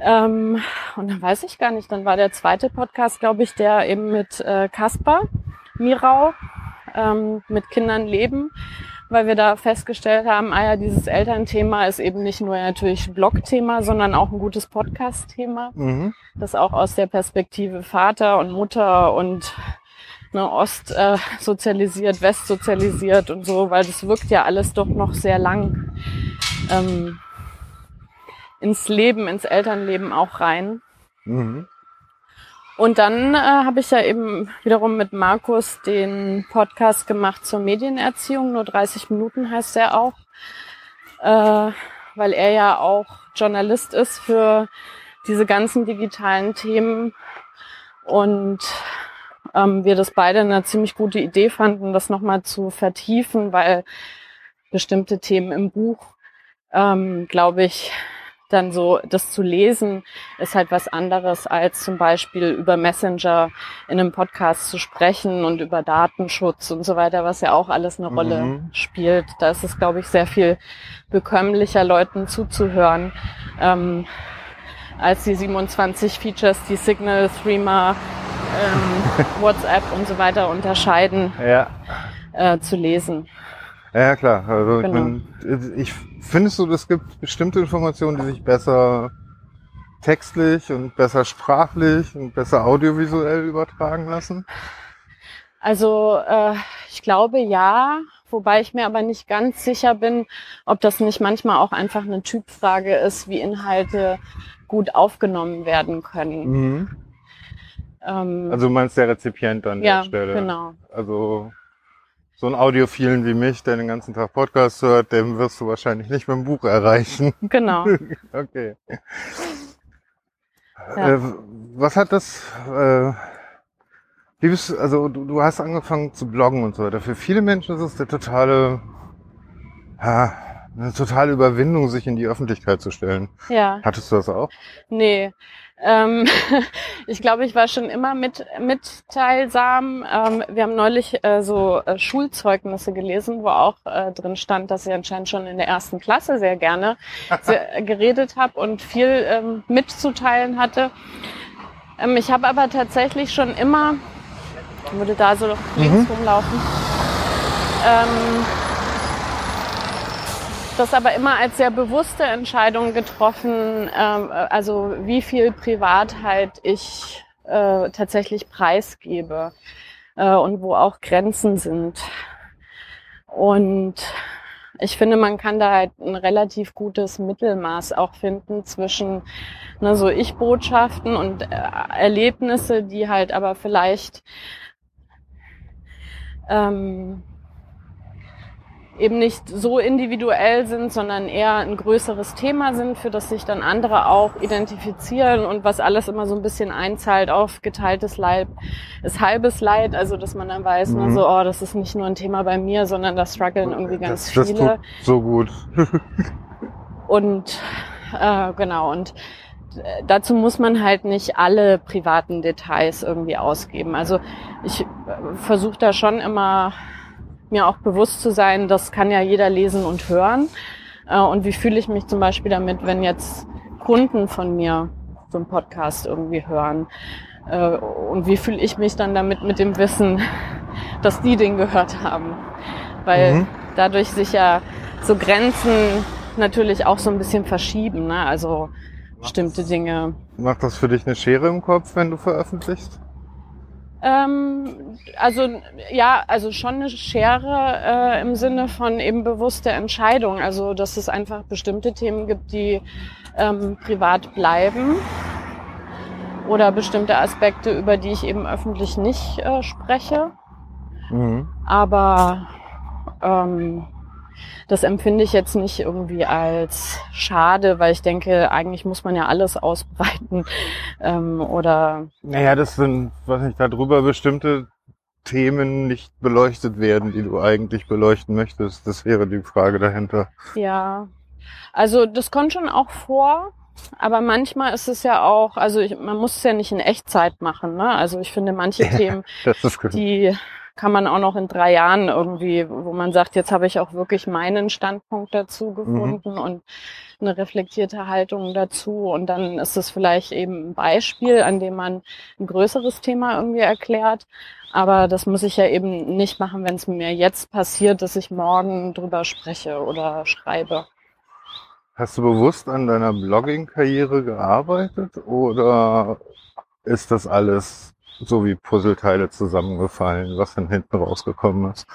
Ähm, und dann weiß ich gar nicht, dann war der zweite Podcast, glaube ich, der eben mit äh, Kaspar Mirau ähm, mit Kindern leben, weil wir da festgestellt haben, ah ja, dieses Elternthema ist eben nicht nur natürlich Blogthema, sondern auch ein gutes Podcast-Thema mhm. das auch aus der Perspektive Vater und Mutter und ne, Ost äh, sozialisiert, West sozialisiert und so, weil das wirkt ja alles doch noch sehr lang ähm, ins Leben, ins Elternleben auch rein. Mhm. Und dann äh, habe ich ja eben wiederum mit Markus den Podcast gemacht zur Medienerziehung, nur 30 Minuten heißt der auch, äh, weil er ja auch Journalist ist für diese ganzen digitalen Themen und ähm, wir das beide eine ziemlich gute Idee fanden, das nochmal zu vertiefen, weil bestimmte Themen im Buch, ähm, glaube ich, dann so, das zu lesen, ist halt was anderes als zum Beispiel über Messenger in einem Podcast zu sprechen und über Datenschutz und so weiter, was ja auch alles eine Rolle Mhm. spielt. Da ist es, glaube ich, sehr viel bekömmlicher, Leuten zuzuhören, ähm, als die 27 Features, die Signal, Threema, ähm, WhatsApp und so weiter unterscheiden, Ja. äh, zu lesen. Ja, klar. Also Genau. ich, ich findest du, es gibt bestimmte Informationen, die sich besser textlich und besser sprachlich und besser audiovisuell übertragen lassen? Also äh, ich glaube ja, wobei ich mir aber nicht ganz sicher bin, ob das nicht manchmal auch einfach eine Typfrage ist, wie Inhalte gut aufgenommen werden können. Mhm. Ähm, Also du meinst der Rezipient an ja, der Stelle. genau. Also so ein Audiophilen wie mich, der den ganzen Tag Podcast hört, dem wirst du wahrscheinlich nicht mit dem Buch erreichen. Genau. Okay. Ja. Äh, was hat das, äh, wie bist du, also du, du hast angefangen zu bloggen und so weiter. Für viele Menschen ist es der totale ja, eine totale Überwindung, sich in die Öffentlichkeit zu stellen. Ja. Hattest du das auch? Nee. Ähm, ich glaube, ich war schon immer mit, mitteilsam. Ähm, wir haben neulich äh, so äh, Schulzeugnisse gelesen, wo auch äh, drin stand, dass ich anscheinend schon in der ersten Klasse sehr gerne sehr, geredet habe und viel ähm, mitzuteilen hatte. Ähm, ich habe aber tatsächlich schon immer, würde da so links rumlaufen, ähm, das aber immer als sehr bewusste Entscheidung getroffen, ähm, also wie viel Privatheit ich äh, tatsächlich preisgebe äh, und wo auch Grenzen sind. Und ich finde, man kann da halt ein relativ gutes Mittelmaß auch finden zwischen ne, so Ich-Botschaften und äh, Erlebnisse, die halt aber vielleicht ähm, eben nicht so individuell sind, sondern eher ein größeres Thema sind, für das sich dann andere auch identifizieren und was alles immer so ein bisschen einzahlt auf geteiltes Leid ist halbes Leid, also dass man dann weiß, ne, Mhm. so, oh, das ist nicht nur ein Thema bei mir, sondern da strugglen irgendwie ganz das, das viele. tut so gut. Und äh, genau, und äh, dazu muss man halt nicht alle privaten Details irgendwie ausgeben. Also ich äh, versuche da schon immer mir auch bewusst zu sein, das kann ja jeder lesen und hören. Äh, und wie fühle ich mich zum Beispiel damit, wenn jetzt Kunden von mir so einen Podcast irgendwie hören? Äh, und wie fühle ich mich dann damit mit dem Wissen, dass die den gehört haben? Weil Mhm. dadurch sich ja so Grenzen natürlich auch so ein bisschen verschieben. Ne? Also bestimmte Dinge. Macht das für dich eine Schere im Kopf, wenn du veröffentlichst? Ähm, also ja, also schon eine Schere äh, im Sinne von eben bewusste Entscheidung. Also dass es einfach bestimmte Themen gibt, die ähm, privat bleiben oder bestimmte Aspekte, über die ich eben öffentlich nicht äh, spreche. Mhm. Aber ähm, das empfinde ich jetzt nicht irgendwie als schade, weil ich denke, eigentlich muss man ja alles ausbreiten ähm, oder Naja, das sind, was nicht, darüber bestimmte Themen nicht beleuchtet werden, die du eigentlich beleuchten möchtest. Das wäre die Frage dahinter. Ja, also das kommt schon auch vor, aber manchmal ist es ja auch, also ich, man muss es ja nicht in Echtzeit machen. Ne? Also ich finde manche Ja. Themen, die kann man auch noch in drei Jahren irgendwie, wo man sagt, jetzt habe ich auch wirklich meinen Standpunkt dazu gefunden und eine reflektierte Haltung dazu. Und dann ist es vielleicht eben ein Beispiel, an dem man ein größeres Thema irgendwie erklärt. Aber das muss ich ja eben nicht machen, wenn es mir jetzt passiert, dass ich morgen drüber spreche oder schreibe. Hast du bewusst an deiner Blogging-Karriere gearbeitet oder ist das alles so wie Puzzleteile zusammengefallen, was dann hinten rausgekommen ist?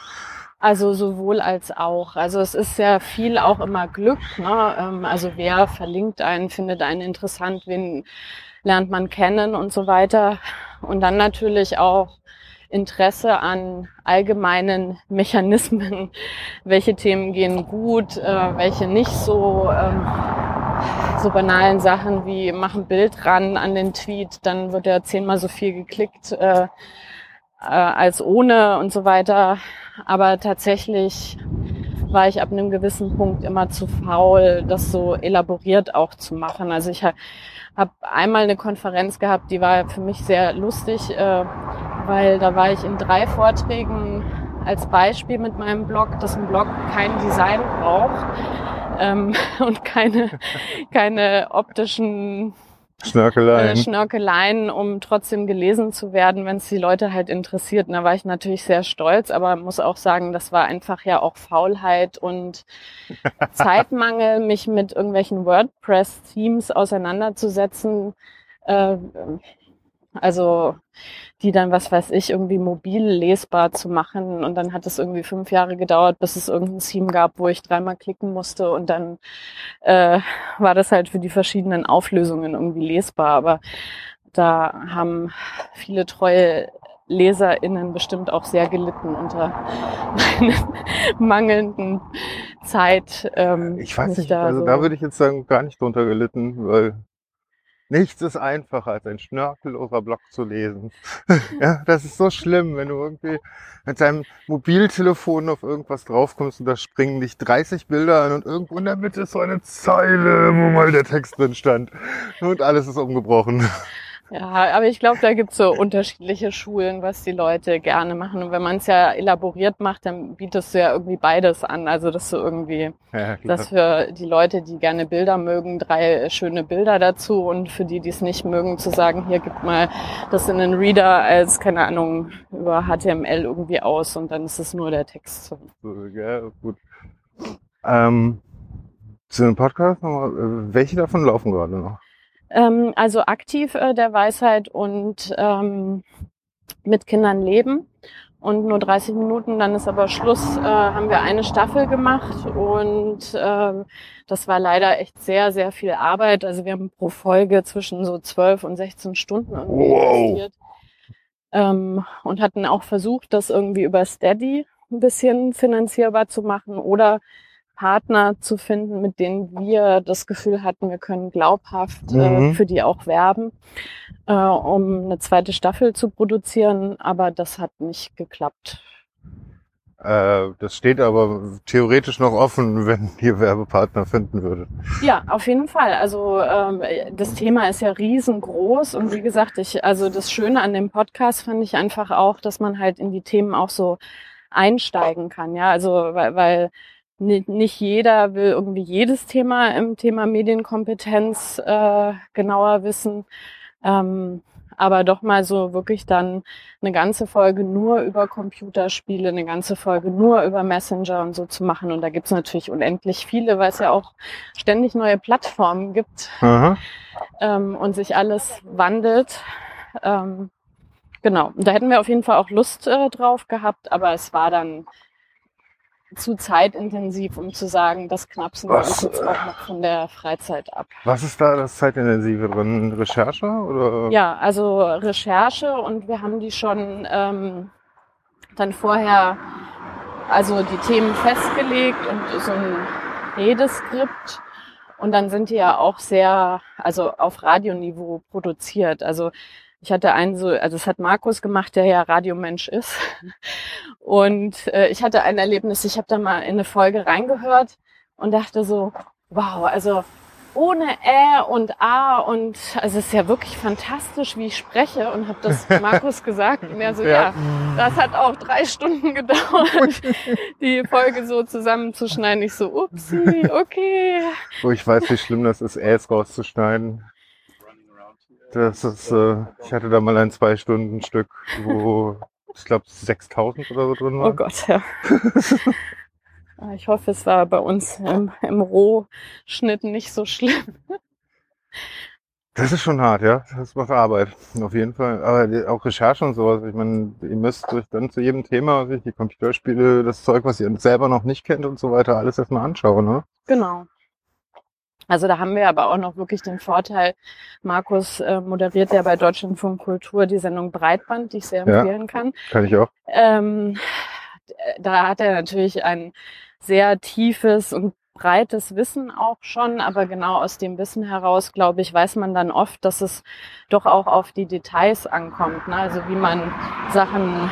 Also sowohl als auch. Also es ist ja viel auch immer Glück. Ne? Ähm, Also wer verlinkt einen, findet einen interessant, wen lernt man kennen und so weiter. Und dann natürlich auch Interesse an allgemeinen Mechanismen. Welche Themen gehen gut, äh, welche nicht so. So banalen Sachen wie mach ein Bild ran an den Tweet, dann wird er zehnmal so viel geklickt äh, äh, als ohne und so weiter. Aber tatsächlich war ich ab einem gewissen Punkt immer zu faul, das so elaboriert auch zu machen. Also ich habe einmal eine Konferenz gehabt, die war für mich sehr lustig, äh, weil da war ich in drei Vorträgen als Beispiel mit meinem Blog, dass ein Blog kein Design braucht ähm, und keine, keine optischen äh, Schnörkeleien. Schnörkeleien, um trotzdem gelesen zu werden, wenn es die Leute halt interessiert. Und da war ich natürlich sehr stolz, aber muss auch sagen, das war einfach ja auch Faulheit und Zeitmangel, mich mit irgendwelchen WordPress-Themes auseinanderzusetzen. Äh, also die dann, was weiß ich, irgendwie mobil lesbar zu machen. Und dann hat es irgendwie fünf Jahre gedauert, bis es irgendein Theme gab, wo ich dreimal klicken musste. Und dann äh, war das halt für die verschiedenen Auflösungen irgendwie lesbar. Aber da haben viele treue LeserInnen bestimmt auch sehr gelitten unter meiner mangelnden Zeit. Ähm, Ich weiß nicht, da also so- da würde ich jetzt sagen, gar nicht drunter gelitten, weil Nichts ist einfacher, als ein schnörkelloser Blog zu lesen. ja, das ist so schlimm, wenn du irgendwie mit deinem Mobiltelefon auf irgendwas draufkommst und da springen dich 30 Bilder an und irgendwo in der Mitte ist so eine Zeile, wo mal der Text drin stand. Und alles ist umgebrochen. Ja, aber ich glaube, da gibt's so unterschiedliche Schulen, was die Leute gerne machen. Und wenn man es ja elaboriert macht, dann bietest du ja irgendwie beides an. Also dass du irgendwie, Ja, dass für die Leute, die gerne Bilder mögen, drei schöne Bilder dazu und für die, die es nicht mögen, zu sagen, hier gib mal das in den Reader als, keine Ahnung, über HTML irgendwie aus und dann ist es nur der Text. Ja, gut. Ähm, zu dem Podcast nochmal, äh, welche davon laufen gerade noch? Ähm, also aktiv äh, der Weisheit und ähm, mit Kindern leben. Und nur 30 Minuten, dann ist aber Schluss, äh, haben wir eine Staffel gemacht und ähm, das war leider echt sehr, sehr viel Arbeit. Also wir haben pro Folge zwischen so 12 und 16 Stunden irgendwie Wow. investiert. Ähm, und hatten auch versucht, das irgendwie über Steady ein bisschen finanzierbar zu machen oder Partner zu finden, mit denen wir das Gefühl hatten, wir können glaubhaft äh, Mhm. für die auch werben, äh, um eine zweite Staffel zu produzieren. Aber das hat nicht geklappt. Äh, das steht aber theoretisch noch offen, wenn ihr Werbepartner finden würdet. Ja, auf jeden Fall. Also ähm, das Thema ist ja riesengroß und wie gesagt, ich also das Schöne an dem Podcast fand ich einfach auch, dass man halt in die Themen auch so einsteigen kann. Ja, also weil, weil nicht jeder will irgendwie jedes Thema im Thema Medienkompetenz äh, genauer wissen. Ähm, aber doch mal so wirklich dann eine ganze Folge nur über Computerspiele, eine ganze Folge nur über Messenger und so zu machen. Und da gibt's natürlich unendlich viele, weil es ja auch ständig neue Plattformen gibt ähm, und sich alles wandelt. Ähm, genau, und da hätten wir auf jeden Fall auch Lust äh, drauf gehabt, aber es war dann zu zeitintensiv, um zu sagen, das knapsen wir uns jetzt auch noch von der Freizeit ab. Was ist da das Zeitintensive drin? Recherche oder? Ja, also Recherche und wir haben die schon ähm, dann vorher, also die Themen festgelegt und so ein Redeskript. Und dann sind die ja auch sehr, also auf Radioniveau produziert. Also ich hatte einen so, also es hat Markus gemacht, der ja Radiomensch ist. Und äh, ich hatte ein Erlebnis, ich habe da mal in eine Folge reingehört und dachte so, wow, also ohne Ä und A und also es ist ja wirklich fantastisch, wie ich spreche und habe das Markus gesagt und er so, ja. das hat auch drei Stunden gedauert, die Folge so zusammenzuschneiden. Ich so, upsi, okay. Wo ich weiß, wie schlimm das ist, Äs rauszuschneiden. Das ist, äh, ich hatte da mal ein zwei Stunden Stück, wo ich glaube 6000 oder so drin Oh waren. Gott, ja. Ah, Ich hoffe, es war bei uns im, im Rohschnitt nicht so schlimm. Das ist schon hart, ja. Das macht Arbeit, auf jeden Fall. Aber auch Recherche und sowas. Ich meine, ihr müsst euch dann zu jedem Thema, die Computerspiele, das Zeug, was ihr selber noch nicht kennt und so weiter, alles erstmal anschauen, ne? Genau. Also da haben wir aber auch noch wirklich den Vorteil, Markus äh, moderiert ja bei Deutschlandfunk Kultur die Sendung Breitband, die ich sehr Ja. empfehlen kann. Kann ich auch. Ähm, da hat er natürlich ein sehr tiefes und breites Wissen auch schon, aber genau aus dem Wissen heraus, glaube ich, weiß man dann oft, dass es doch auch auf die Details ankommt. Ne? Also wie man Sachen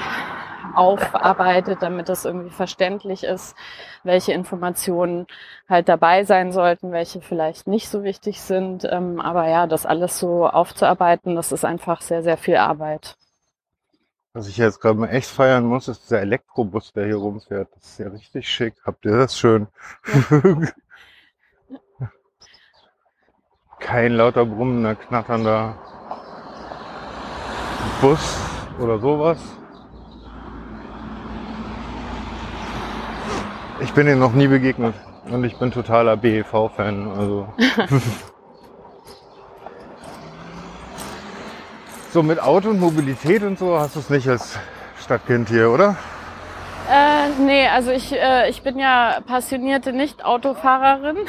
aufarbeitet, damit das irgendwie verständlich ist, welche Informationen halt dabei sein sollten, welche vielleicht nicht so wichtig sind. Ähm, aber ja, das alles so aufzuarbeiten, das ist einfach sehr, sehr viel Arbeit. Was ich jetzt gerade mal echt feiern muss, ist dieser Elektrobus, der hier rumfährt. Das ist ja richtig schick. Habt ihr das schön? Kein lauter brummender, knatternder Bus oder sowas. Ich bin ihm noch nie begegnet und ich bin totaler BEV-Fan. Also. so mit Auto und Mobilität und so hast du es nicht als Stadtkind hier, oder? Äh, nee, also ich, äh, ich bin ja passionierte Nicht-Autofahrerin.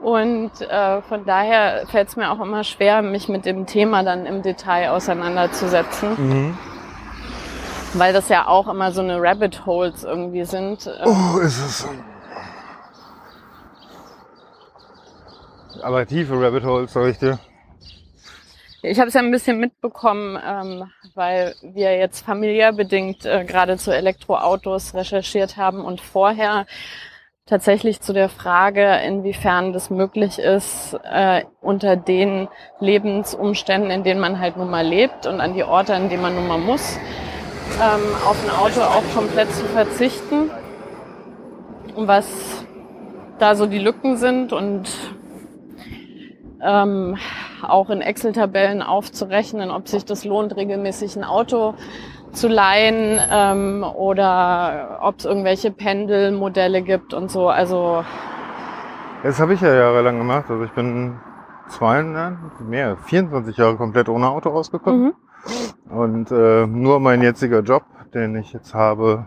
Und äh, von daher fällt es mir auch immer schwer, mich mit dem Thema dann im Detail auseinanderzusetzen, Mhm. Weil das ja auch immer so eine Rabbit Holes irgendwie sind. Äh, Oh, ist es. Aber tiefe Rabbit Holes, sag ich dir. Ich habe es ja ein bisschen mitbekommen, ähm, weil wir jetzt familiär bedingt äh, gerade zu Elektroautos recherchiert haben und vorher tatsächlich zu der Frage, inwiefern das möglich ist, äh, unter den Lebensumständen, in denen man halt nun mal lebt und an die Orte, an denen man nun mal muss, ähm, auf ein Auto auch komplett zu verzichten. Was da so die Lücken sind und ähm, auch in Excel-Tabellen aufzurechnen, ob sich das lohnt, regelmäßig ein Auto zu leihen ähm, oder ob es irgendwelche Pendelmodelle gibt und so. Also Das habe ich ja jahrelang gemacht. Also ich bin zwei, nein, mehr, 24 Jahre komplett ohne Auto ausgekommen. mhm. Und äh, nur mein jetziger Job, den ich jetzt habe,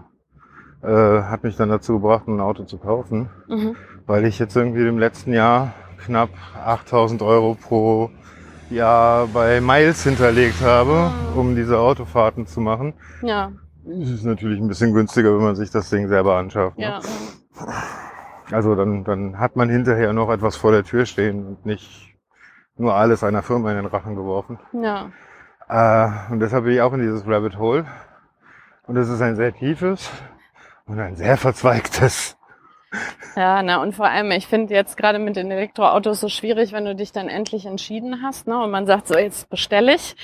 äh, hat mich dann dazu gebracht, ein Auto zu kaufen, Mhm. weil ich jetzt irgendwie im letzten Jahr knapp 8000 Euro pro Jahr bei Miles hinterlegt habe, um diese Autofahrten zu machen. ja, Es ist natürlich ein bisschen günstiger, wenn man sich das Ding selber anschafft. Ne? ja. Also dann, dann hat man hinterher noch etwas vor der Tür stehen und nicht nur alles einer Firma in den Rachen geworfen. Ja, und deshalb bin ich auch in dieses Rabbit Hole. Und es ist ein sehr tiefes und ein sehr verzweigtes. ja, na und vor allem, ich finde jetzt gerade mit den Elektroautos so schwierig, wenn du dich dann endlich entschieden hast, ne? Und man sagt so, jetzt bestelle ich.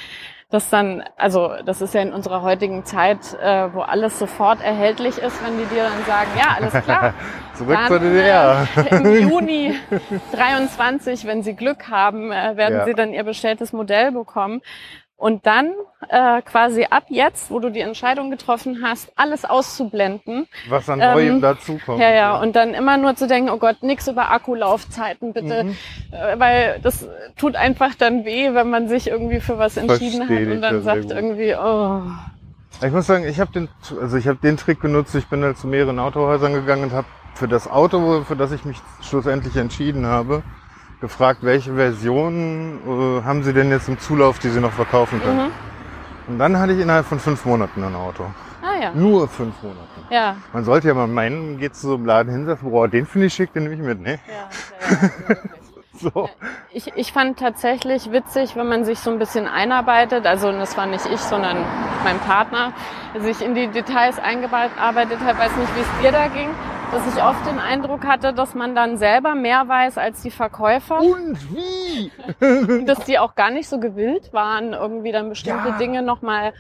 Das dann, also das ist ja in unserer heutigen Zeit, äh, wo alles sofort erhältlich ist, wenn die dir dann sagen, ja, alles klar, Zurück Dann, zur DDR. Äh, Im Juni 23, wenn Sie Glück haben, äh, werden Ja. Sie dann Ihr bestelltes Modell bekommen. Und dann äh, quasi ab jetzt, wo du die Entscheidung getroffen hast, alles auszublenden. Was an Ähm, Neuem dazukommt. Ja, ja. Und dann immer nur zu denken, oh Gott, nix über Akkulaufzeiten bitte. Mhm. Äh, weil das tut einfach dann weh, wenn man sich irgendwie für was entschieden Versteh hat und dann sagt irgendwie, oh. Ich muss sagen, ich habe den, also ich habe den Trick benutzt. Ich bin halt zu mehreren Autohäusern gegangen und habe für das Auto, für das ich mich schlussendlich entschieden habe, gefragt, welche Version äh, haben Sie denn jetzt im Zulauf, die Sie noch verkaufen können. Mhm. Und dann hatte ich innerhalb von fünf Monaten ein Auto. Ah ja. Nur fünf Monate. Ja. Man sollte ja mal meinen, geht zu so einem Laden hin und sagt, boah, den finde ich schick, den nehme ich mit, ne? Ja, ja, ja. So. Ich, ich fand tatsächlich witzig, wenn man sich so ein bisschen einarbeitet, also das war nicht ich, sondern mein Partner, sich in die Details eingearbeitet hat, weiß nicht, wie es dir da ging, dass ich oft den Eindruck hatte, dass man dann selber mehr weiß als die Verkäufer, Und wie? dass die auch gar nicht so gewillt waren, irgendwie dann bestimmte Ja. Dinge nochmal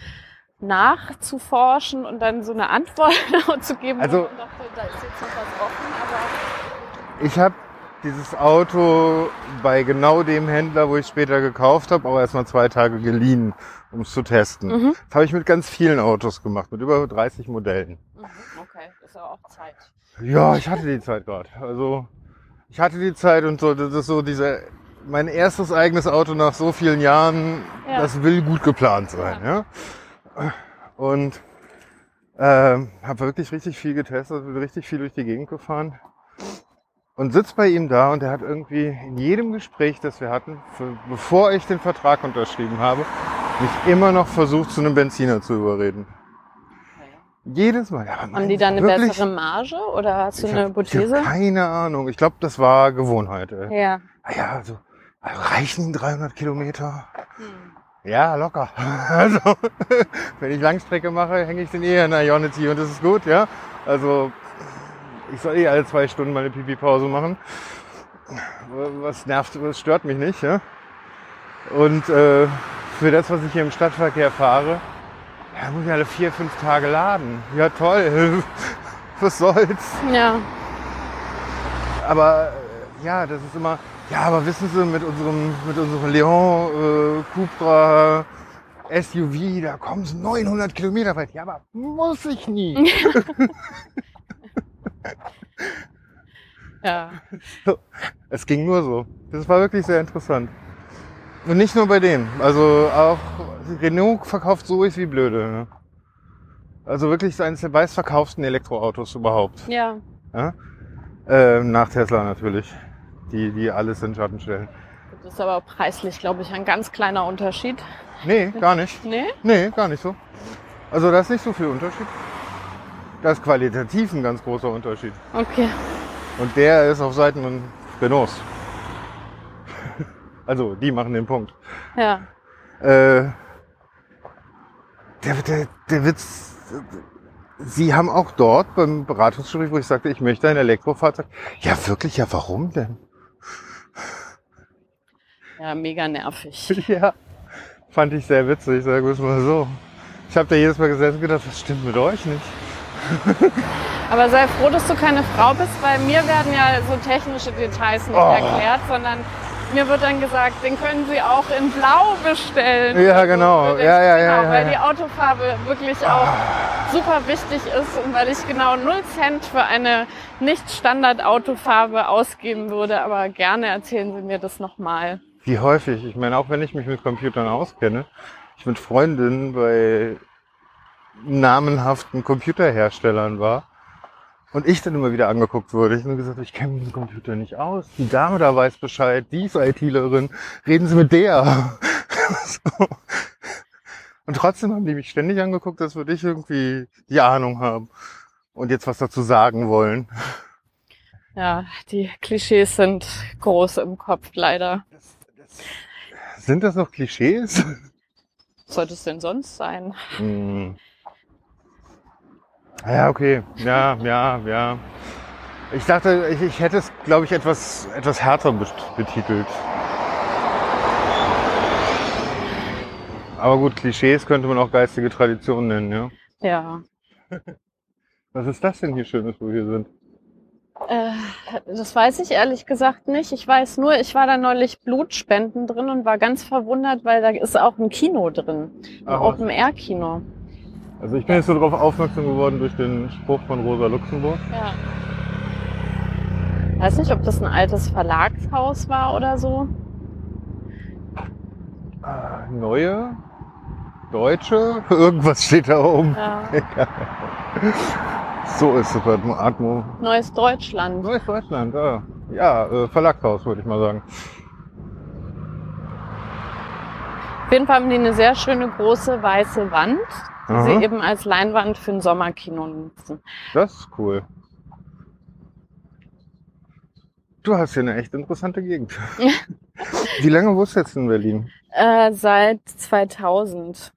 nachzuforschen und dann so eine Antwort zu geben. Also- dachte, da ist jetzt noch was offen, aber Ich habe dieses Auto bei genau dem Händler, wo ich später gekauft habe, auch erstmal zwei Tage geliehen, um es zu testen. Mhm. Das habe ich mit ganz vielen Autos gemacht, mit über 30 Modellen. mhm, okay, ist ja auch Zeit. Ja, ich hatte die Zeit gerade. Also ich hatte die Zeit und so, das ist so diese, mein erstes eigenes Auto nach so vielen Jahren, Ja. das will gut geplant sein. Ja. Und ähm, habe wirklich richtig viel getestet, bin richtig viel durch die Gegend gefahren und sitz bei ihm da und er hat irgendwie in jedem Gespräch, das wir hatten, für, bevor ich den Vertrag unterschrieben habe, mich immer noch versucht, zu einem Benziner zu überreden. Jedes Mal. Ja, Haben die da eine wirklich? bessere Marge oder hast du Ich eine hab- Ich Hypothese? hab keine Ahnung. Ich glaube, das war Gewohnheit. Ey. Ja. Ah ja, also, also reichen 300 Kilometer? Ja, locker. Also, wenn ich Langstrecke mache, hänge ich den eh an der Ionity und das ist gut, ja. Also, ich soll eh alle zwei Stunden meine Pipi-Pause machen. Was nervt, was stört mich nicht, ja. Und äh, für das, was ich hier im Stadtverkehr fahre, ja, muss ich alle vier, fünf Tage laden. Ja, toll. Was soll's? Ja. Aber äh, ja, das ist immer, ja, aber wissen Sie, mit unserem, mit unserem Leon äh, Cupra SUV, da kommen Sie 900 Kilometer weit. Ja, aber muss ich nie. Ja. es ging nur so. Das war wirklich sehr interessant. Und nicht nur bei denen. Also auch Renault verkauft so ist wie blöde. Ne? Also wirklich eines der meistverkauften Elektroautos überhaupt. Ja. Ja? Ähm, nach Tesla natürlich. Die, die alles in Schatten stellen. Das ist aber auch preislich, glaube ich, ein ganz kleiner Unterschied. Nee, gar nicht. Nee? Nee, gar nicht so. Also da ist nicht so viel Unterschied. Da ist qualitativ ein ganz großer Unterschied. Okay. Und der ist auf Seiten von Renaults. Also, die machen den Punkt. Ja. Äh, der, der, der Witz, Sie haben auch dort beim Beratungsgespräch, wo ich sagte, ich möchte ein Elektrofahrzeug. Ja, wirklich? Ja, warum denn? Ja, mega nervig. Ja, fand ich sehr witzig, sagen wir es mal so. Ich habe da jedes Mal gesessen und gedacht, was stimmt mit euch nicht? Aber sei froh, dass du keine Frau bist, weil mir werden ja so technische Details nicht Oh. erklärt, sondern mir wird dann gesagt, den können Sie auch in Blau bestellen. Ja, genau. Ja, ja, ja, genau, ja, Weil die Autofarbe wirklich auch super wichtig ist und weil ich genau 0 Cent für eine nicht Standard-Autofarbe ausgeben würde. Aber gerne erzählen Sie mir das nochmal. Wie häufig? Ich meine, auch wenn ich mich mit Computern auskenne, ich mit Freundinnen bei namenhaften Computerherstellern war und ich dann immer wieder angeguckt wurde. Ich habe nur gesagt, ich kenne mit Computer nicht aus. Die Dame da weiß Bescheid, die ist ITlerin, reden Sie mit der. so. Und trotzdem haben die mich ständig angeguckt, als würde ich irgendwie die Ahnung haben und jetzt was dazu sagen wollen. Ja, die Klischees sind groß im Kopf, leider. Sind das noch Klischees? Sollte es denn sonst sein? Hm. Ja, okay. Ja, ja, ja. Ich dachte, ich, ich hätte es, glaube ich, etwas, etwas härter bet- betitelt. Aber gut, Klischees könnte man auch geistige Tradition nennen, ja. Ja. Was ist das denn hier Schönes, wo wir hier sind? Äh, das weiß ich ehrlich gesagt nicht. Ich weiß nur, ich war da neulich Blutspenden drin und war ganz verwundert, weil da ist auch ein Kino drin. Ein? Open-Air-Kino. Also ich bin jetzt so darauf aufmerksam geworden durch den Spruch von Rosa Luxemburg. Ja. Weiß nicht, ob das ein altes Verlagshaus war oder so. Ah, Neue, deutsche, irgendwas steht da oben. Ja. So ist es bei Atmo. Neues Deutschland. Neues Deutschland, ja. Ja, äh, Verlagshaus würde ich mal sagen. Auf jeden Fall haben die eine sehr schöne große weiße Wand, die Aha. sie eben als Leinwand für ein Sommerkino nutzen. Das ist cool. Du hast hier eine echt interessante Gegend. Wie lange wohnst du jetzt in Berlin? Äh, seit 2000.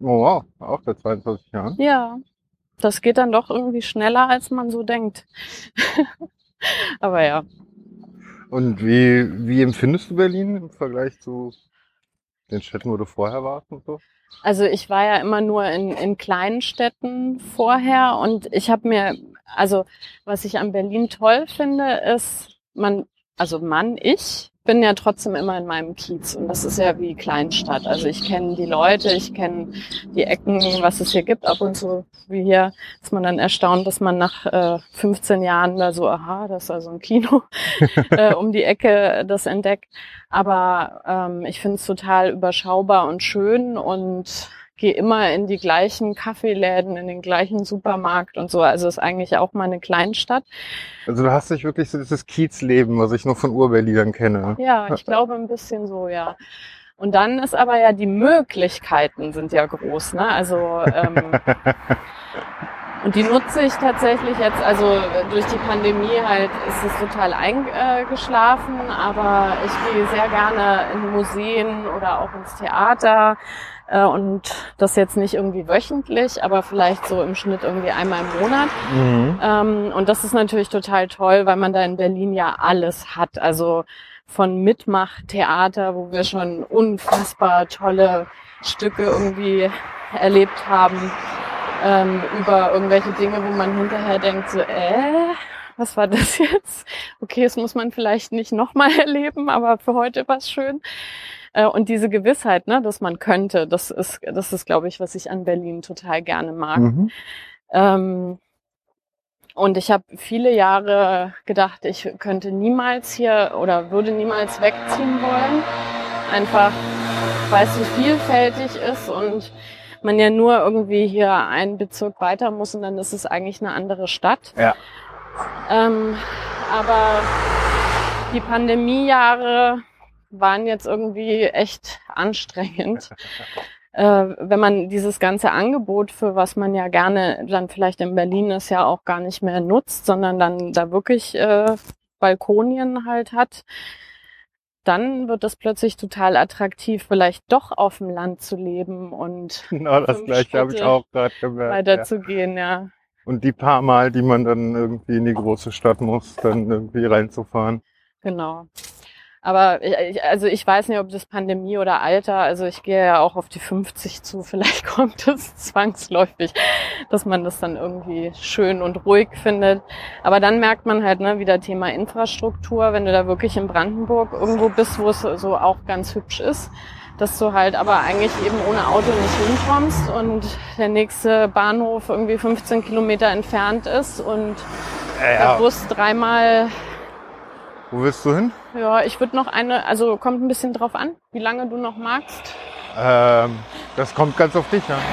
Oh wow, auch seit 22 Jahren. Ja, das geht dann doch irgendwie schneller, als man so denkt. Aber ja, Und wie, wie empfindest du Berlin im Vergleich zu den Städten, wo du vorher warst und so? Also ich war ja immer nur in, in kleinen Städten vorher und ich habe mir, also was ich an Berlin toll finde, ist, man, also Mann, ich bin ja trotzdem immer in meinem Kiez und das ist ja wie Kleinstadt. Also ich kenne die Leute, ich kenne die Ecken, was es hier gibt. Ab und zu, wie hier, ist man dann erstaunt, dass man nach äh, 15 Jahren da so, aha, das ist also ein Kino, äh, um die Ecke das entdeckt. Aber ähm, ich finde es total überschaubar und schön und gehe immer in die gleichen Kaffeeläden, in den gleichen Supermarkt und so. Also ist eigentlich auch mal eine Kleinstadt. Also du hast dich wirklich so dieses Kiezleben, was ich nur von Urberlinern kenne. Ja, ich glaube ein bisschen so, ja. Und dann ist aber ja die Möglichkeiten sind ja groß, ne? Also ähm, und die nutze ich tatsächlich jetzt, also durch die Pandemie halt ist es total eingeschlafen, aber ich gehe sehr gerne in Museen oder auch ins Theater äh, und das jetzt nicht irgendwie wöchentlich, aber vielleicht so im Schnitt irgendwie einmal im Monat. Mhm. Ähm, und das ist natürlich total toll, weil man da in Berlin ja alles hat. Also von Mitmachtheater, wo wir schon unfassbar tolle Stücke irgendwie erlebt haben, ähm, über irgendwelche Dinge, wo man hinterher denkt, so, äh, was war das jetzt? Okay, das muss man vielleicht nicht nochmal erleben, aber für heute war es schön. Äh, und diese Gewissheit, ne, dass man könnte, das ist, das ist, glaube ich, was ich an Berlin total gerne mag. Mhm. Ähm, und ich habe viele Jahre gedacht, ich könnte niemals hier oder würde niemals wegziehen wollen. Einfach, weil es so vielfältig ist und man ja nur irgendwie hier einen Bezirk weiter muss und dann ist es eigentlich eine andere Stadt. Ja. Ähm, aber die Pandemiejahre waren jetzt irgendwie echt anstrengend. äh, wenn man dieses ganze Angebot, für was man ja gerne dann vielleicht in Berlin ist, ja auch gar nicht mehr nutzt, sondern dann da wirklich äh, Balkonien halt hat. dann wird es plötzlich total attraktiv, vielleicht doch auf dem Land zu leben und Genau das gleiche habe ich auch gerade gemerkt. Ja. weiterzugehen, ja. Und die paar Mal, die man dann irgendwie in die große Stadt muss, dann irgendwie reinzufahren. Genau. Aber ich, also ich weiß nicht, ob das Pandemie oder Alter, also ich gehe ja auch auf die 50 zu, vielleicht kommt es zwangsläufig, dass man das dann irgendwie schön und ruhig findet. Aber dann merkt man halt, ne, wieder Thema Infrastruktur, wenn du da wirklich in Brandenburg irgendwo bist, wo es so auch ganz hübsch ist, dass du halt aber eigentlich eben ohne Auto nicht hinkommst und der nächste Bahnhof irgendwie 15 Kilometer entfernt ist und der Bus dreimal Wo willst du hin? ja, ich würde noch eine, also kommt ein bisschen drauf an, wie lange du noch magst. Ähm, das kommt ganz auf dich an.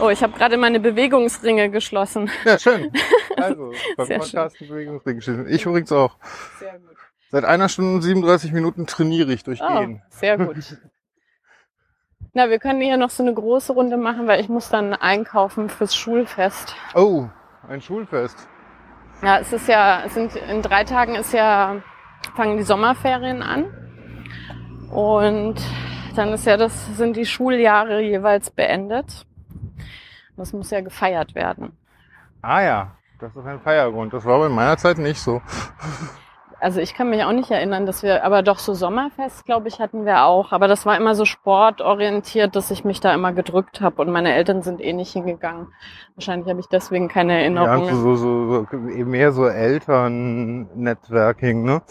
Oh, ich habe gerade meine Bewegungsringe geschlossen. Ja, schön. Also, beim Sehr Podcast Bewegungsring geschrieben. Ich übrigens auch. Sehr gut. Seit einer Stunde und 37 Minuten trainiere ich Oh, durchgehen. sehr gut. Na, wir können hier noch so eine große Runde machen, weil ich muss dann einkaufen fürs Schulfest. Oh, ein Schulfest. Ja, es ist ja, es sind in drei Tagen ist ja fangen die Sommerferien an und dann ist ja das sind die Schuljahre jeweils beendet. Das muss ja gefeiert werden. Ah ja, das ist ein Feiergrund. Das war bei meiner Zeit nicht so. Also ich kann mich auch nicht erinnern, dass wir, aber doch so Sommerfest, glaube ich, hatten wir auch. Aber das war immer so sportorientiert, dass ich mich da immer gedrückt habe und meine Eltern sind eh nicht hingegangen. Wahrscheinlich habe ich deswegen keine Ja, Erinnerungen. so, so, so, mehr so Eltern-Networking, ne?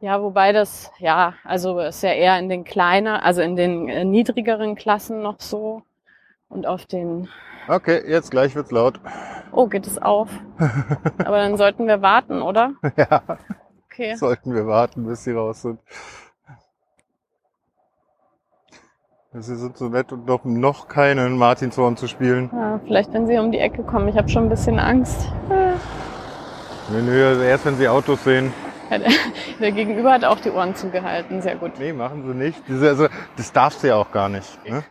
Ja, wobei das, ja, also ist ja eher in den kleinen, also in den äh, niedrigeren Klassen noch so. Und auf den, Okay, jetzt gleich wird's laut. oh, geht es auf. Aber dann sollten wir warten, oder? Ja, Okay. sollten wir warten, bis sie raus sind. Sie sind so nett und noch, noch keinen Martinshorn zu spielen. Ja, vielleicht, wenn sie um die Ecke kommen. Ich habe schon ein bisschen Angst. Nö, nö, also erst wenn sie Autos sehen. Ja, der, der Gegenüber hat auch die Ohren zugehalten. Sehr gut. Nee, machen sie nicht. Diese, also, das darfst du ja auch gar nicht. Ne?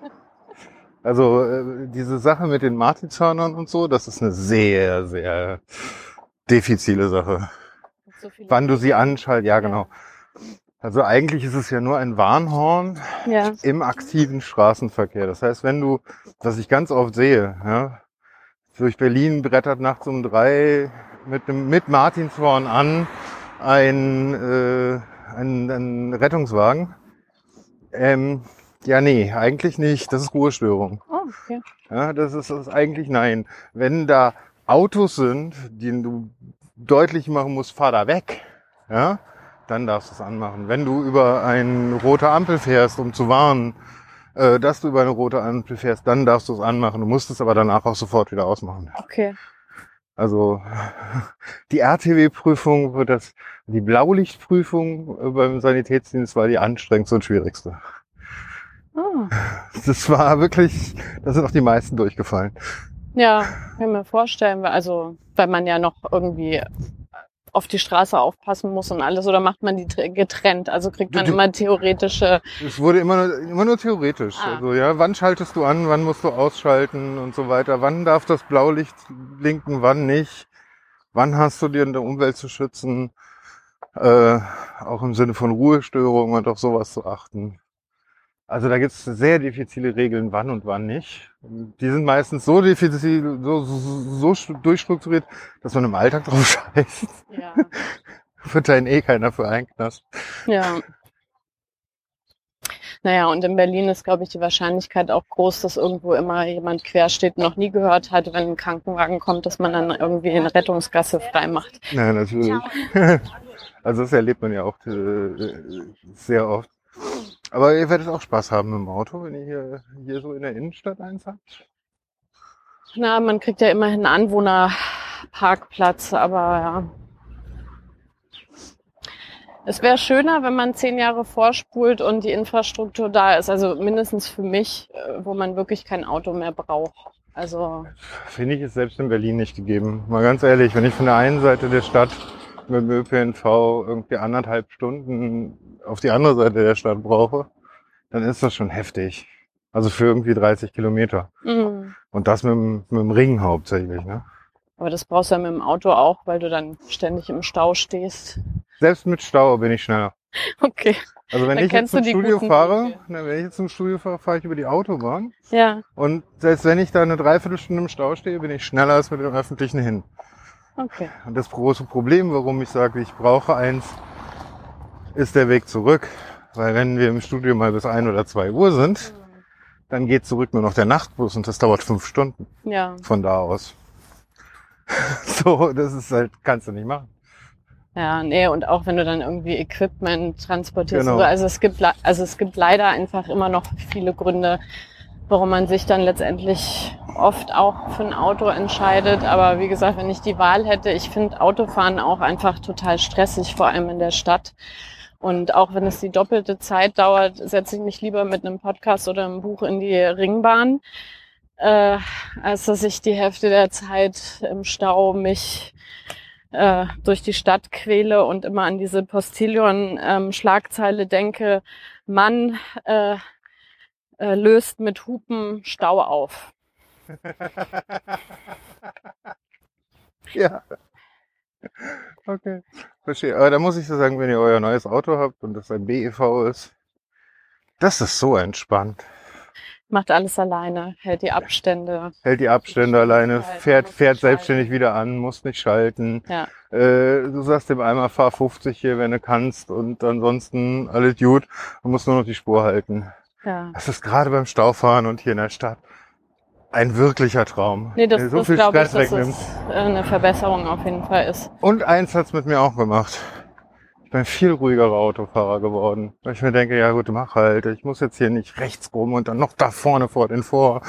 Also äh, diese Sache mit den Martinshörnern und so, das ist eine sehr, sehr diffizile Sache. So Wann du sie anschaltest, ja genau. Also eigentlich ist es ja nur ein Warnhorn Ja. im aktiven Straßenverkehr. Das heißt, wenn du, was ich ganz oft sehe, ja, durch Berlin brettert nachts um drei mit dem mit Martinshorn an ein, äh, ein, ein Rettungswagen. Ähm, ja, nee, eigentlich nicht. Das ist Ruhestörung. Oh, okay. Ja, das ist, das ist eigentlich nein. Wenn da Autos sind, denen du deutlich machen musst, fahr da weg, ja, dann darfst du es anmachen. Wenn du über eine rote Ampel fährst, um zu warnen, äh, dass du über eine rote Ampel fährst, dann darfst du es anmachen. Du musst es aber danach auch sofort wieder ausmachen. Okay. Also die RTW-Prüfung, wird das, die Blaulichtprüfung äh, beim Sanitätsdienst war die anstrengendste und schwierigste. Ah. Das war wirklich, da sind auch die meisten durchgefallen. Ja, kann mir vorstellen, weil- also weil man ja noch irgendwie auf die Straße aufpassen muss und alles, oder macht man die tr- getrennt? Also kriegt man Du- immer theoretische. Es wurde immer nur, immer nur theoretisch. Ah. Also ja, wann schaltest du an, wann musst du ausschalten und so weiter. Wann darf das Blaulicht blinken, wann nicht? Wann hast du dir in der Umwelt zu schützen? Äh, auch im Sinne von Ruhestörungen und auf sowas zu achten. Also da gibt es sehr diffizile Regeln, wann und wann nicht. Die sind meistens so diffizil, so, so, so durchstrukturiert, dass man im Alltag drauf scheißt. Ja. Wird da eh keiner für einknast. ja. Naja, und in Berlin ist, glaube ich, die Wahrscheinlichkeit auch groß, dass irgendwo immer jemand quer steht, noch nie gehört hat, wenn ein Krankenwagen kommt, dass man dann irgendwie eine Rettungsgasse frei macht. Ja, natürlich. Also das erlebt man ja auch äh, sehr oft. Aber ihr werdet auch Spaß haben im Auto, wenn ihr hier, hier so in der Innenstadt eins habt. Na, man kriegt ja immerhin einen Anwohnerparkplatz, aber ja. Es wäre schöner, wenn man zehn Jahre vorspult und die Infrastruktur da ist. Also mindestens für mich, äh, wo man wirklich kein Auto mehr braucht. Also Finde ich es selbst in Berlin nicht gegeben. Mal ganz ehrlich, wenn ich von der einen Seite der Stadt mit dem ÖPNV irgendwie anderthalb Stunden auf die andere Seite der Stadt brauche, dann ist das schon heftig. Also für irgendwie 30 Kilometer. mh. Und das mit dem, mit dem Ring hauptsächlich. Ne? aber das brauchst du ja mit dem Auto auch, weil du dann ständig im Stau stehst. Selbst mit Stau bin ich schneller. Okay. Also wenn Dann ich jetzt zum Studio fahre, Wege. na, wenn ich jetzt zum Studio fahre, fahre ich über die Autobahn. Ja, Und selbst wenn ich da eine Dreiviertelstunde im Stau stehe, bin ich schneller als mit dem Öffentlichen hin. okay. Und das große Problem, warum ich sage, ich brauche eins, ist der Weg zurück. Weil wenn wir im Studio mal bis ein oder zwei Uhr sind, dann geht zurück nur noch der Nachtbus und das dauert fünf Stunden Ja, von da aus. so, das ist halt, kannst du nicht machen. ja, nee, und auch wenn du dann irgendwie Equipment transportierst. Genau. Also es gibt, also es gibt leider einfach immer noch viele Gründe, warum man sich dann letztendlich oft auch für ein Auto entscheidet. Aber wie gesagt, wenn ich die Wahl hätte, ich finde Autofahren auch einfach total stressig, vor allem in der Stadt. Und auch wenn es die doppelte Zeit dauert, setze ich mich lieber mit einem Podcast oder einem Buch in die Ringbahn, äh, als dass ich die Hälfte der Zeit im Stau mich äh, durch die Stadt quäle und immer an diese Postillon-Schlagzeile denke, Mann äh, äh, löst mit Hupen Stau auf. Ja. Okay. Verstehe. Aber da muss ich so sagen, wenn ihr euer neues Auto habt und das ein BEV ist, das ist so entspannt. Macht alles alleine, hält die Abstände. Hält die Abstände alleine, Schalten, fährt, fährt selbstständig wieder an, muss nicht schalten. Ja. Äh, du sagst dem einmal fahr 50 hier, wenn du kannst und ansonsten alles gut und musst nur noch die Spur halten. Ja. Das ist gerade beim Staufahren und hier in der Stadt ein wirklicher Traum. Nee, das, so das viel glaube ich, Stress dass wegnimmt. es äh, eine Verbesserung auf jeden Fall ist. Und eins hat's mit mir auch gemacht. Ich bin viel ruhigerer Autofahrer geworden. Weil ich mir denke, ja gut, mach halt. Ich muss jetzt hier nicht rechts rum und dann noch da vorne vor den vor.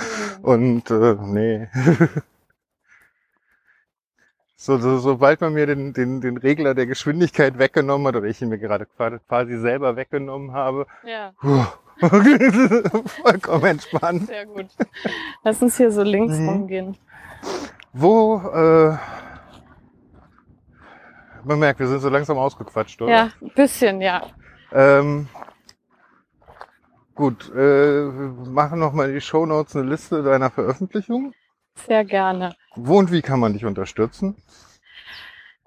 Und äh, nee. so, so, sobald man mir den, den, den Regler der Geschwindigkeit weggenommen hat, oder ich ihn mir gerade quasi- quasi selber weggenommen habe, Ja, puh, vollkommen entspannt. sehr gut. Lass uns hier so links Mhm. rumgehen. Wo, äh, man merkt, wir sind so langsam ausgequatscht, oder? Ja, ein bisschen, ja. Ähm, gut, äh, wir machen nochmal in die Shownotes eine Liste deiner Veröffentlichungen. Sehr gerne. Wo und wie kann man dich unterstützen?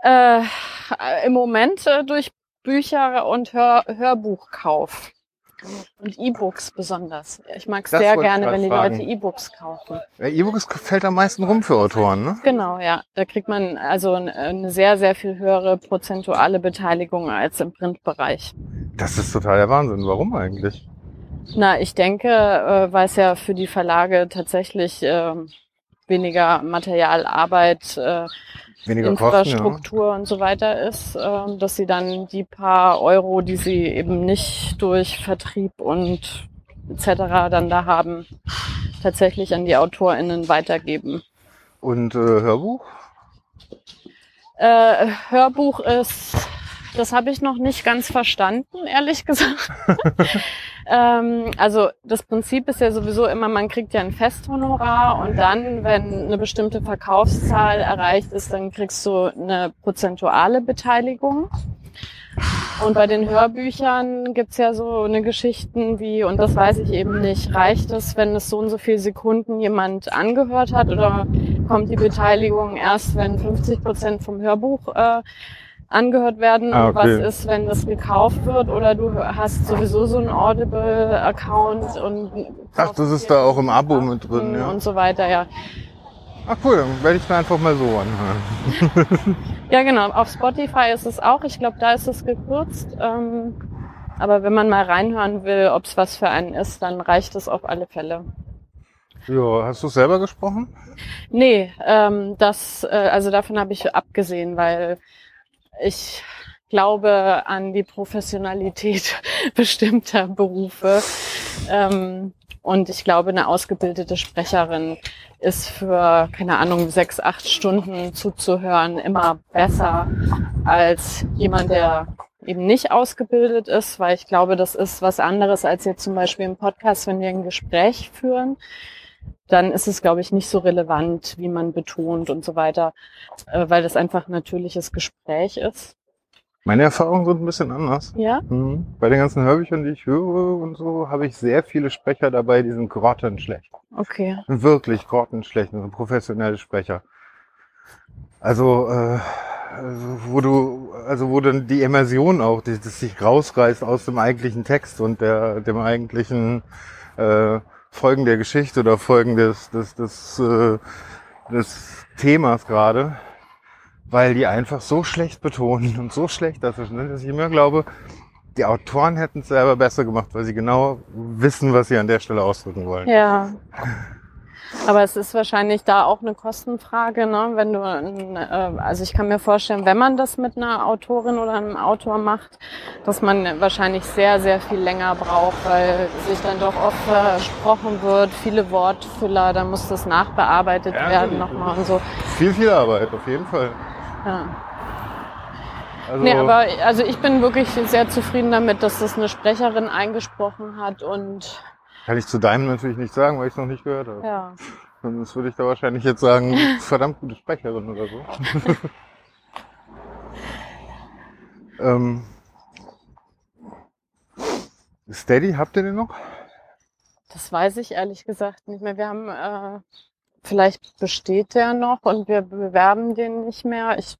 Äh, Im Moment äh, durch Bücher und Hör Hörbuchkauf. Und E-Books besonders. Ich mag es sehr gerne, wenn die fragen. Leute E-Books kaufen. Ja, E-Books fällt am meisten rum für Autoren, ne? Genau, ja. Da kriegt man also ein- eine sehr, sehr viel höhere prozentuale Beteiligung als im Printbereich. Das ist total der Wahnsinn. Warum eigentlich? Na, ich denke, äh, weil es ja für die Verlage tatsächlich ähm, weniger Materialarbeit, äh, Weniger Kosten, ja. Infrastruktur und so weiter ist, ähm, dass sie dann die paar Euro, die sie eben nicht durch Vertrieb und etc. dann da haben, tatsächlich an die AutorInnen weitergeben. Und äh, Hörbuch? Äh, Hörbuch ist, das habe ich noch nicht ganz verstanden, ehrlich gesagt. ähm, also das Prinzip ist ja sowieso immer, man kriegt ja ein Festhonorar und dann, wenn eine bestimmte Verkaufszahl erreicht ist, dann kriegst du eine prozentuale Beteiligung. Und bei den Hörbüchern gibt's ja so eine Geschichten wie, und das weiß ich eben nicht, reicht es, wenn es so und so viele Sekunden jemand angehört hat oder kommt die Beteiligung erst, wenn 50 Prozent vom Hörbuch äh, angehört werden? Ah, Und was okay. ist, wenn das gekauft wird oder du hast sowieso so einen Audible-Account und Ach, das ist da auch im Abo mit drin, ja. und so weiter, ja. Ach cool, dann werde ich mir einfach mal so anhören. Ja, genau. Auf Spotify ist es auch. Ich glaube, da ist es gekürzt. Ähm, aber wenn man mal reinhören will, ob es was für einen ist, dann reicht es auf alle Fälle. Ja, hast du selber gesprochen? Nee, ähm, das, äh, also davon habe ich abgesehen, weil ich glaube an die Professionalität bestimmter Berufe. Ähm, und ich glaube, eine ausgebildete Sprecherin ist für, keine Ahnung, sechs, acht Stunden zuzuhören immer besser als jemand, der eben nicht ausgebildet ist, weil ich glaube, das ist was anderes als jetzt zum Beispiel im Podcast, wenn wir ein Gespräch führen dann ist es, glaube ich, nicht so relevant, wie man betont und so weiter, äh, weil das einfach ein natürliches Gespräch ist. Meine Erfahrungen sind ein bisschen anders. Ja? Mhm. Bei den ganzen Hörbüchern, die ich höre und so, habe ich sehr viele Sprecher dabei, die sind grottenschlecht. Okay. Wirklich grottenschlecht, also professionelle Sprecher. Also, äh, also, wo du, also wo dann die Immersion auch, die, das sich rausreißt aus dem eigentlichen Text und der, dem eigentlichen äh, Folgen der Geschichte oder Folgen des, des, des, äh, des Themas gerade, weil die einfach so schlecht betonen und so schlecht dazwischen sind, dass ich immer glaube, die Autoren hätten es selber besser gemacht, weil sie genau wissen, was sie an der Stelle ausdrücken wollen. Ja. Aber es ist wahrscheinlich da auch eine Kostenfrage, ne? Wenn du, äh, also ich kann mir vorstellen, wenn man das mit einer Autorin oder einem Autor macht, dass man wahrscheinlich sehr, sehr viel länger braucht, weil sich dann doch oft versprochen wird, viele Wortfüller, dann muss das nachbearbeitet ja, werden nochmal und so. Viel, viel Arbeit, auf jeden Fall. Ja. Also nee, aber also ich bin wirklich sehr zufrieden damit, dass das eine Sprecherin eingesprochen hat und kann ich zu deinem natürlich nicht sagen, weil ich es noch nicht gehört habe. Ja. Sonst würde ich da wahrscheinlich jetzt sagen, verdammt gute Sprecherin oder so. ähm, Steady, habt ihr den noch? Das weiß ich ehrlich gesagt nicht mehr. Wir haben, äh, vielleicht besteht der noch und wir bewerben den nicht mehr. Ich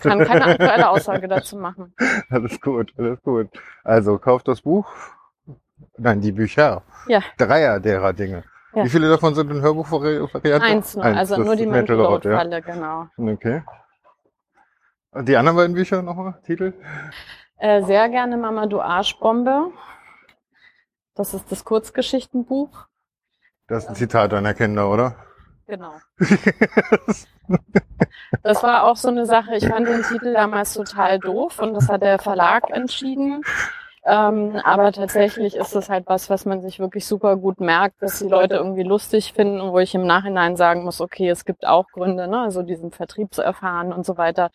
kann keine aktuelle Aussage dazu machen. Alles gut, alles gut. Also kauft das Buch, Nein, die Bücher. Ja. Dreier derer Dinge. Ja. Wie viele davon sind in Hörbuchvariante? Eins nur, Eins, also nur die Mental Falle, ja. genau. Okay. Und die anderen beiden Bücher nochmal, Titel? Äh, sehr gerne Mama, du Arschbombe. Das ist das Kurzgeschichtenbuch. Das ist ein Zitat deiner Kinder, oder? Genau. das war auch so eine Sache. Ich fand den Titel damals total doof und das hat der Verlag entschieden. Ähm, aber tatsächlich ist es halt was, was man sich wirklich super gut merkt, dass die Leute irgendwie lustig finden, wo ich im Nachhinein sagen muss, okay, es gibt auch Gründe, ne, also diesen Vertriebserfahren und so weiter.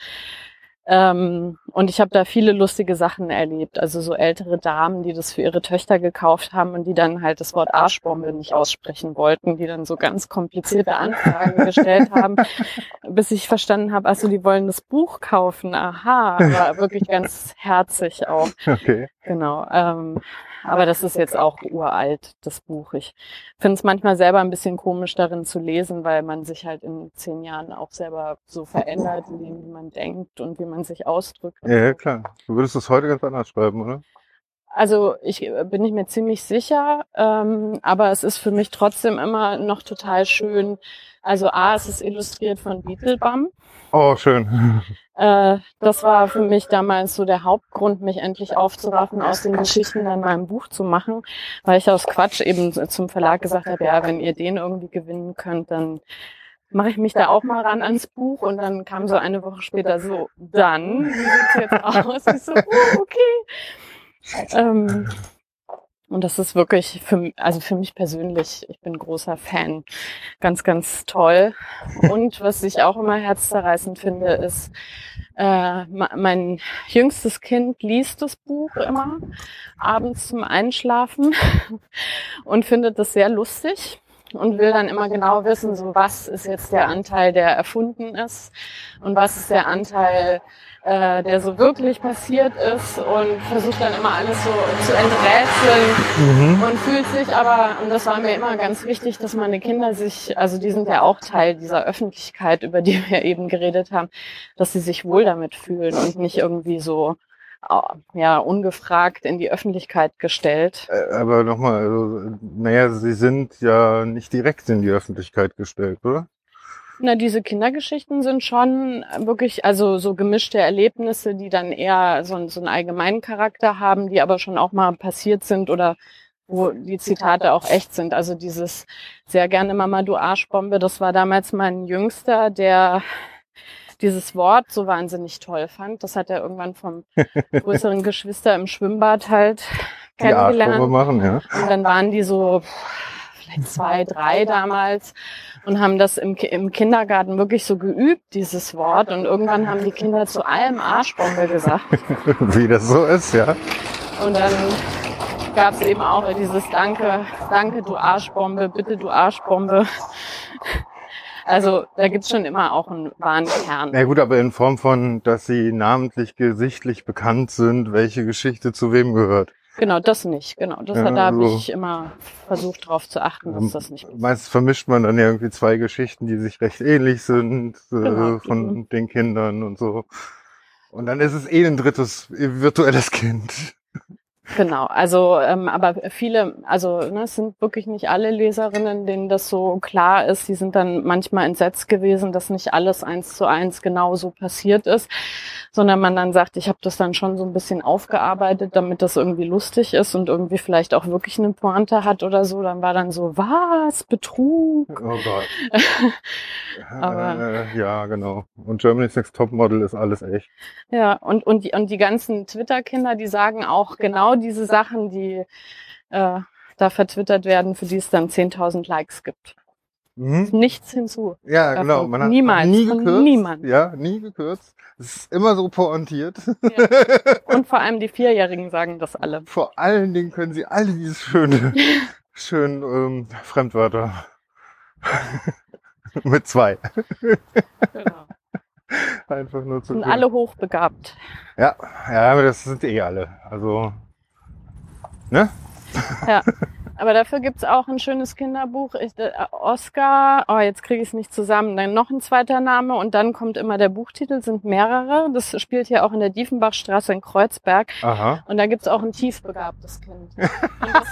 Ähm, und ich habe da viele lustige Sachen erlebt. Also so ältere Damen, die das für ihre Töchter gekauft haben und die dann halt das Wort Arschbombe nicht aussprechen wollten, die dann so ganz komplizierte Anfragen gestellt haben, bis ich verstanden habe, also die wollen das Buch kaufen. Aha, aber wirklich ganz herzig auch. Okay. Genau. Ähm, aber das ist jetzt auch uralt, das Buch. Ich finde es manchmal selber ein bisschen komisch darin zu lesen, weil man sich halt in zehn Jahren auch selber so verändert, wie man denkt und wie man sich ausdrückt. Ja, klar. Du würdest es heute ganz anders schreiben, oder? Also ich äh, bin nicht mir ziemlich sicher, ähm, aber es ist für mich trotzdem immer noch total schön. Also A, es ist illustriert von Beetlebum. Oh, schön. Äh, das war für mich damals so der Hauptgrund, mich endlich aufzuraffen, aus den Geschichten dann mein Buch zu machen, weil ich aus Quatsch eben zum Verlag gesagt habe, ja, wenn ihr den irgendwie gewinnen könnt, dann mache ich mich da auch mal ran ans Buch und dann kam so eine Woche später so, dann, wie sieht's jetzt aus? Ich so, oh, okay. Ähm, und das ist wirklich für, also für mich persönlich, ich bin großer Fan. Ganz, ganz toll. Und was ich auch immer herzzerreißend finde, ist, äh, mein jüngstes Kind liest das Buch immer abends zum Einschlafen und findet das sehr lustig und will dann immer genau wissen, so was ist jetzt der Anteil, der erfunden ist und was ist der Anteil, äh, der so wirklich passiert ist und versucht dann immer alles so zu enträtseln mhm. und fühlt sich aber, und das war mir immer ganz wichtig, dass meine Kinder sich, also die sind ja auch Teil dieser Öffentlichkeit, über die wir eben geredet haben, dass sie sich wohl damit fühlen und nicht irgendwie so ja, ungefragt in die Öffentlichkeit gestellt. Äh, aber nochmal, also, naja, sie sind ja nicht direkt in die Öffentlichkeit gestellt, oder? Na, diese Kindergeschichten sind schon wirklich, also so gemischte Erlebnisse, die dann eher so, so einen allgemeinen Charakter haben, die aber schon auch mal passiert sind oder wo die Zitate auch echt sind. Also dieses sehr gerne Mama, du Arschbombe, das war damals mein Jüngster, der dieses Wort so wahnsinnig toll fand. Das hat er irgendwann vom größeren Geschwister im Schwimmbad halt kennengelernt. Ja, machen, ja. Und dann waren die so vielleicht zwei, drei damals und haben das im, im Kindergarten wirklich so geübt, dieses Wort. Und irgendwann haben die Kinder zu allem Arschbombe gesagt. Wie das so ist, ja. Und dann gab es eben auch dieses Danke, danke du Arschbombe, bitte du Arschbombe. Also da gibt's schon immer auch einen wahren Kern. Na gut, aber in Form von, dass sie namentlich gesichtlich bekannt sind, welche Geschichte zu wem gehört. Genau, das nicht. Genau, das Ja, hat, da habe also- ich immer versucht, darauf zu achten, dass das nicht. Meistens vermischt man dann irgendwie zwei Geschichten, die sich recht ähnlich sind, äh, Genau. von den Kindern und so. Und dann ist es eh ein drittes virtuelles Kind. Genau, also ähm, aber viele, also ne, es sind wirklich nicht alle Leserinnen, denen das so klar ist. Die sind dann manchmal entsetzt gewesen, dass nicht alles eins zu eins genau so passiert ist, sondern man dann sagt, ich habe das dann schon so ein bisschen aufgearbeitet, damit das irgendwie lustig ist und irgendwie vielleicht auch wirklich eine Pointe hat oder so. Dann war dann so, was, Betrug? Oh Gott. Aber- äh, ja, genau. Und Germany's Next Topmodel ist alles echt. Ja, und, und, die, und die ganzen Twitter-Kinder, die sagen auch genau diese Sachen, die äh, da vertwittert werden, für die es dann 10.000 Likes gibt. Mhm. Nichts hinzu. Ja, Davon genau. Man hat niemals, nie gekürzt. niemand. Ja, nie gekürzt. Es ist immer so pointiert. Und vor allem die Vierjährigen sagen das alle. Vor allen Dingen können sie alle dieses schöne, schön ähm, Fremdwörter. Mit zwei. Genau. Einfach nur zu Sind alle hochbegabt. Ja, ja, aber das sind eh alle. Also, ne? Ja. Aber dafür gibt's auch ein schönes Kinderbuch. Ich, äh, Oscar, oh, jetzt kriege ich es nicht zusammen. Dann noch ein zweiter Name und dann kommt immer der Buchtitel, sind mehrere. Das spielt hier auch in der Diefenbachstraße in Kreuzberg. Aha. Und da gibt's auch ein tiefbegabtes Kind. Und das,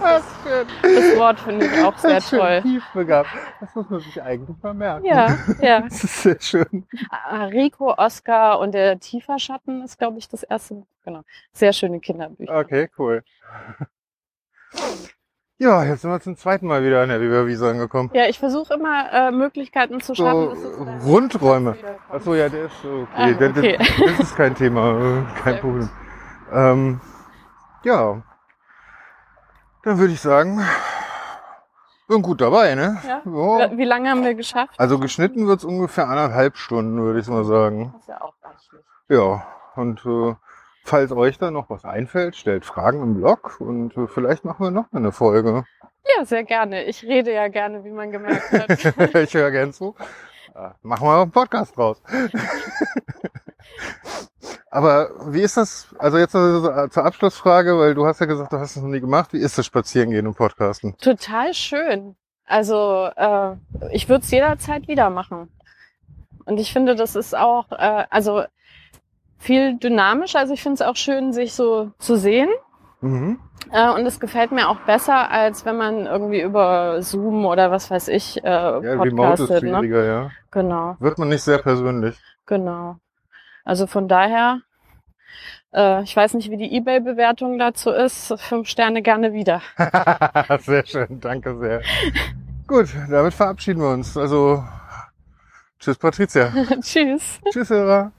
Das ist schön. das Wort finde ich auch sehr Das ist schön toll. tiefbegabt. Das muss man sich eigentlich mal merken. Ja, ja. Das ist sehr schön. Ah, Rico, Oscar und der Tieferschatten ist, glaube ich, das erste. Genau. Sehr schöne Kinderbücher. Okay, cool. Ja, jetzt sind wir zum zweiten Mal wieder an der Weberwiese angekommen. Ja, ich versuche immer äh, Möglichkeiten zu So schaffen. es dann Rundräume. Achso, ja, der ist okay. Ah, okay. der, das ist kein Thema, äh, kein Problem. Ähm, ja, dann würde ich sagen, bin gut dabei, ne? Ja. Ja. Wie lange haben wir geschafft? Also geschnitten wird's ungefähr anderthalb Stunden, würde ich mal sagen. Das ist ja auch reichlich. Ja, und äh, falls euch da noch was einfällt, stellt Fragen im Blog und äh, vielleicht machen wir noch mal eine Folge. Ja, sehr gerne. Ich rede ja gerne, wie man gemerkt hat. ich höre gern zu. Äh, Machen wir einen Podcast draus. Aber wie ist das? Also jetzt äh, zur Abschlussfrage, weil du hast ja gesagt, du hast es noch nie gemacht. Wie ist das Spazierengehen und Podcasten? Total schön. Also äh, ich würde es jederzeit wieder machen. Und ich finde, das ist auch äh, also viel dynamisch. Also ich finde es auch schön, sich so zu sehen. Mhm. Äh, und es gefällt mir auch besser, als wenn man irgendwie über Zoom oder was weiß ich äh, Ja, Remote ist podcastet. Ne? schwieriger, ja. Genau, Wird man nicht sehr persönlich. genau. Also von daher, äh, ich weiß nicht, wie die Ebay-Bewertung dazu ist. Fünf Sterne gerne wieder. sehr schön, danke sehr. Gut, damit verabschieden wir uns. Also, tschüss Patricia. Tschüss. tschüss Hörer.